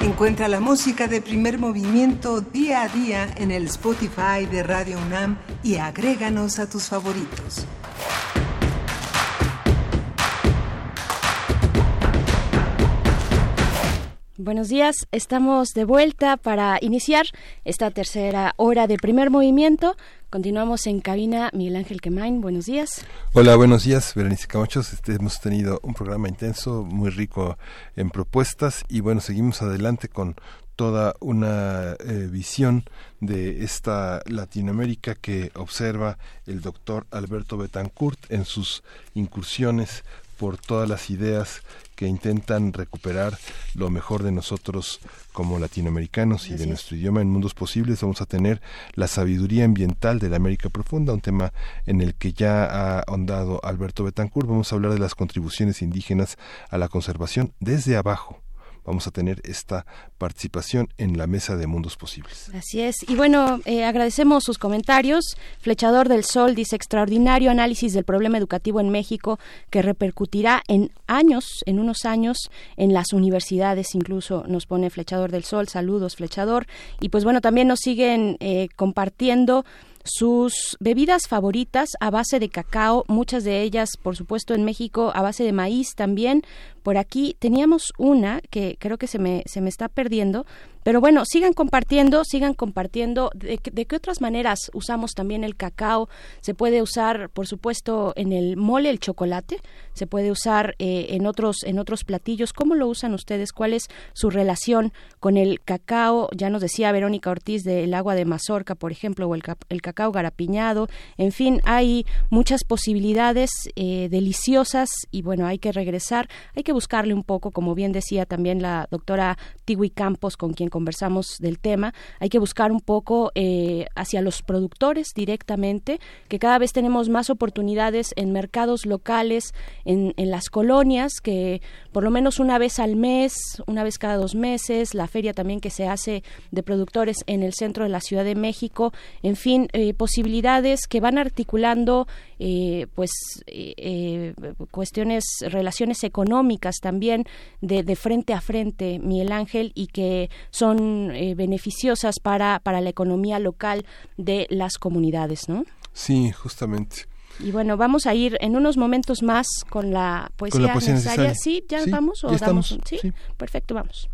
Encuentra la música de primer movimiento día a día en el Spotify de Radio UNAM y agréganos a tus favoritos. Buenos días, estamos de vuelta para iniciar esta tercera hora de primer movimiento. Continuamos en cabina Miguel Ángel Quemain, buenos días. Hola, buenos días, Berenice Camachos. Este, hemos tenido un programa intenso, muy rico en propuestas y bueno, seguimos adelante con toda una eh, visión de esta Latinoamérica que observa el doctor Alberto Betancourt en sus incursiones por todas las ideas que intentan recuperar lo mejor de nosotros como latinoamericanos y de nuestro idioma en mundos posibles. Vamos a tener la sabiduría ambiental de la América Profunda, un tema en el que ya ha ahondado Alberto Betancourt. Vamos a hablar de las contribuciones indígenas a la conservación desde abajo vamos a tener esta participación en la mesa de mundos posibles. Así es. Y bueno, eh, agradecemos sus comentarios. Flechador del Sol dice extraordinario análisis del problema educativo en México que repercutirá en años, en unos años, en las universidades. Incluso nos pone Flechador del Sol. Saludos, Flechador. Y pues bueno, también nos siguen eh, compartiendo sus bebidas favoritas a base de cacao, muchas de ellas, por supuesto, en México a base de maíz también. Por aquí teníamos una que creo que se me, se me está perdiendo, pero bueno, sigan compartiendo, sigan compartiendo de, de, qué otras maneras usamos también el cacao. Se puede usar, por supuesto, en el mole, el chocolate, se puede usar eh, en otros en otros platillos. ¿Cómo lo usan ustedes? ¿Cuál es su relación con el cacao? Ya nos decía Verónica Ortiz del agua de mazorca, por ejemplo, o el, el cacao garapiñado. En fin, hay muchas posibilidades eh, deliciosas y bueno, hay que regresar, hay que buscarle un poco, como bien decía también la doctora Tiwi Campos, con quien conversamos del tema, hay que buscar un poco eh, hacia los productores directamente, que cada vez tenemos más oportunidades en mercados locales, en, en las colonias, que por lo menos una vez al mes, una vez cada dos meses, la feria también que se hace de productores en el centro de la Ciudad de México, en fin, eh, posibilidades que van articulando eh, pues cuestiones, relaciones económicas también de, de, frente a frente, Miguel Ángel, y que son beneficiosas para, para la economía local de las comunidades, ¿no? Sí, justamente. Y bueno, vamos a ir en unos momentos más con la poesía, necesaria. Sí, ya vamos o damos ¿sí? ¿Sí? perfecto, vamos.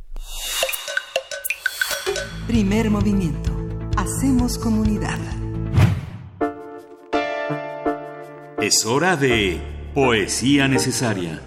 Primer movimiento. Hacemos comunidad. Es hora de poesía necesaria.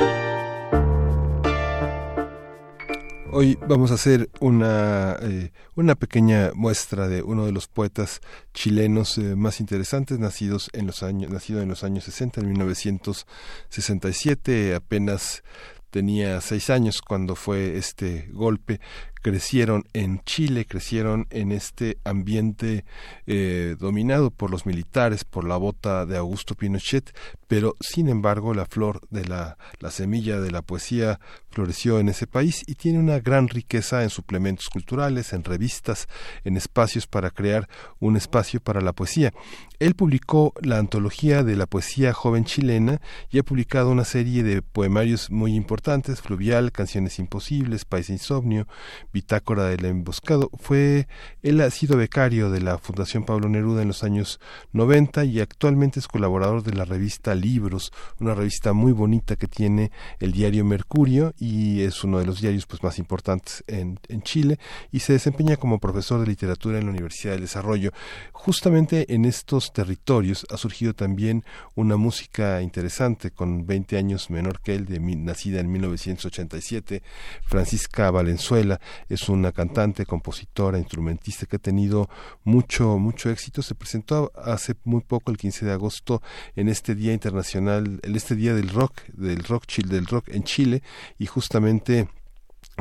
Hoy vamos a hacer una, eh, una pequeña muestra de uno de los poetas chilenos eh, más interesantes, nacidos en los años, nacido en los años 60, en 1967, apenas tenía seis años cuando fue este golpe crecieron en Chile, crecieron en este ambiente eh, dominado por los militares, por la bota de Augusto Pinochet, pero sin embargo la flor de la, la semilla de la poesía floreció en ese país y tiene una gran riqueza en suplementos culturales, en revistas, en espacios para crear un espacio para la poesía. Él publicó la antología de la poesía joven chilena y ha publicado una serie de poemarios muy importantes, Fluvial, Canciones Imposibles, País Insomnio, Bitácora del Emboscado. Fue, él ha sido becario de la Fundación Pablo Neruda en los años 90 y actualmente es colaborador de la revista Libros, una revista muy bonita que tiene el diario Mercurio y es uno de los diarios pues, más importantes en, en Chile y se desempeña como profesor de literatura en la Universidad del Desarrollo. Justamente en estos territorios ha surgido también una música interesante con 20 años menor que él, de, nacida en 1987, Francisca Valenzuela es una cantante, compositora, instrumentista que ha tenido mucho, mucho éxito. Se presentó hace muy poco, el 15 de agosto, en este Día Internacional, en este Día del Rock, del Rock Chile, del Rock en Chile, y justamente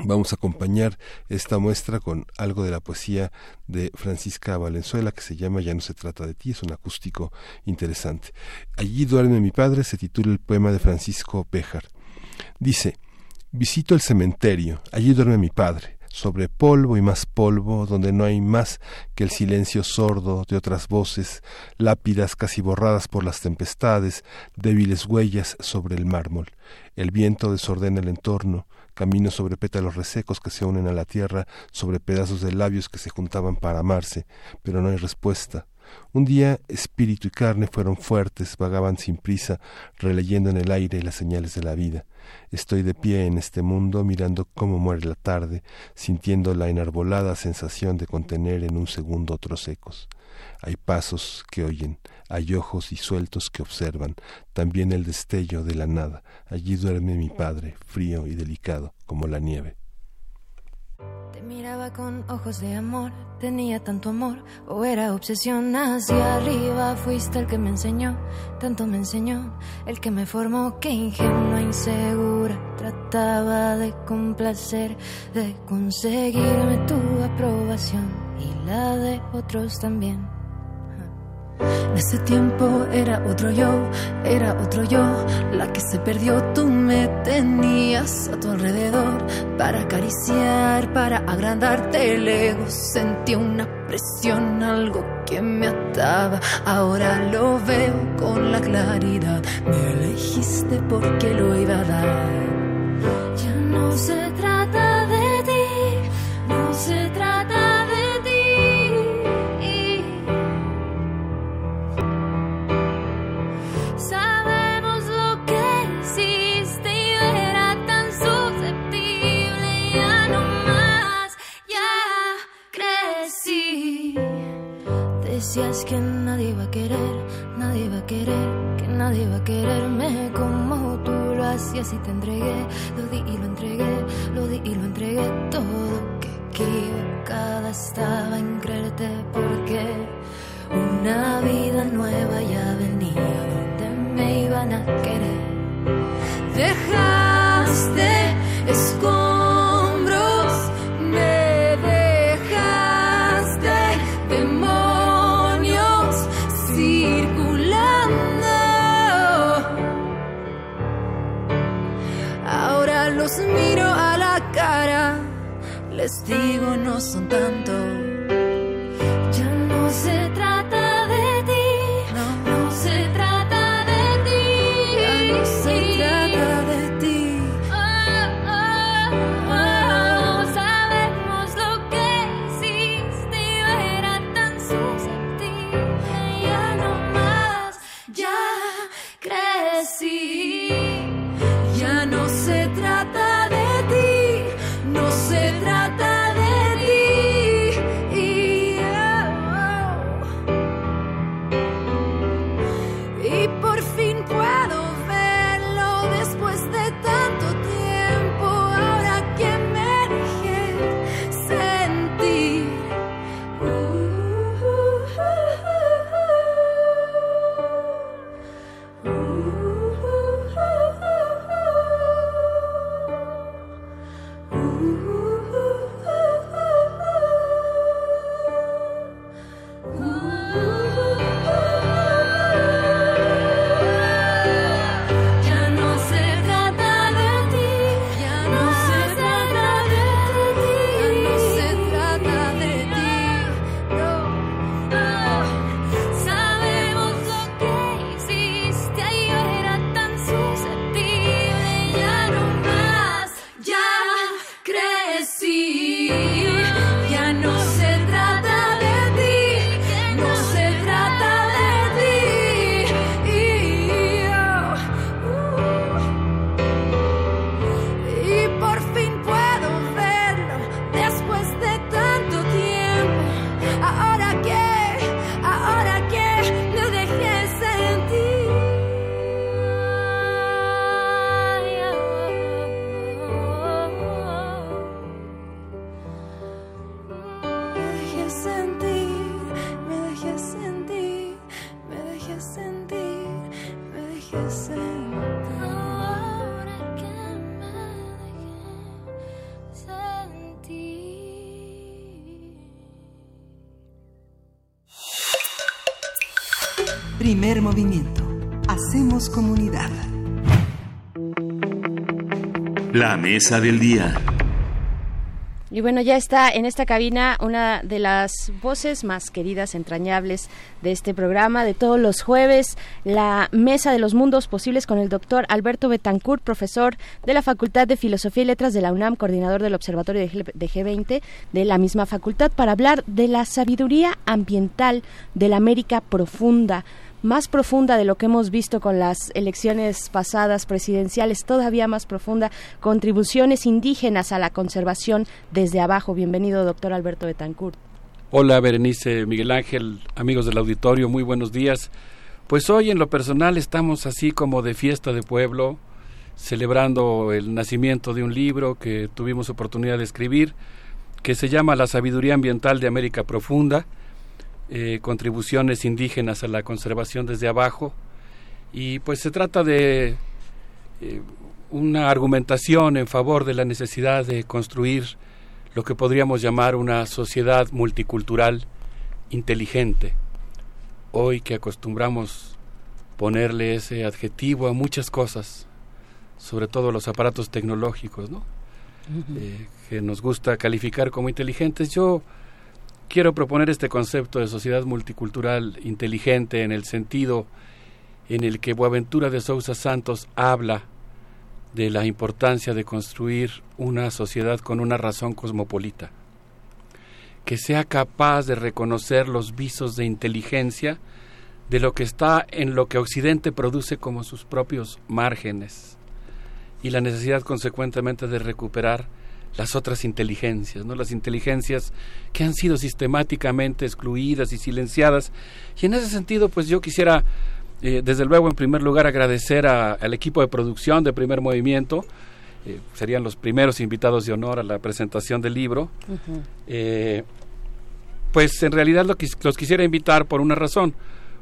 Vamos a acompañar esta muestra con algo de la poesía de Francisca Valenzuela que se llama Ya no se trata de ti, es un acústico interesante. Allí duerme mi padre, se titula el poema de Francisco Béjar. Dice, visito el cementerio, allí duerme mi padre sobre polvo y más polvo, donde no hay más que el silencio sordo de otras voces, lápidas casi borradas por las tempestades, débiles huellas sobre el mármol. El viento desordena el entorno, camino sobre pétalos resecos que se unen a la tierra, sobre pedazos de labios que se juntaban para amarse, pero no hay respuesta. Un día espíritu y carne fueron fuertes, vagaban sin prisa, releyendo en el aire las señales de la vida. Estoy de pie en este mundo mirando cómo muere la tarde, sintiendo la enarbolada sensación de contener en un segundo otros ecos. Hay pasos que oyen, hay ojos y sueltos que observan, también el destello de la nada. Allí duerme mi padre, frío y delicado como la nieve. Miraba con ojos de amor, tenía tanto amor, o era obsesión hacia arriba. Fuiste el que me enseñó, tanto me enseñó, el que me formó, que ingenua, insegura, trataba de complacer, de conseguirme tu aprobación y la de otros también. En ese tiempo era otro yo, era otro yo, la que se perdió. Tú me tenías a tu alrededor para acariciar, para agrandarte el ego. Sentí una presión, algo que me ataba. Ahora lo veo con la claridad. Me elegiste porque lo iba a dar. Ya no se trata Decías que nadie va a querer, nadie va a querer, que nadie va a quererme como tú lo hacías y te entregué, lo di y lo entregué, lo di y lo entregué todo que equivocada estaba en creerte porque una vida nueva ya venía donde me iban a querer. Dejaste escombros, les digo no son tanto. Ya no se mesa del día. Y bueno, ya está en esta cabina una de las voces más queridas, entrañables de este programa de todos los jueves, la Mesa de los Mundos Posibles con el doctor Alberto Betancourt, profesor de la Facultad de Filosofía y Letras de la UNAM, coordinador del Observatorio de G- de G20 de la misma facultad, para hablar de la sabiduría ambiental de la América profunda más profunda de lo que hemos visto con las elecciones pasadas presidenciales, todavía más profunda, contribuciones indígenas a la conservación desde abajo. Bienvenido, doctor Alberto Betancourt. Hola, Berenice, Miguel Ángel, amigos del auditorio, muy buenos días. Pues hoy en lo personal estamos así como de fiesta de pueblo, celebrando el nacimiento de un libro que tuvimos oportunidad de escribir, que se llama La sabiduría ambiental de América Profunda, eh, contribuciones indígenas a la conservación desde abajo. Y pues se trata de eh, una argumentación en favor de la necesidad de construir lo que podríamos llamar una sociedad multicultural inteligente. Hoy que acostumbramos ponerle ese adjetivo a muchas cosas, sobre todo los aparatos tecnológicos, ¿no? Eh, que nos gusta calificar como inteligentes. Yo quiero proponer este concepto de sociedad multicultural inteligente en el sentido en el que Boaventura de Sousa Santos habla de la importancia de construir una sociedad con una razón cosmopolita, que sea capaz de reconocer los visos de inteligencia de lo que está en lo que Occidente produce como sus propios márgenes y la necesidad consecuentemente de recuperar las otras inteligencias, ¿no? las inteligencias que han sido sistemáticamente excluidas y silenciadas. Y en ese sentido, pues yo quisiera, eh, desde luego, en primer lugar, agradecer a- al equipo de producción de Primer Movimiento. Eh, serían los primeros invitados de honor a la presentación del libro. Eh, pues en realidad lo los quisiera invitar por una razón,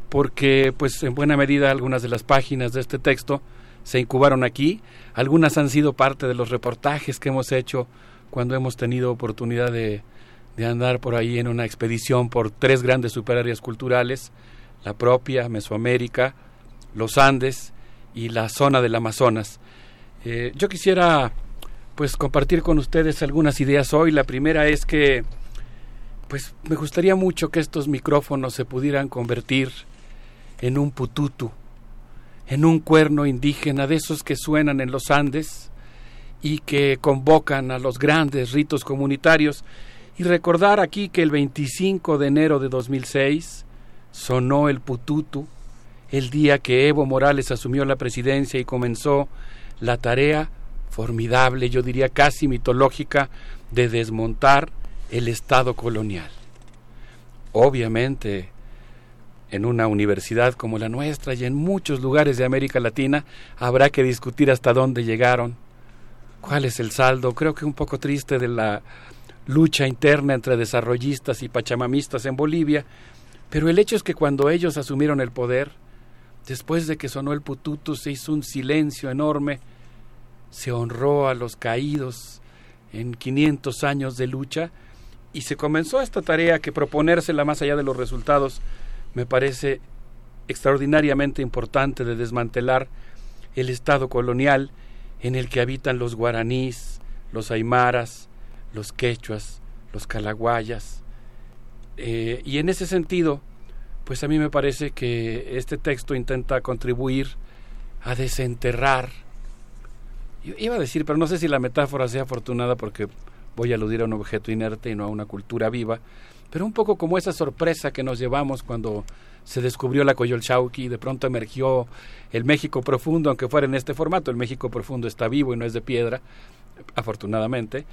porque pues en buena medida algunas de las páginas de este texto se incubaron aquí, algunas han sido parte de los reportajes que hemos hecho cuando hemos tenido oportunidad de, de andar por ahí en una expedición por tres grandes superáreas culturales, la propia, Mesoamérica, los Andes y la zona del Amazonas. Eh, yo quisiera pues compartir con ustedes algunas ideas hoy. La primera es que pues me gustaría mucho que estos micrófonos se pudieran convertir en un pututu, en un cuerno indígena de esos que suenan en los Andes y que convocan a los grandes ritos comunitarios y recordar aquí que el 25 de enero de 2006 sonó el pututu, el día que Evo Morales asumió la presidencia y comenzó la tarea formidable, yo diría casi mitológica, de desmontar el Estado colonial. Obviamente, en una universidad como la nuestra y en muchos lugares de América Latina habrá que discutir hasta dónde llegaron, cuál es el saldo, creo que un poco triste de la lucha interna entre desarrollistas y pachamamistas en Bolivia, pero el hecho es que cuando ellos asumieron el poder, después de que sonó el pututu, se hizo un silencio enorme, se honró a los caídos en 500 años de lucha y se comenzó esta tarea que proponérsela más allá de los resultados me parece extraordinariamente importante de desmantelar el estado colonial en el que habitan los guaraníes, los aymaras, los quechuas, los calaguayas. Eh, y en ese sentido, pues a mí me parece que este texto intenta contribuir a desenterrar. Iba a decir, pero no sé si la metáfora sea afortunada porque voy a aludir a un objeto inerte y no a una cultura viva, pero un poco como esa sorpresa que nos llevamos cuando se descubrió la Coyolxauqui y de pronto emergió el México profundo, aunque fuera en este formato, el México profundo está vivo y no es de piedra, afortunadamente,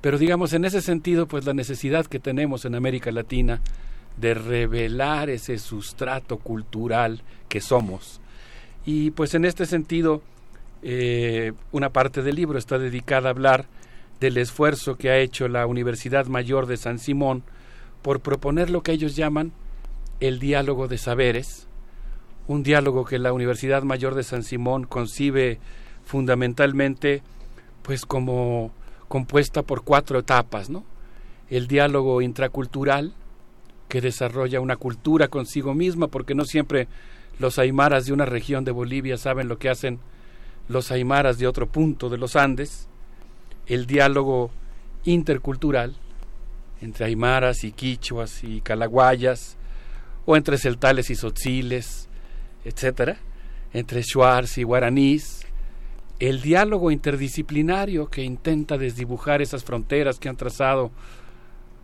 pero digamos en ese sentido, pues la necesidad que tenemos en América Latina de revelar ese sustrato cultural que somos. Y pues en este sentido, eh, una parte del libro está dedicada a hablar del esfuerzo que ha hecho la Universidad Mayor de San Simón por proponer lo que ellos llaman el diálogo de saberes, un diálogo que la Universidad Mayor de San Simón concibe fundamentalmente pues como compuesta por cuatro etapas, ¿no? El diálogo intracultural que desarrolla una cultura consigo misma porque no siempre los aymaras de una región de Bolivia saben lo que hacen los aymaras de otro punto de los Andes, el diálogo intercultural entre aymaras y quichuas y calaguayas, o entre celtales y sotziles, etcétera, entre shuars y guaraníes, el diálogo interdisciplinario que intenta desdibujar esas fronteras que han trazado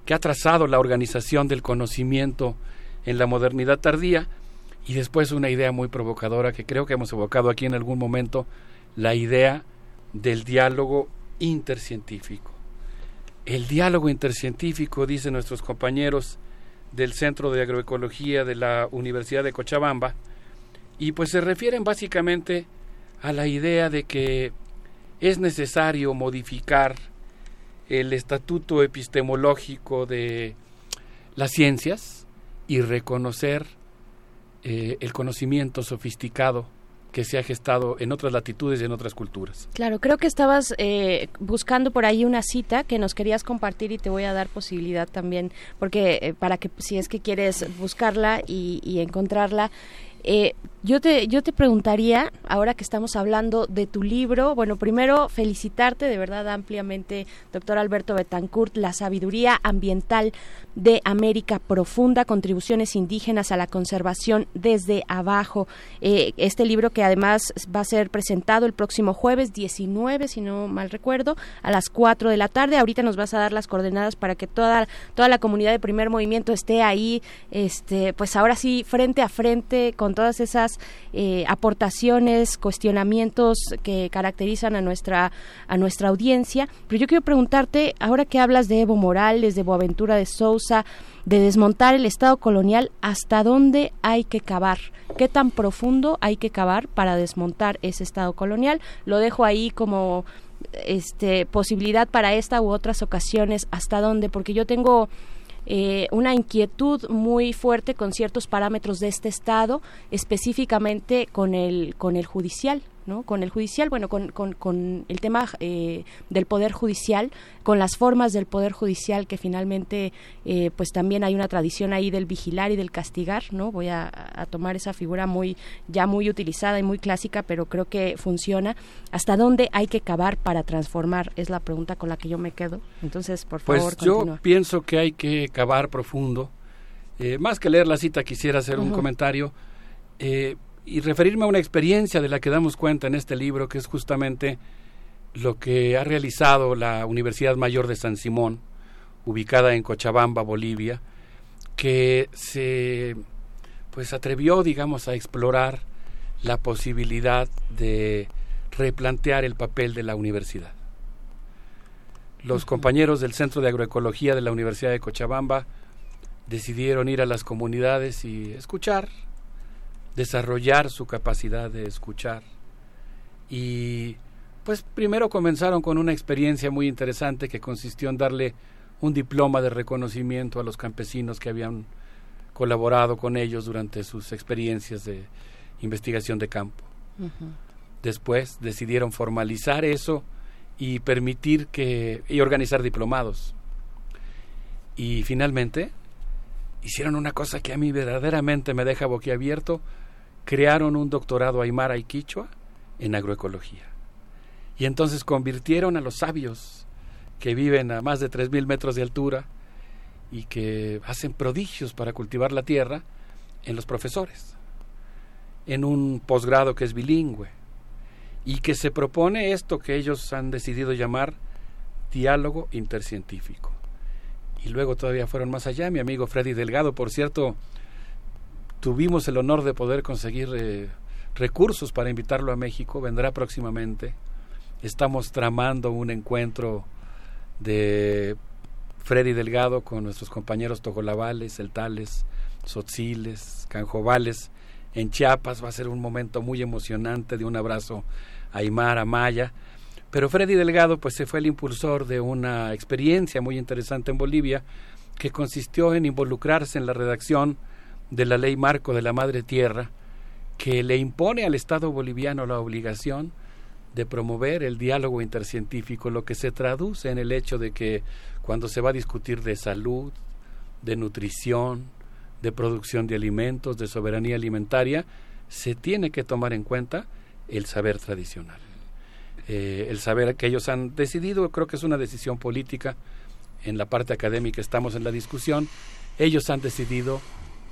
que ha trazado la organización del conocimiento en la modernidad tardía y después una idea muy provocadora que creo que hemos evocado aquí en algún momento, la idea del diálogo intercientífico. El diálogo intercientífico, dicen nuestros compañeros del Centro de Agroecología de la Universidad de Cochabamba, y pues se refieren básicamente a la idea de que es necesario modificar el estatuto epistemológico de las ciencias y reconocer eh, el conocimiento sofisticado que se ha gestado en otras latitudes y en otras culturas. Claro, creo que estabas eh, buscando por ahí una cita que nos querías compartir y te voy a dar posibilidad también, porque eh, para que si es que quieres buscarla y, y encontrarla, eh, yo te, yo te preguntaría, ahora que estamos hablando de tu libro, bueno, primero felicitarte de verdad ampliamente, doctor Alberto Betancourt, La sabiduría ambiental de América Profunda, contribuciones indígenas a la conservación desde abajo. Eh, este libro que además va a ser presentado el próximo jueves 19, si no mal recuerdo, a las 4 de la tarde. Ahorita nos vas a dar las coordenadas para que toda, toda la comunidad de primer movimiento esté ahí, este, pues ahora sí, frente a frente con todas esas eh, aportaciones, cuestionamientos que caracterizan a nuestra, a nuestra audiencia. Pero yo quiero preguntarte, ahora que hablas de Evo Morales, de Boaventura de Sousa, de desmontar el Estado colonial, ¿hasta dónde hay que cavar? ¿Qué tan profundo hay que cavar para desmontar ese Estado colonial? Lo dejo ahí como este posibilidad para esta u otras ocasiones hasta dónde porque yo tengo eh, una inquietud muy fuerte con ciertos parámetros de este estado, específicamente con el con el judicial, ¿no? Con el judicial, bueno, con, con, con el tema eh, del poder judicial, con las formas del poder judicial que finalmente, eh, pues también hay una tradición ahí del vigilar y del castigar, ¿no? Voy a, a, tomar esa figura muy, ya muy utilizada y muy clásica, pero creo que funciona. ¿Hasta dónde hay que cavar para transformar? Es la pregunta con la que yo me quedo. Entonces, por pues favor, yo continúa. pienso que hay que cavar profundo. Eh, más que leer la cita, quisiera hacer un comentario eh, y referirme a una experiencia de la que damos cuenta en este libro, que es justamente lo que ha realizado la Universidad Mayor de San Simón, ubicada en Cochabamba, Bolivia, que se pues atrevió, digamos, a explorar la posibilidad de replantear el papel de la universidad. Los compañeros del Centro de Agroecología de la Universidad de Cochabamba decidieron ir a las comunidades y escuchar, desarrollar su capacidad de escuchar. Y pues primero comenzaron con una experiencia muy interesante que consistió en darle un diploma de reconocimiento a los campesinos que habían colaborado con ellos durante sus experiencias de investigación de campo. Después decidieron formalizar eso y permitir que y organizar diplomados. Y finalmente hicieron una cosa que a mí verdaderamente me deja boquiabierto, crearon un doctorado aymara y quichua en agroecología. Y entonces convirtieron a los sabios que viven a más de 3.000 metros de altura y que hacen prodigios para cultivar la tierra en los profesores, en un posgrado que es bilingüe y que se propone esto que ellos han decidido llamar diálogo intercientífico. Y luego todavía fueron más allá, mi amigo Freddy Delgado, por cierto, tuvimos el honor de poder conseguir eh, recursos para invitarlo a México, vendrá próximamente. Estamos tramando un encuentro de Freddy Delgado con nuestros compañeros tojolabales, celtales, sotziles, canjovales en Chiapas. Va a ser un momento muy emocionante de un abrazo a Aymara Maya. Pero Freddy Delgado pues se fue el impulsor de una experiencia muy interesante en Bolivia que consistió en involucrarse en la redacción de la ley marco de la madre tierra que le impone al Estado boliviano la obligación de promover el diálogo intercientífico, lo que se traduce en el hecho de que cuando se va a discutir de salud, de nutrición, de producción de alimentos, de soberanía alimentaria, se tiene que tomar en cuenta el saber tradicional. Eh, el saber que ellos han decidido, creo que es una decisión política, en la parte académica estamos en la discusión, ellos han decidido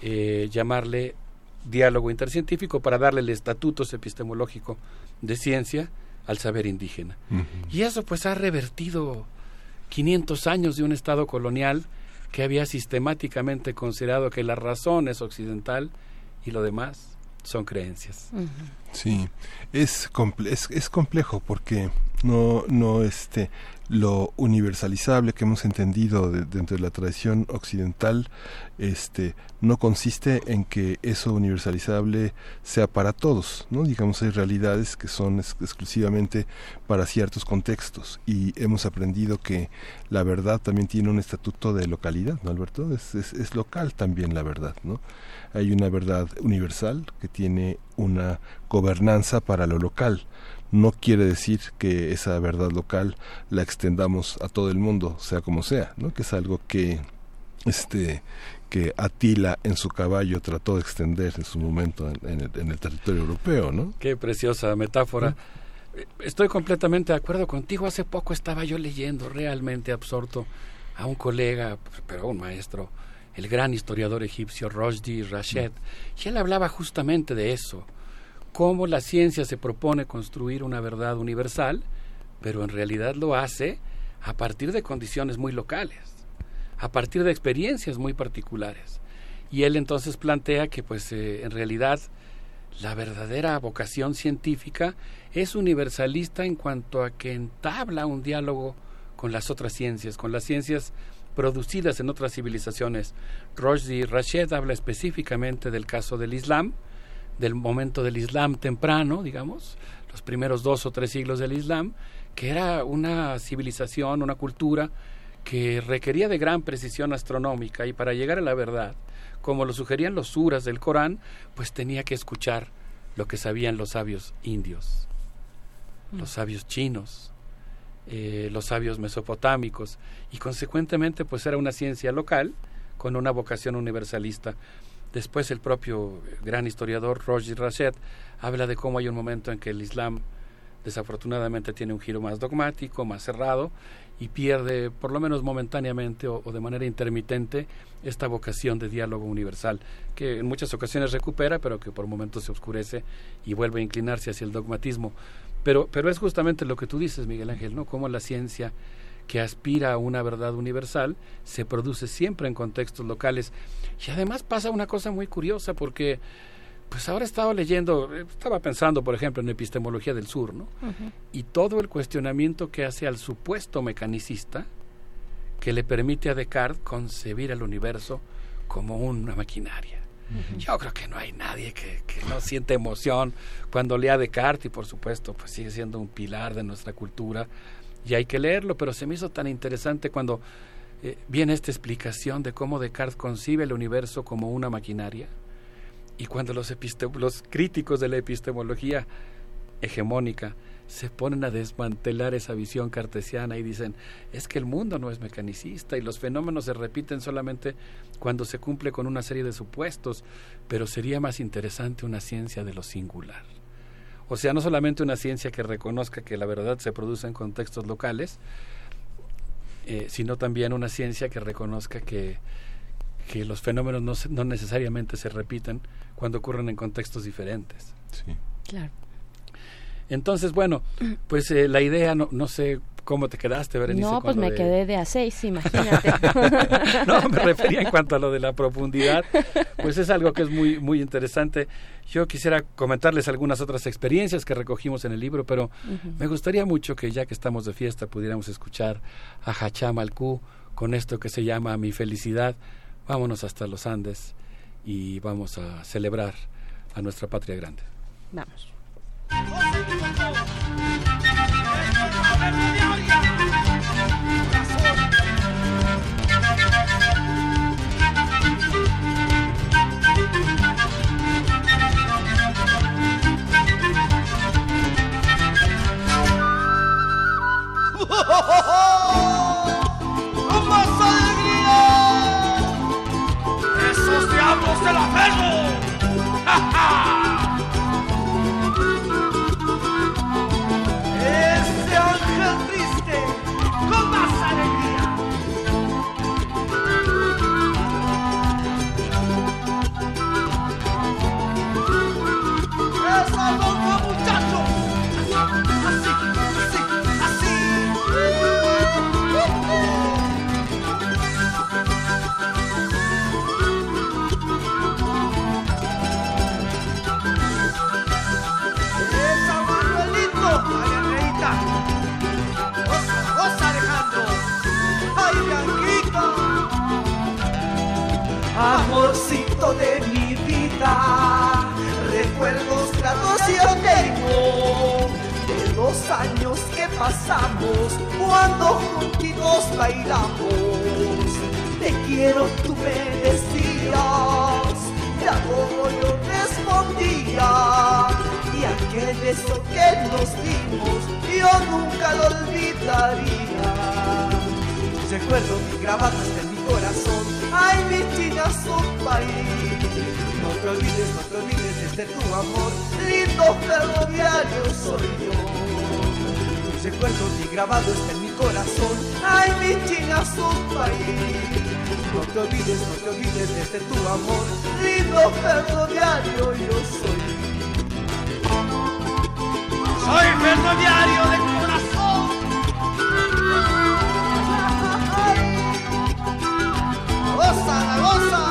eh, llamarle diálogo intercientífico para darle el estatuto epistemológico de ciencia al saber indígena. Y eso pues ha revertido 500 años de un Estado colonial que había sistemáticamente considerado que la razón es occidental y lo demás son creencias. Sí, es, comple es, es complejo porque no, no este, lo universalizable que hemos entendido de, dentro de la tradición occidental este no consiste en que eso universalizable sea para todos no digamos hay realidades que son ex exclusivamente para ciertos contextos y hemos aprendido que la verdad también tiene un estatuto de localidad no Alberto es, es, es local también la verdad no hay una verdad universal que tiene una gobernanza para lo local no quiere decir que esa verdad local la extendamos a todo el mundo, sea como sea, ¿no? Que es algo que este que Atila en su caballo trató de extender en su momento en, en, el, en el, territorio europeo, ¿no? Qué preciosa metáfora. Estoy completamente de acuerdo contigo. Hace poco estaba yo leyendo realmente absorto a un colega, pero un maestro, el gran historiador egipcio Rojdi Rashed, y él hablaba justamente de eso cómo la ciencia se propone construir una verdad universal, pero en realidad lo hace a partir de condiciones muy locales, a partir de experiencias muy particulares. Y él entonces plantea que pues eh, en realidad la verdadera vocación científica es universalista en cuanto a que entabla un diálogo con las otras ciencias, con las ciencias producidas en otras civilizaciones. Rojdi Rashed habla específicamente del caso del Islam, del momento del Islam temprano, digamos, los primeros dos o tres siglos del Islam, que era una civilización, una cultura que requería de gran precisión astronómica y para llegar a la verdad, como lo sugerían los suras del Corán, pues tenía que escuchar lo que sabían los sabios indios. los sabios chinos, eh, los sabios mesopotámicos, y consecuentemente pues era una ciencia local con una vocación universalista. Después el propio gran historiador Roger Rachet habla de cómo hay un momento en que el Islam desafortunadamente tiene un giro más dogmático, más cerrado, y pierde, por lo menos momentáneamente o, de manera intermitente, esta vocación de diálogo universal, que en muchas ocasiones recupera, pero que por momentos se oscurece y vuelve a inclinarse hacia el dogmatismo. Pero, pero es justamente lo que tú dices, Miguel Ángel, ¿no? Cómo la ciencia que aspira a una verdad universal se produce siempre en contextos locales. Y además pasa una cosa muy curiosa porque pues ahora he estado leyendo, estaba pensando, por ejemplo, en epistemología del sur, ¿no? Y todo el cuestionamiento que hace al supuesto mecanicista que le permite a Descartes concebir el universo como una maquinaria. Yo creo que no hay nadie que, no siente emoción cuando lea Descartes y por supuesto pues sigue siendo un pilar de nuestra cultura y hay que leerlo, pero se me hizo tan interesante cuando eh, viene esta explicación de cómo Descartes concibe el universo como una maquinaria y cuando los, los críticos de la epistemología hegemónica se ponen a desmantelar esa visión cartesiana y dicen, es que el mundo no es mecanicista y los fenómenos se repiten solamente cuando se cumple con una serie de supuestos, pero sería más interesante una ciencia de lo singular. O sea, no solamente una ciencia que reconozca que la verdad se produce en contextos locales, eh, sino también una ciencia que reconozca que que los fenómenos no, no necesariamente se repiten cuando ocurren en contextos diferentes. Sí. Claro. Entonces, bueno, pues eh, la idea, no, no sé cómo te quedaste, Berenice. No, pues me quedé de a seis, imagínate. no, me refería en cuanto a lo de la profundidad, pues es algo que es muy, muy interesante. Yo quisiera comentarles algunas otras experiencias que recogimos en el libro, pero me gustaría mucho que ya que estamos de fiesta pudiéramos escuchar a Hacham Alcú con esto que se llama Mi Felicidad, vámonos hasta los Andes y vamos a celebrar a nuestra patria grande. Vamos. Diablos del aferro! ¡Ja, ja! De mi vida, recuerdos gratos yo tengo de los años que pasamos cuando juntitos bailamos. Te quiero, tú me decías, te adoro, yo respondía. Y aquel beso que nos dimos, yo nunca lo olvidaría. Recuerdo que grabaste en mi corazón, ay mi china su país. No te olvides, no te olvides de tu amor, lindo ferroviario soy yo. Recuerdo que grabado está en mi corazón, ay mi china su país. No te olvides, no te olvides de tu amor, lindo ferroviario yo soy. Soy ferroviario de Goza, la goza.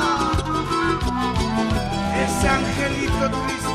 Ese angelito triste.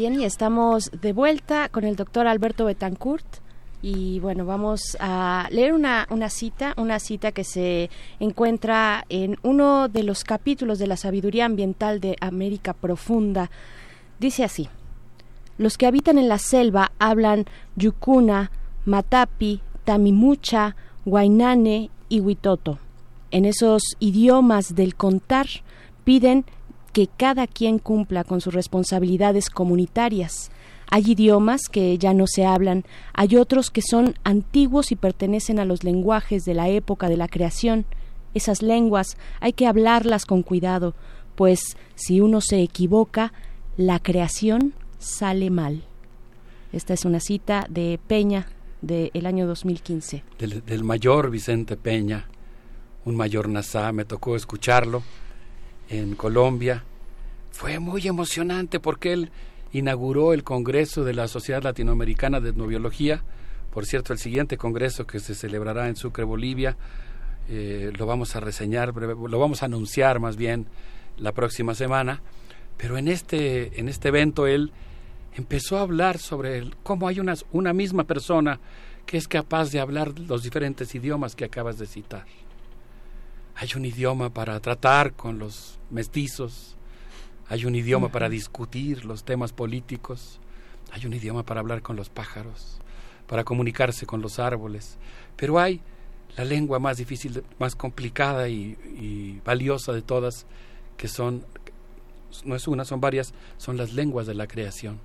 Bien, y estamos de vuelta con el doctor Alberto Betancourt. Y bueno, vamos a leer una, una cita, una cita que se encuentra en uno de los capítulos de la sabiduría ambiental de América Profunda. Dice así, los que habitan en la selva hablan yucuna, matapi, tamimucha, guainane y huitoto. En esos idiomas del contar piden que cada quien cumpla con sus responsabilidades comunitarias hay idiomas que ya no se hablan, hay otros que son antiguos y pertenecen a los lenguajes de la época de la creación. Esas lenguas hay que hablarlas con cuidado, pues si uno se equivoca, la creación sale mal. Esta es una cita de Peña del año 2015. Del, del mayor Vicente Peña, un mayor Nazá, me tocó escucharlo en Colombia. Fue muy emocionante porque él inauguró el Congreso de la Sociedad Latinoamericana de Etnobiología. Por cierto, el siguiente congreso que se celebrará en Sucre, Bolivia, eh, lo vamos a reseñar, lo vamos a anunciar más bien la próxima semana. Pero en este, en este evento él empezó a hablar sobre cómo hay una, una misma persona que es capaz de hablar los diferentes idiomas que acabas de citar. Hay un idioma para tratar con los mestizos, hay un idioma para discutir los temas políticos, hay un idioma para hablar con los pájaros, para comunicarse con los árboles, pero hay la lengua más difícil, más complicada y, valiosa de todas, que son, no es una, son varias, son las lenguas de la creación,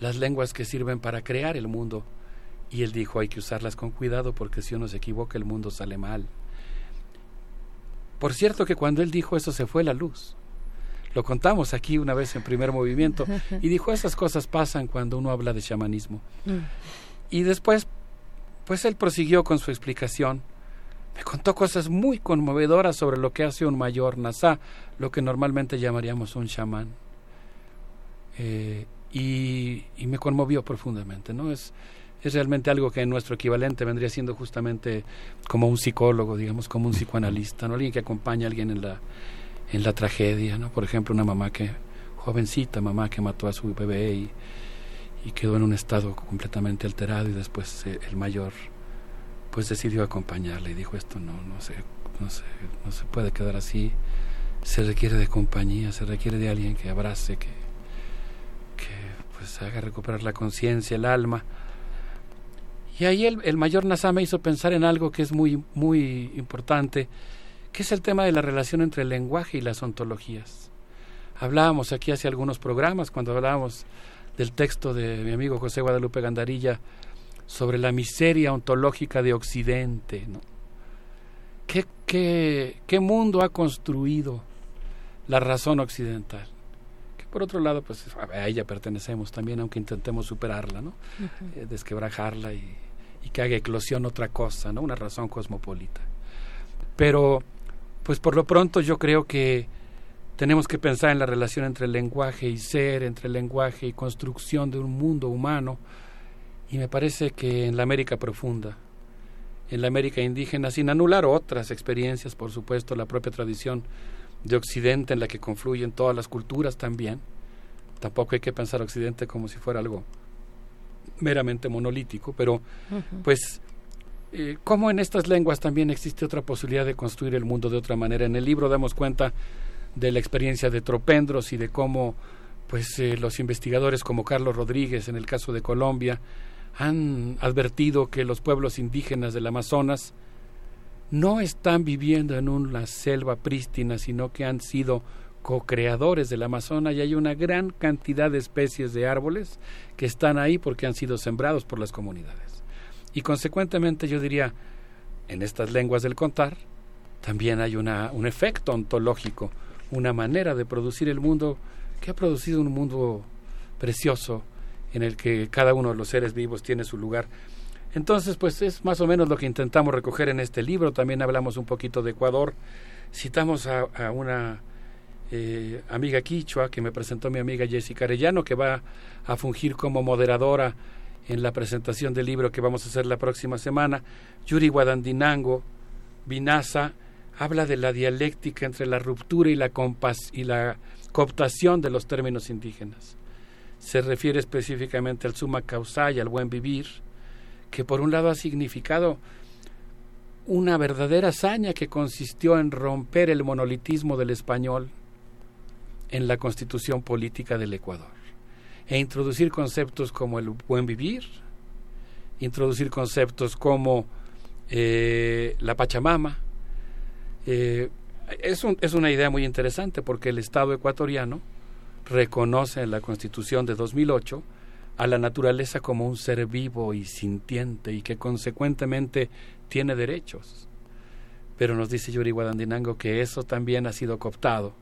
las lenguas que sirven para crear el mundo. Y él dijo, hay que usarlas con cuidado porque si uno se equivoca el mundo sale mal. Por cierto que cuando él dijo eso se fue la luz lo contamos aquí una vez en primer movimiento, y dijo, esas cosas pasan cuando uno habla de chamanismo. Mm. Y después, pues él prosiguió con su explicación. Me contó cosas muy conmovedoras sobre lo que hace un mayor Nasá, lo que normalmente llamaríamos un chamán. Eh, y, y, me conmovió profundamente, ¿no? Es, es realmente algo que en nuestro equivalente vendría siendo justamente como un psicólogo, digamos, como un psicoanalista, ¿no? Alguien que acompaña a alguien en la, en la tragedia, ¿no? Por ejemplo, una mamá que, jovencita mamá que mató a su bebé y, y quedó en un estado completamente alterado y después eh, el mayor pues decidió acompañarle y dijo esto no, no se, no se, no se puede quedar así, se requiere de compañía, se requiere de alguien que abrace, que, que pues haga recuperar la conciencia, el alma. Y ahí el, el mayor Nazama hizo pensar en algo que es muy, muy importante, que es el tema de la relación entre el lenguaje y las ontologías. Hablábamos aquí hace algunos programas, cuando hablábamos del texto de mi amigo José Guadalupe Gandarilla sobre la miseria ontológica de Occidente. ¿no? ¿Qué, qué, qué mundo ha construido la razón occidental? Que por otro lado, pues a ella pertenecemos también, aunque intentemos superarla, ¿no? Eh, desquebrajarla y, y que haga eclosión otra cosa, ¿no? Una razón cosmopolita. Pero pues por lo pronto yo creo que tenemos que pensar en la relación entre lenguaje y ser, entre lenguaje y construcción de un mundo humano. Y me parece que en la América profunda, en la América indígena, sin anular otras experiencias, por supuesto, la propia tradición de Occidente en la que confluyen todas las culturas también. Tampoco hay que pensar Occidente como si fuera algo meramente monolítico, pero pues eh, cómo en estas lenguas también existe otra posibilidad de construir el mundo de otra manera. En el libro damos cuenta de la experiencia de Tropendros y de cómo pues eh, los investigadores como Carlos Rodríguez en el caso de Colombia han advertido que los pueblos indígenas del Amazonas no están viviendo en una selva prístina, sino que han sido co-creadores del Amazonas y hay una gran cantidad de especies de árboles que están ahí porque han sido sembrados por las comunidades. Y consecuentemente yo diría, en estas lenguas del contar, también hay una, un efecto ontológico, una manera de producir el mundo que ha producido un mundo precioso en el que cada uno de los seres vivos tiene su lugar. Entonces, pues es más o menos lo que intentamos recoger en este libro. También hablamos un poquito de Ecuador. Citamos a, una eh, amiga quichua que me presentó mi amiga Jessica Arellano, que va a fungir como moderadora en la presentación del libro que vamos a hacer la próxima semana, Yuri Guadandinango Vinasa habla de la dialéctica entre la ruptura y la, y la cooptación de los términos indígenas. Se refiere específicamente al suma causa y al buen vivir, que por un lado ha significado una verdadera hazaña que consistió en romper el monolitismo del español en la constitución política del Ecuador e introducir conceptos como el buen vivir, introducir conceptos como eh, la Pachamama. Eh, es, es una idea muy interesante porque el Estado ecuatoriano reconoce en la Constitución de 2008 a la naturaleza como un ser vivo y sintiente y que consecuentemente tiene derechos. Pero nos dice Yuri Guadandinango que eso también ha sido cooptado,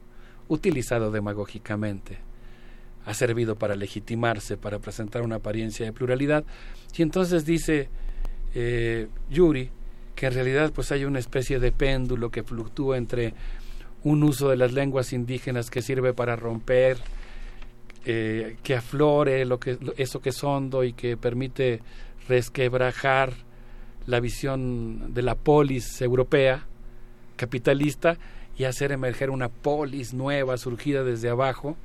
utilizado demagógicamente, ha servido para legitimarse, para presentar una apariencia de pluralidad. Y entonces dice eh, Yuri que en realidad pues hay una especie de péndulo que fluctúa entre un uso de las lenguas indígenas que sirve para romper, eh, que aflore lo que, eso que es hondo y que permite resquebrajar la visión de la polis europea capitalista y hacer emerger una polis nueva surgida desde abajo,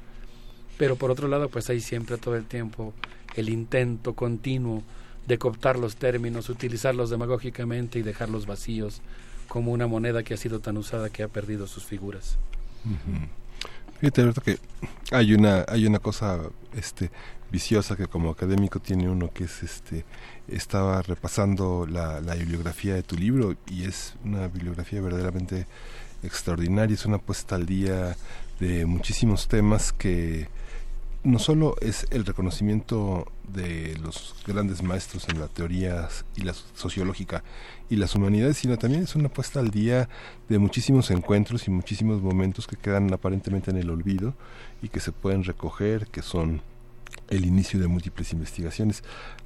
pero por otro lado pues hay siempre todo el tiempo el intento continuo de cooptar los términos, utilizarlos demagógicamente y dejarlos vacíos como una moneda que ha sido tan usada que ha perdido sus figuras. Fíjate, Alberto, que hay una, hay una cosa este, viciosa que como académico tiene uno que es este estaba repasando la, la bibliografía de tu libro y es una bibliografía verdaderamente extraordinaria, es una puesta al día de muchísimos temas que no solo es el reconocimiento de los grandes maestros en la teoría y la sociológica y las humanidades, sino también es una puesta al día de muchísimos encuentros y muchísimos momentos que quedan aparentemente en el olvido y que se pueden recoger, que son el inicio de múltiples investigaciones.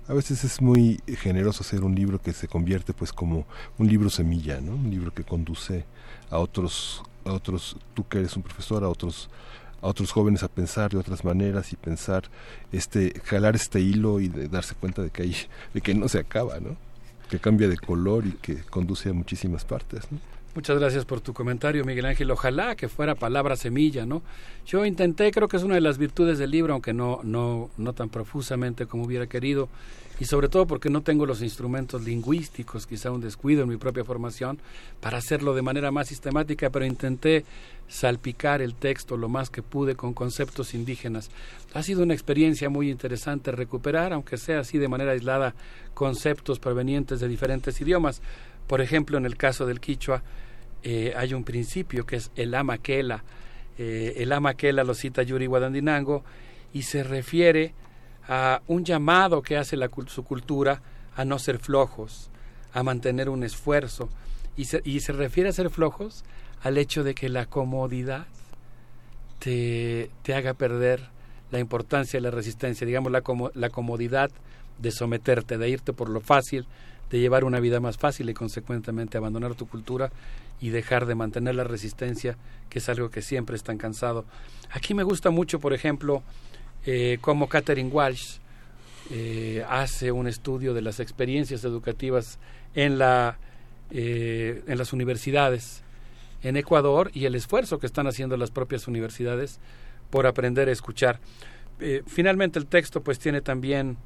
A veces es muy generoso hacer un libro que se convierte pues como un libro semilla, ¿no? Un libro que conduce a otros a otros tú que eres un profesor a otros a otros jóvenes a pensar de otras maneras y pensar este jalar este hilo y de darse cuenta de que hay, de que no se acaba, ¿no? Que cambia de color y que conduce a muchísimas partes. Muchas gracias por tu comentario, Miguel Ángel. Ojalá que fuera palabra semilla, ¿no? Yo intenté, creo que es una de las virtudes del libro, aunque no, no, no tan profusamente como hubiera querido, y sobre todo porque no tengo los instrumentos lingüísticos, quizá un descuido en mi propia formación, para hacerlo de manera más sistemática, pero intenté salpicar el texto lo más que pude con conceptos indígenas. Ha sido una experiencia muy interesante recuperar, aunque sea así de manera aislada, conceptos provenientes de diferentes idiomas por ejemplo, en el caso del quichua eh, hay un principio que es el amaquela. Eh, el amaquela lo cita Yuri Guadandinango y se refiere a un llamado que hace la, su cultura a no ser flojos, a mantener un esfuerzo. Y se, y se refiere a ser flojos al hecho de que la comodidad te, te haga perder la importancia de la resistencia, digamos la, la comodidad de someterte, de irte por lo fácil, de llevar una vida más fácil y consecuentemente abandonar tu cultura y dejar de mantener la resistencia, que es algo que siempre están cansado. Aquí me gusta mucho, por ejemplo, eh, cómo Catherine Walsh eh, hace un estudio de las experiencias educativas en, la, eh, en las universidades en Ecuador y el esfuerzo que están haciendo las propias universidades por aprender a escuchar. Finalmente el texto pues tiene también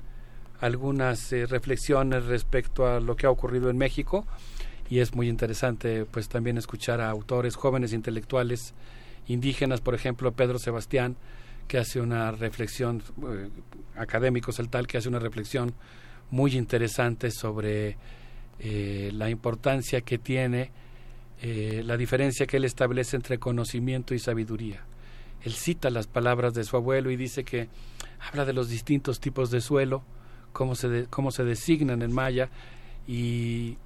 algunas reflexiones respecto a lo que ha ocurrido en México y es muy interesante pues también escuchar a autores jóvenes intelectuales indígenas, por ejemplo Pedro Sebastián, que hace una reflexión, eh, académicos el tal, que hace una reflexión muy interesante sobre eh, la importancia que tiene la diferencia que él establece entre conocimiento y sabiduría. Él cita las palabras de su abuelo y dice que habla de los distintos tipos de suelo, cómo se, cómo se designan en maya y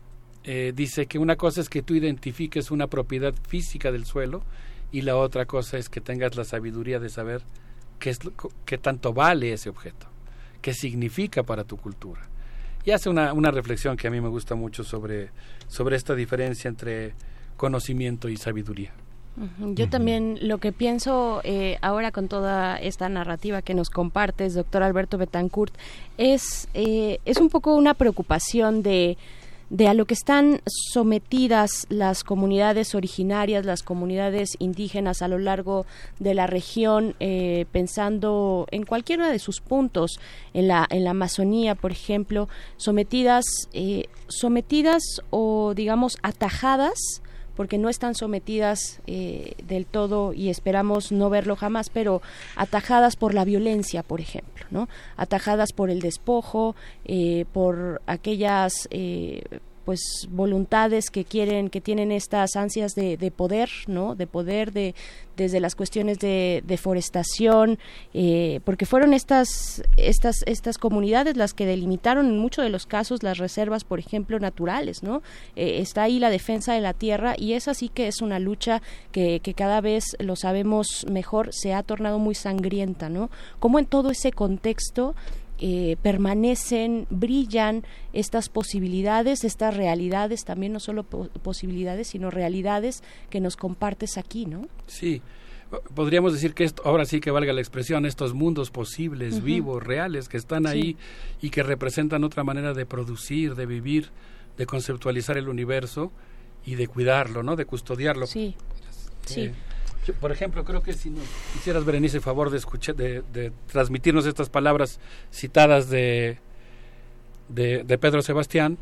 eh, dice que una cosa es que tú identifiques una propiedad física del suelo y la otra cosa es que tengas la sabiduría de saber qué, es, qué tanto vale ese objeto, qué significa para tu cultura. Y hace una, una reflexión que a mí me gusta mucho sobre, sobre esta diferencia entre conocimiento y sabiduría. Yo también lo que pienso eh, ahora con toda esta narrativa que nos compartes, doctor Alberto Betancourt, es, eh, es un poco una preocupación de de a lo que están sometidas las comunidades originarias, las comunidades indígenas a lo largo de la región, eh, pensando en cualquiera de sus puntos, en la, en la Amazonía, por ejemplo, sometidas, eh, sometidas o digamos atajadas porque no están sometidas eh, del todo y esperamos no verlo jamás, pero atajadas por la violencia, por ejemplo, ¿no? Atajadas por el despojo, eh, por aquellas eh, pues voluntades que quieren que tienen estas ansias de, poder no de poder de desde las cuestiones de deforestación eh, porque fueron estas estas estas comunidades las que delimitaron en muchos de los casos las reservas por ejemplo naturales no eh, está ahí la defensa de la tierra y esa sí que es una lucha que, que cada vez lo sabemos mejor se ha tornado muy sangrienta no como en todo ese contexto eh, permanecen, brillan estas posibilidades, estas realidades, también no solo posibilidades, sino realidades que nos compartes aquí, ¿no? Sí, podríamos decir que esto, ahora sí que valga la expresión, estos mundos posibles, vivos, reales, que están ahí y que representan otra manera de producir, de vivir, de conceptualizar el universo y de cuidarlo, ¿no? De custodiarlo. Sí. sí por ejemplo, creo que si nos quisieras, Berenice, el favor de, escuchar, de, transmitirnos estas palabras citadas de, de, Pedro Sebastián,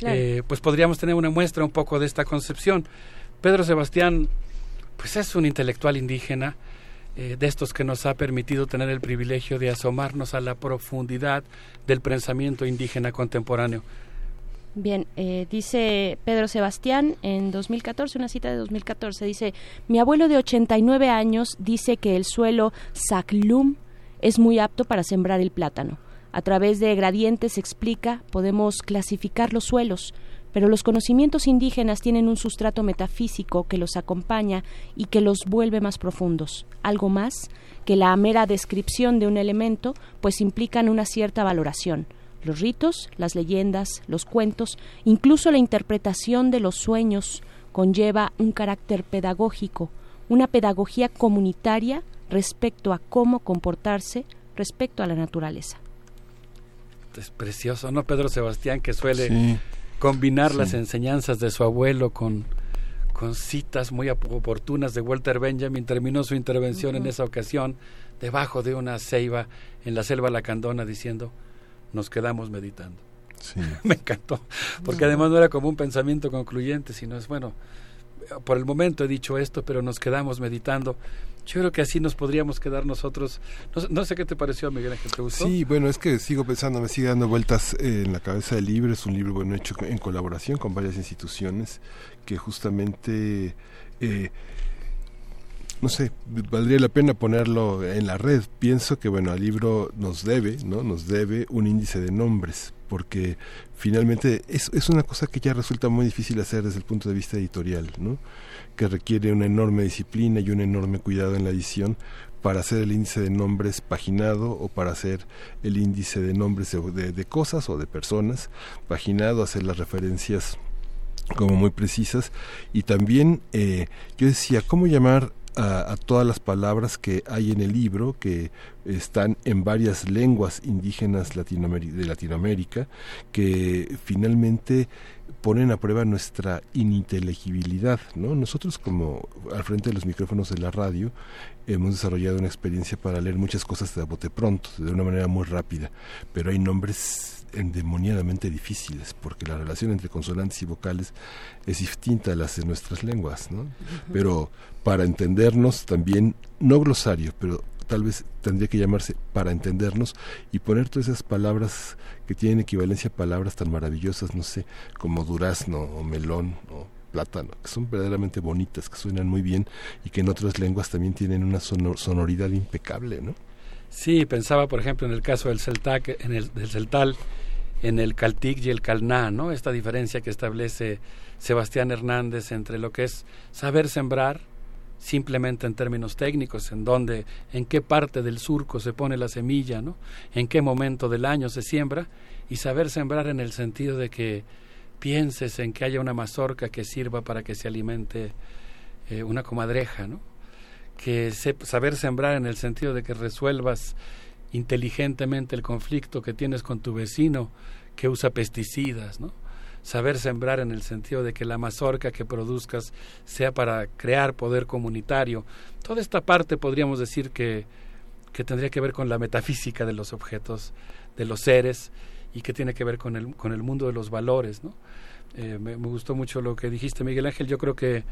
eh, pues podríamos tener una muestra un poco de esta concepción. Pedro Sebastián, pues es un intelectual indígena, eh, de estos que nos ha permitido tener el privilegio de asomarnos a la profundidad del pensamiento indígena contemporáneo. Bien, eh, dice Pedro Sebastián en 2014, una cita de 2014, dice, mi abuelo de 89 años dice que el suelo Saclum es muy apto para sembrar el plátano. A través de gradientes, explica, podemos clasificar los suelos, pero los conocimientos indígenas tienen un sustrato metafísico que los acompaña y que los vuelve más profundos. Algo más que la mera descripción de un elemento, pues implican una cierta valoración los ritos, las leyendas, los cuentos, incluso la interpretación de los sueños conlleva un carácter pedagógico, una pedagogía comunitaria respecto a cómo comportarse respecto a la naturaleza. Es precioso, ¿no? Pedro Sebastián que suele combinar las enseñanzas de su abuelo con, con citas muy oportunas de Walter Benjamin. Terminó su intervención en esa ocasión debajo de una ceiba en la selva lacandona diciendo, nos quedamos meditando. Me encantó, porque además no era como un pensamiento concluyente, sino es, bueno, por el momento he dicho esto, pero nos quedamos meditando. Yo creo que así nos podríamos quedar nosotros. No, sé qué te pareció, Miguel Ángel, ¿te gustó? Sí, bueno, es que sigo pensando, me sigue dando vueltas eh, en la cabeza del libro. Es un libro bueno hecho en colaboración con varias instituciones que justamente eh, no sé, valdría la pena ponerlo en la red. Pienso que, bueno, el libro nos debe, ¿no? Nos debe un índice de nombres, porque finalmente es, es una cosa que ya resulta muy difícil hacer desde el punto de vista editorial, ¿no? Que requiere una enorme disciplina y un enorme cuidado en la edición para hacer el índice de nombres paginado o para hacer el índice de nombres de, de cosas o de personas paginado, hacer las referencias como muy precisas y también eh, yo decía cómo llamar a, todas las palabras que hay en el libro, que están en varias lenguas indígenas de Latinoamérica, que finalmente ponen a prueba nuestra ininteligibilidad, ¿no? Nosotros como al frente de los micrófonos de la radio hemos desarrollado una experiencia para leer muchas cosas de bote pronto, de una manera muy rápida, pero hay nombres endemoniadamente difíciles, porque la relación entre consonantes y vocales es distinta a las de nuestras lenguas, ¿no? Pero para entendernos también, no glosario, pero tal vez tendría que llamarse para entendernos y poner todas esas palabras que tienen equivalencia a palabras tan maravillosas, no sé, como durazno o melón o plátano, que son verdaderamente bonitas, que suenan muy bien y que en otras lenguas también tienen una sonoridad impecable, ¿no? Sí, pensaba, por ejemplo, en el caso del Celtac, en el del Celtal, en el Caltic y el Calná, ¿no? Esta diferencia que establece Sebastián Hernández entre lo que es saber sembrar, simplemente en términos técnicos, en dónde, en qué parte del surco se pone la semilla, ¿no? En qué momento del año se siembra, y saber sembrar en el sentido de que pienses en que haya una mazorca que sirva para que se alimente eh, una comadreja, ¿no? Que saber sembrar en el sentido de que resuelvas inteligentemente el conflicto que tienes con tu vecino que usa pesticidas, ¿no? saber sembrar en el sentido de que la mazorca que produzcas sea para crear poder comunitario. Toda esta parte podríamos decir que, que tendría que ver con la metafísica de los objetos, de los seres, y que tiene que ver con el, con el mundo de los valores. ¿no? Eh, me, me, gustó mucho lo que dijiste, Miguel Ángel. Yo creo que,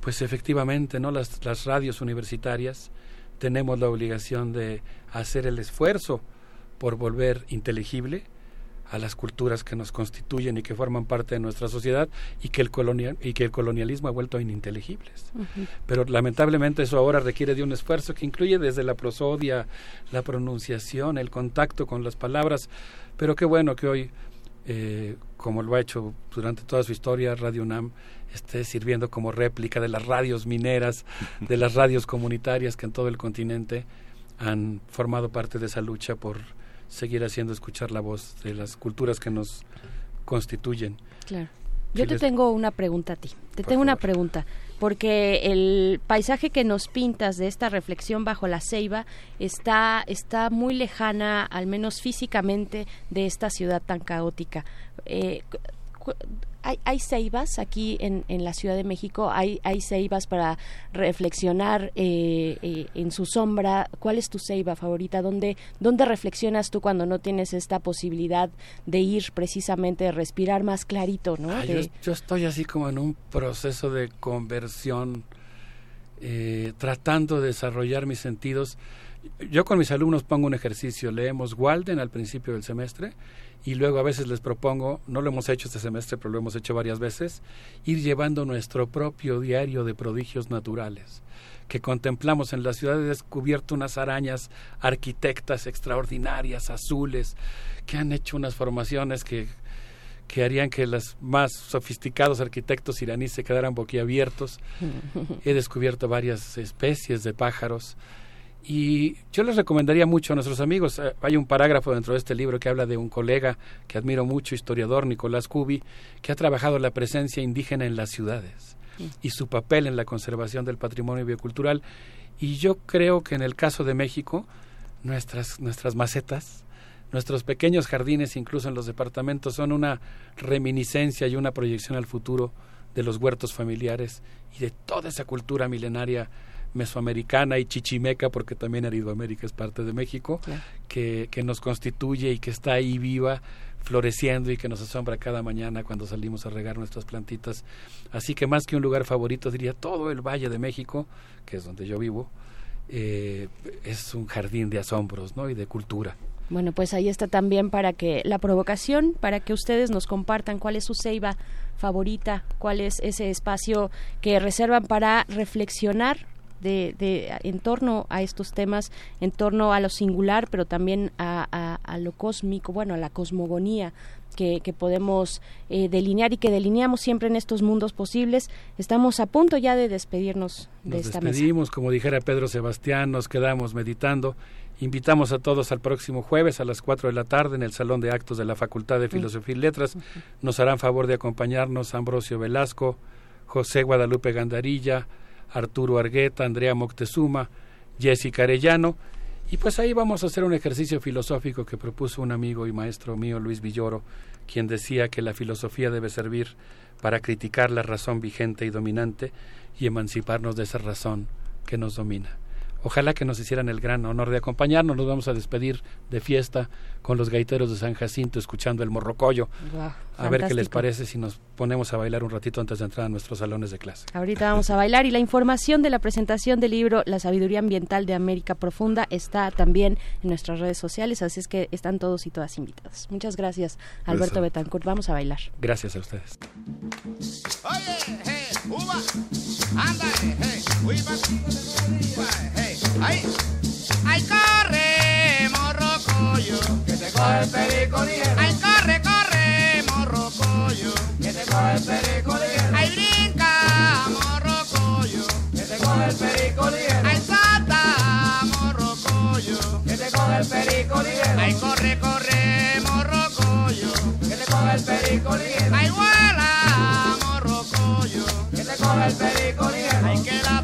pues efectivamente, ¿no? las, las radios universitarias tenemos la obligación de hacer el esfuerzo por volver inteligible a las culturas que nos constituyen y que forman parte de nuestra sociedad y que el colonial y que el colonialismo ha vuelto ininteligibles. Uh -huh. Pero lamentablemente eso ahora requiere de un esfuerzo que incluye desde la prosodia, la pronunciación, el contacto con las palabras, pero qué bueno que hoy eh, como lo ha hecho durante toda su historia Radio UNAM esté sirviendo como réplica de las radios mineras, de las radios comunitarias que en todo el continente han formado parte de esa lucha por seguir haciendo escuchar la voz de las culturas que nos constituyen. Claro. Yo te tengo una pregunta a ti. Te tengo una pregunta, porque el paisaje que nos pintas de esta reflexión bajo la ceiba está, está muy lejana, al menos físicamente, de esta ciudad tan caótica. Eh, hay, hay ceibas aquí en, en, la Ciudad de México, hay, hay ceibas para reflexionar eh, eh, en su sombra. ¿Cuál es tu ceiba favorita? ¿Dónde, ¿Dónde reflexionas tú cuando no tienes esta posibilidad de ir precisamente, de respirar más clarito? ¿no? De... yo, yo, estoy así como en un proceso de conversión, eh, tratando de desarrollar mis sentidos. Yo con mis alumnos pongo un ejercicio, leemos Walden al principio del semestre y luego a veces les propongo, no lo hemos hecho este semestre, pero lo hemos hecho varias veces, ir llevando nuestro propio diario de prodigios naturales que contemplamos en la ciudad he descubierto unas arañas arquitectas extraordinarias, azules, que han hecho unas formaciones que, que harían que los más sofisticados arquitectos iraníes se quedaran boquiabiertos. He descubierto varias especies de pájaros y yo les recomendaría mucho a nuestros amigos, eh, hay un parágrafo dentro de este libro que habla de un colega que admiro mucho, historiador Nicolás Cubi, que ha trabajado la presencia indígena en las ciudades y su papel en la conservación del patrimonio biocultural. Y yo creo que en el caso de México, nuestras, nuestras macetas, nuestros pequeños jardines, incluso en los departamentos, son una reminiscencia y una proyección al futuro de los huertos familiares y de toda esa cultura milenaria mesoamericana y chichimeca, porque también Aridoamérica es parte de México, claro. que, que nos constituye y que está ahí viva, floreciendo y que nos asombra cada mañana cuando salimos a regar nuestras plantitas. Así que más que un lugar favorito, diría todo el Valle de México, que es donde yo vivo, eh, es un jardín de asombros ¿no? y de cultura. Bueno, pues ahí está también para que la provocación, para que ustedes nos compartan cuál es su ceiba favorita, cuál es ese espacio que reservan para reflexionar de, de, en torno a estos temas, en torno a lo singular, pero también a, a, a lo cósmico, bueno, a la cosmogonía que, que podemos eh, delinear y que delineamos siempre en estos mundos posibles. Estamos a punto ya de despedirnos de nos esta despedimos, mesa. como dijera Pedro Sebastián, nos quedamos meditando. Invitamos a todos al próximo jueves a las 4 de la tarde en el Salón de Actos de la Facultad de Filosofía y Letras. Nos harán favor de acompañarnos Ambrosio Velasco, José Guadalupe Gandarilla, Arturo Argueta, Andrea Moctezuma, Jessica Arellano. Y pues ahí vamos a hacer un ejercicio filosófico que propuso un amigo y maestro mío, Luis Villoro, quien decía que la filosofía debe servir para criticar la razón vigente y dominante y emanciparnos de esa razón que nos domina. Ojalá que nos hicieran el gran honor de acompañarnos. Nos vamos a despedir de fiesta con los gaiteros de San Jacinto escuchando el morrocoyo. Wow, a fantástico. ver qué les parece si nos ponemos a bailar un ratito antes de entrar a nuestros salones de clase. Ahorita vamos a bailar y la información de la presentación del libro La sabiduría ambiental de América Profunda está también en nuestras redes sociales, así es que están todos y todas invitados. Muchas gracias, Alberto Eso. Betancourt. Vamos a bailar. Gracias a ustedes. Oye, hey, uva, ándale, hey, ay, ay, corre, morrocoyo, que te coge el perico ligero. Ay, corre, corre, morrocoyo, que te coge el perico ligero. Ay, brinca, morrocoyo, que te coge el perico ligero. Ay, salta, morrocoyo, que te coge el perico ligero. Ay, corre, corre, morrocoyo, que te coge el perico ligero. Ay, vuela, morrocoyo, que te coge el perico ligero. Ay, que la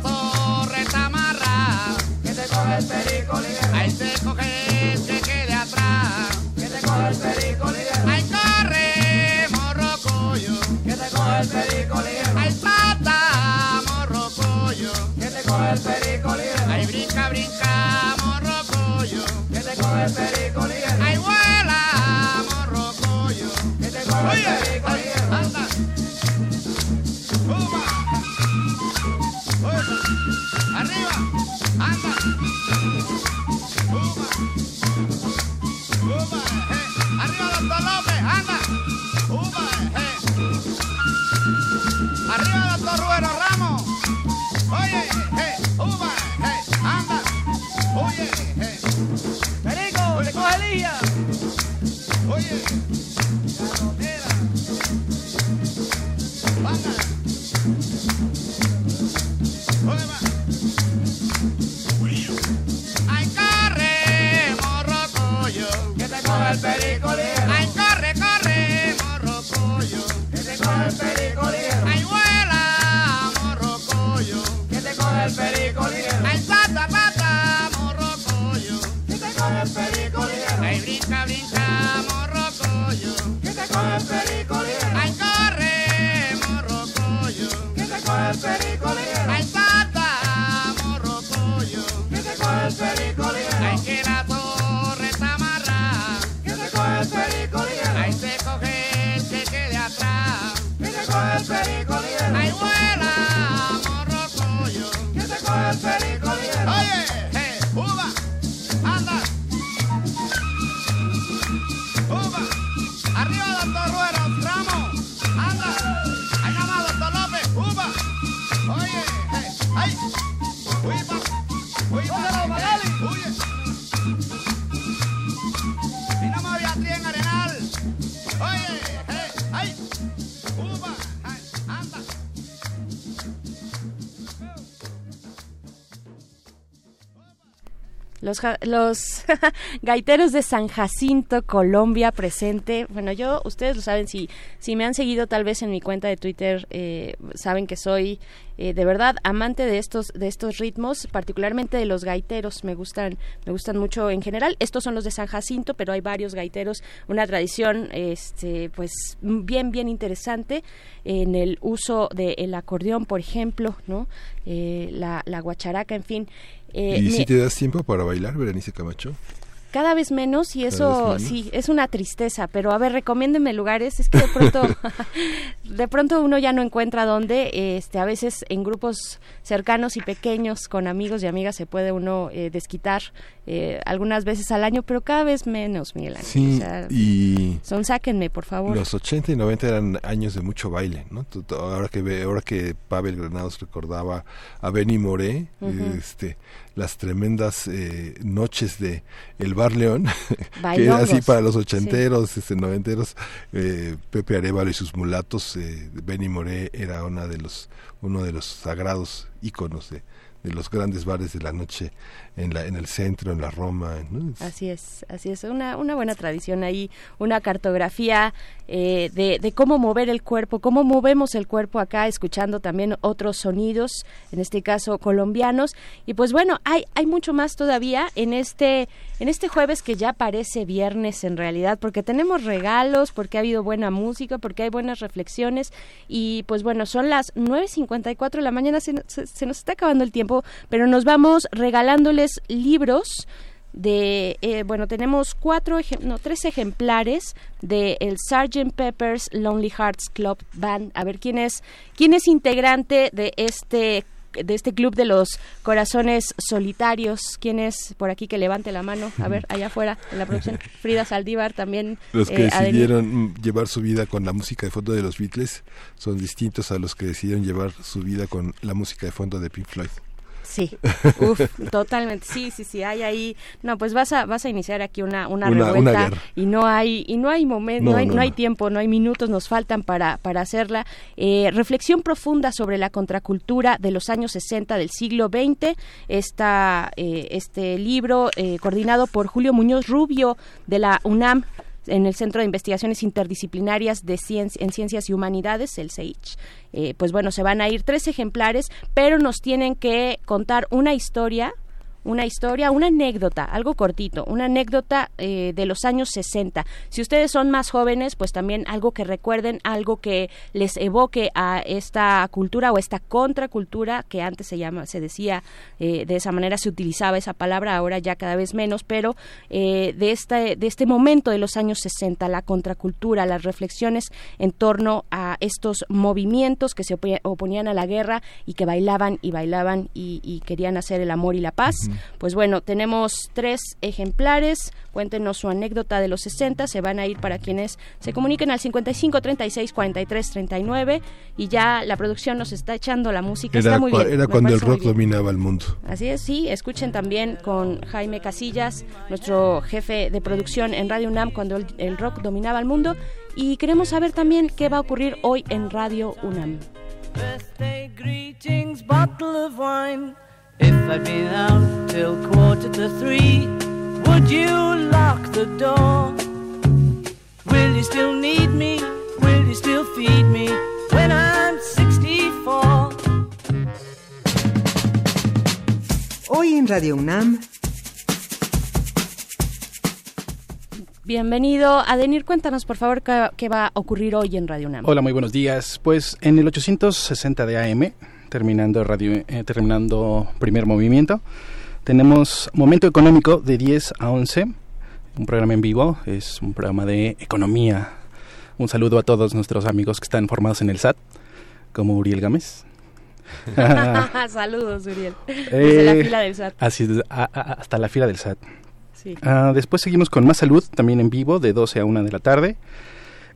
Los, gaiteros de San Jacinto, Colombia, presente. Bueno, yo, ustedes lo saben, si, si me han seguido tal vez en mi cuenta de Twitter, eh, saben que soy eh, de verdad amante de estos, de estos ritmos, particularmente de los gaiteros. Me gustan, me gustan mucho en general. Estos son los de San Jacinto, pero hay varios gaiteros. Una tradición, este, pues, bien, bien interesante en el uso del acordeón, por ejemplo, ¿no? Eh, la, la guacharaca, en fin. Eh, ¿Y si te das tiempo para bailar, Berenice Camacho? cada vez menos y eso menos. sí es una tristeza pero a ver recomiéndenme lugares es que de pronto de pronto uno ya no encuentra dónde este a veces en grupos cercanos y pequeños con amigos y amigas se puede uno eh, desquitar eh, algunas veces al año pero cada vez menos Miguel Ángel Sí, o sea, y son sáquenme por favor los 80 y 90 eran años de mucho baile, ¿no? Ahora que ahora que Pavel Granados recordaba a Benny Moré, Ujú. este, las tremendas eh, noches de el Bar León, que era así para los ochenteros, este, noventeros, eh, Pepe Arevalo y sus mulatos, eh, Benny Moré era una de los, uno de los sagrados íconos de, de los grandes bares de la noche en la en el centro, en la Roma, ¿no? Así es, así es, una, buena tradición ahí, una cartografía eh, de, cómo mover el cuerpo, cómo movemos el cuerpo acá, escuchando también otros sonidos, en este caso colombianos. Y pues bueno, hay, hay mucho más todavía en este, en este jueves que ya parece viernes en realidad, porque tenemos regalos, porque ha habido buena música, porque hay buenas reflexiones. Y pues bueno, son las 9.54 de la mañana, se, se- se nos está acabando el tiempo, pero nos vamos regalándoles libros de eh, bueno tenemos cuatro no tres ejemplares de el Sgt. Pepper's Lonely Hearts Club Band a ver quién es quién es integrante de este de este club de los corazones solitarios quién es por aquí que levante la mano a ver allá afuera en la producción Frida Saldívar también Los que eh, Adeni- decidieron llevar su vida con la música de fondo de los Beatles son distintos a los que decidieron llevar su vida con la música de fondo de Pink Floyd. Sí, uf, totalmente, sí, sí, sí, hay ahí, no, pues vas a, vas a iniciar aquí una, una, Una- revuelta una y no hay, y no hay momento, no, No, hay, no, no hay tiempo, no hay minutos, nos faltan para, para hacerla. Eh, reflexión profunda sobre la contracultura de los años 60 del siglo XX, esta, eh, este libro eh, coordinado por Julio Muñoz Rubio de la UNAM, en el Centro de Investigaciones Interdisciplinarias de en Ciencias y Humanidades, el CEICH. Eh, pues bueno, se van a ir tres ejemplares, pero nos tienen que contar una historia una historia, una anécdota, algo cortito, una anécdota eh, de los años 60. Si ustedes son más jóvenes, pues también algo que recuerden, algo que les evoque a esta cultura o esta contracultura que antes se llama, se decía eh, de esa manera, se utilizaba esa palabra, ahora ya cada vez menos, pero eh, de este de este momento de los años 60, la contracultura, las reflexiones en torno a estos movimientos que se oponían a la guerra y que bailaban y bailaban y, querían hacer el amor y la paz. Pues bueno, tenemos tres ejemplares. Cuéntenos su anécdota de los 60. Se van a ir para quienes se comuniquen al 55 36 43 39 y ya la producción nos está echando la música. Era, está muy bien. era cuando el rock dominaba el mundo. Así es, sí. Escuchen también con Jaime Casillas, nuestro jefe de producción en Radio UNAM, cuando el rock dominaba el mundo. Y queremos saber también qué va a ocurrir hoy en Radio UNAM. Birthday greetings, bottle of wine. If I'd been out till quarter to three, would you lock the door? Will you still need me? Will you still feed me when I'm 64? Hoy en Radio UNAM Bienvenido. Adenir, cuéntanos por favor qué, va a ocurrir hoy en Radio UNAM. Hola, muy buenos días. Pues en el 860 de AM, terminando, radio, eh, terminando primer movimiento, tenemos Momento Económico de 10 a 11, un programa en vivo, es un programa de economía. Un saludo a todos nuestros amigos que están formados en el SAT, como Uriel Gámez. Saludos, Uriel. Desde la eh, fila del SAT. Así, hasta la fila del SAT. Ah, después seguimos con Más Salud, también en vivo, de 12 a 1 de la tarde.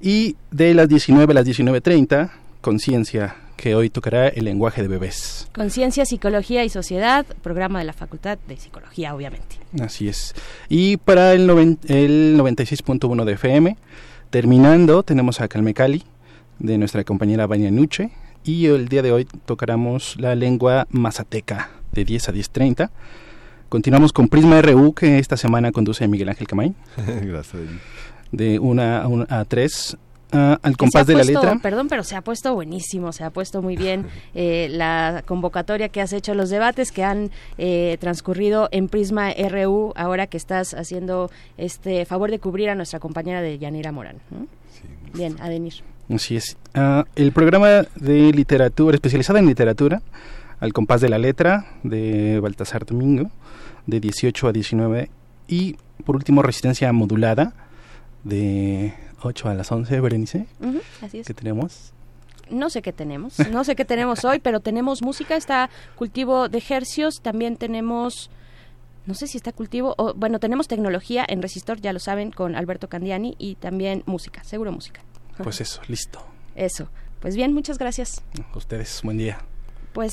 Y de las 19 a las 19.30, Conciencia, que hoy tocará el lenguaje de bebés. Conciencia, Psicología y Sociedad, programa de la Facultad de Psicología, obviamente. Así es. Y para el, el 96.1 de FM, terminando, tenemos a Calme Cali, de nuestra compañera Baña Nuche. Y el día de hoy tocaremos la lengua mazateca, de 10 a 10.30. Continuamos con Prisma RU, que esta semana conduce Miguel Ángel Camay. Gracias. De una a, tres, al compás de la letra. Perdón, pero se ha puesto buenísimo, se ha puesto muy bien eh, la convocatoria que has hecho, los debates que han eh, transcurrido en Prisma RU, ahora que estás haciendo este favor de cubrir a nuestra compañera de Yanira Morán. bien, Adenir. Así es. Ah, el programa de literatura, especializado en literatura, al compás de la letra, de Baltasar Domingo, de 18 a 19 y por último resistencia modulada de 8 a las 11, Berenice. así es. ¿Qué tenemos? No sé qué tenemos, no sé qué tenemos hoy, pero tenemos música, está cultivo de hercios, también tenemos no sé si está cultivo, o, bueno, tenemos tecnología en Resistor, ya lo saben, con Alberto Candiani y también música, seguro música. Pues eso, listo. Eso. Pues bien, muchas gracias. A ustedes, buen día. Pues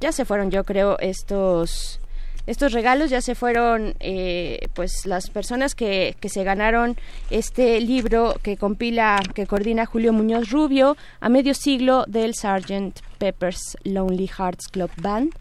ya se fueron, yo creo, estos estos regalos ya se fueron eh, pues las personas que, que se ganaron este libro que compila que coordina Julio Muñoz Rubio a medio siglo del Sgt. Pepper's Lonely Hearts Club Band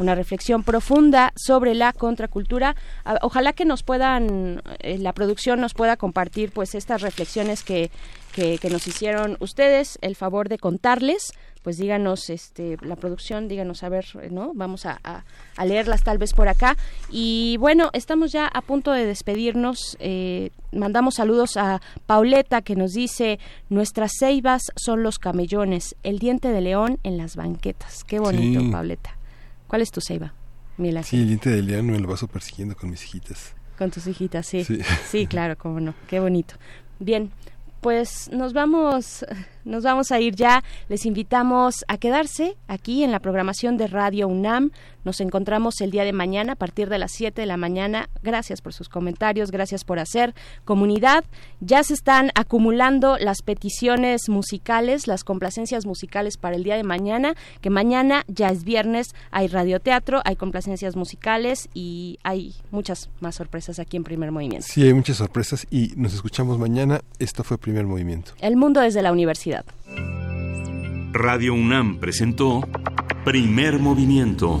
una reflexión profunda sobre la contracultura. Ah, ojalá que nos puedan, eh, la producción nos pueda compartir pues estas reflexiones que, que, nos hicieron ustedes, el favor de contarles. Pues díganos este la producción díganos a ver no vamos a, a, leerlas tal vez por acá. Y bueno estamos ya a punto de despedirnos. Eh, mandamos saludos a Pauleta que nos dice nuestras ceibas son los camellones el diente de león en las banquetas qué bonito Pauleta ¿Cuál es tu ceiba? Mila, sí, el diente de león me lo paso persiguiendo con mis hijitas. Con tus hijitas, sí. Sí, sí claro, cómo no. Qué bonito. Bien, pues nos vamos, nos vamos a ir ya. Les invitamos a quedarse aquí en la programación de Radio UNAM. Nos encontramos el día de mañana a partir de las 7 de la mañana. Gracias por sus comentarios, gracias por hacer comunidad. Ya se están acumulando las peticiones musicales, las complacencias musicales para el día de mañana, que mañana ya es viernes, hay radioteatro, hay complacencias musicales y hay muchas más sorpresas aquí en Primer Movimiento. Sí, hay muchas sorpresas y nos escuchamos mañana. Esto fue Primer Movimiento. El mundo desde la universidad. Radio UNAM presentó Primer Movimiento.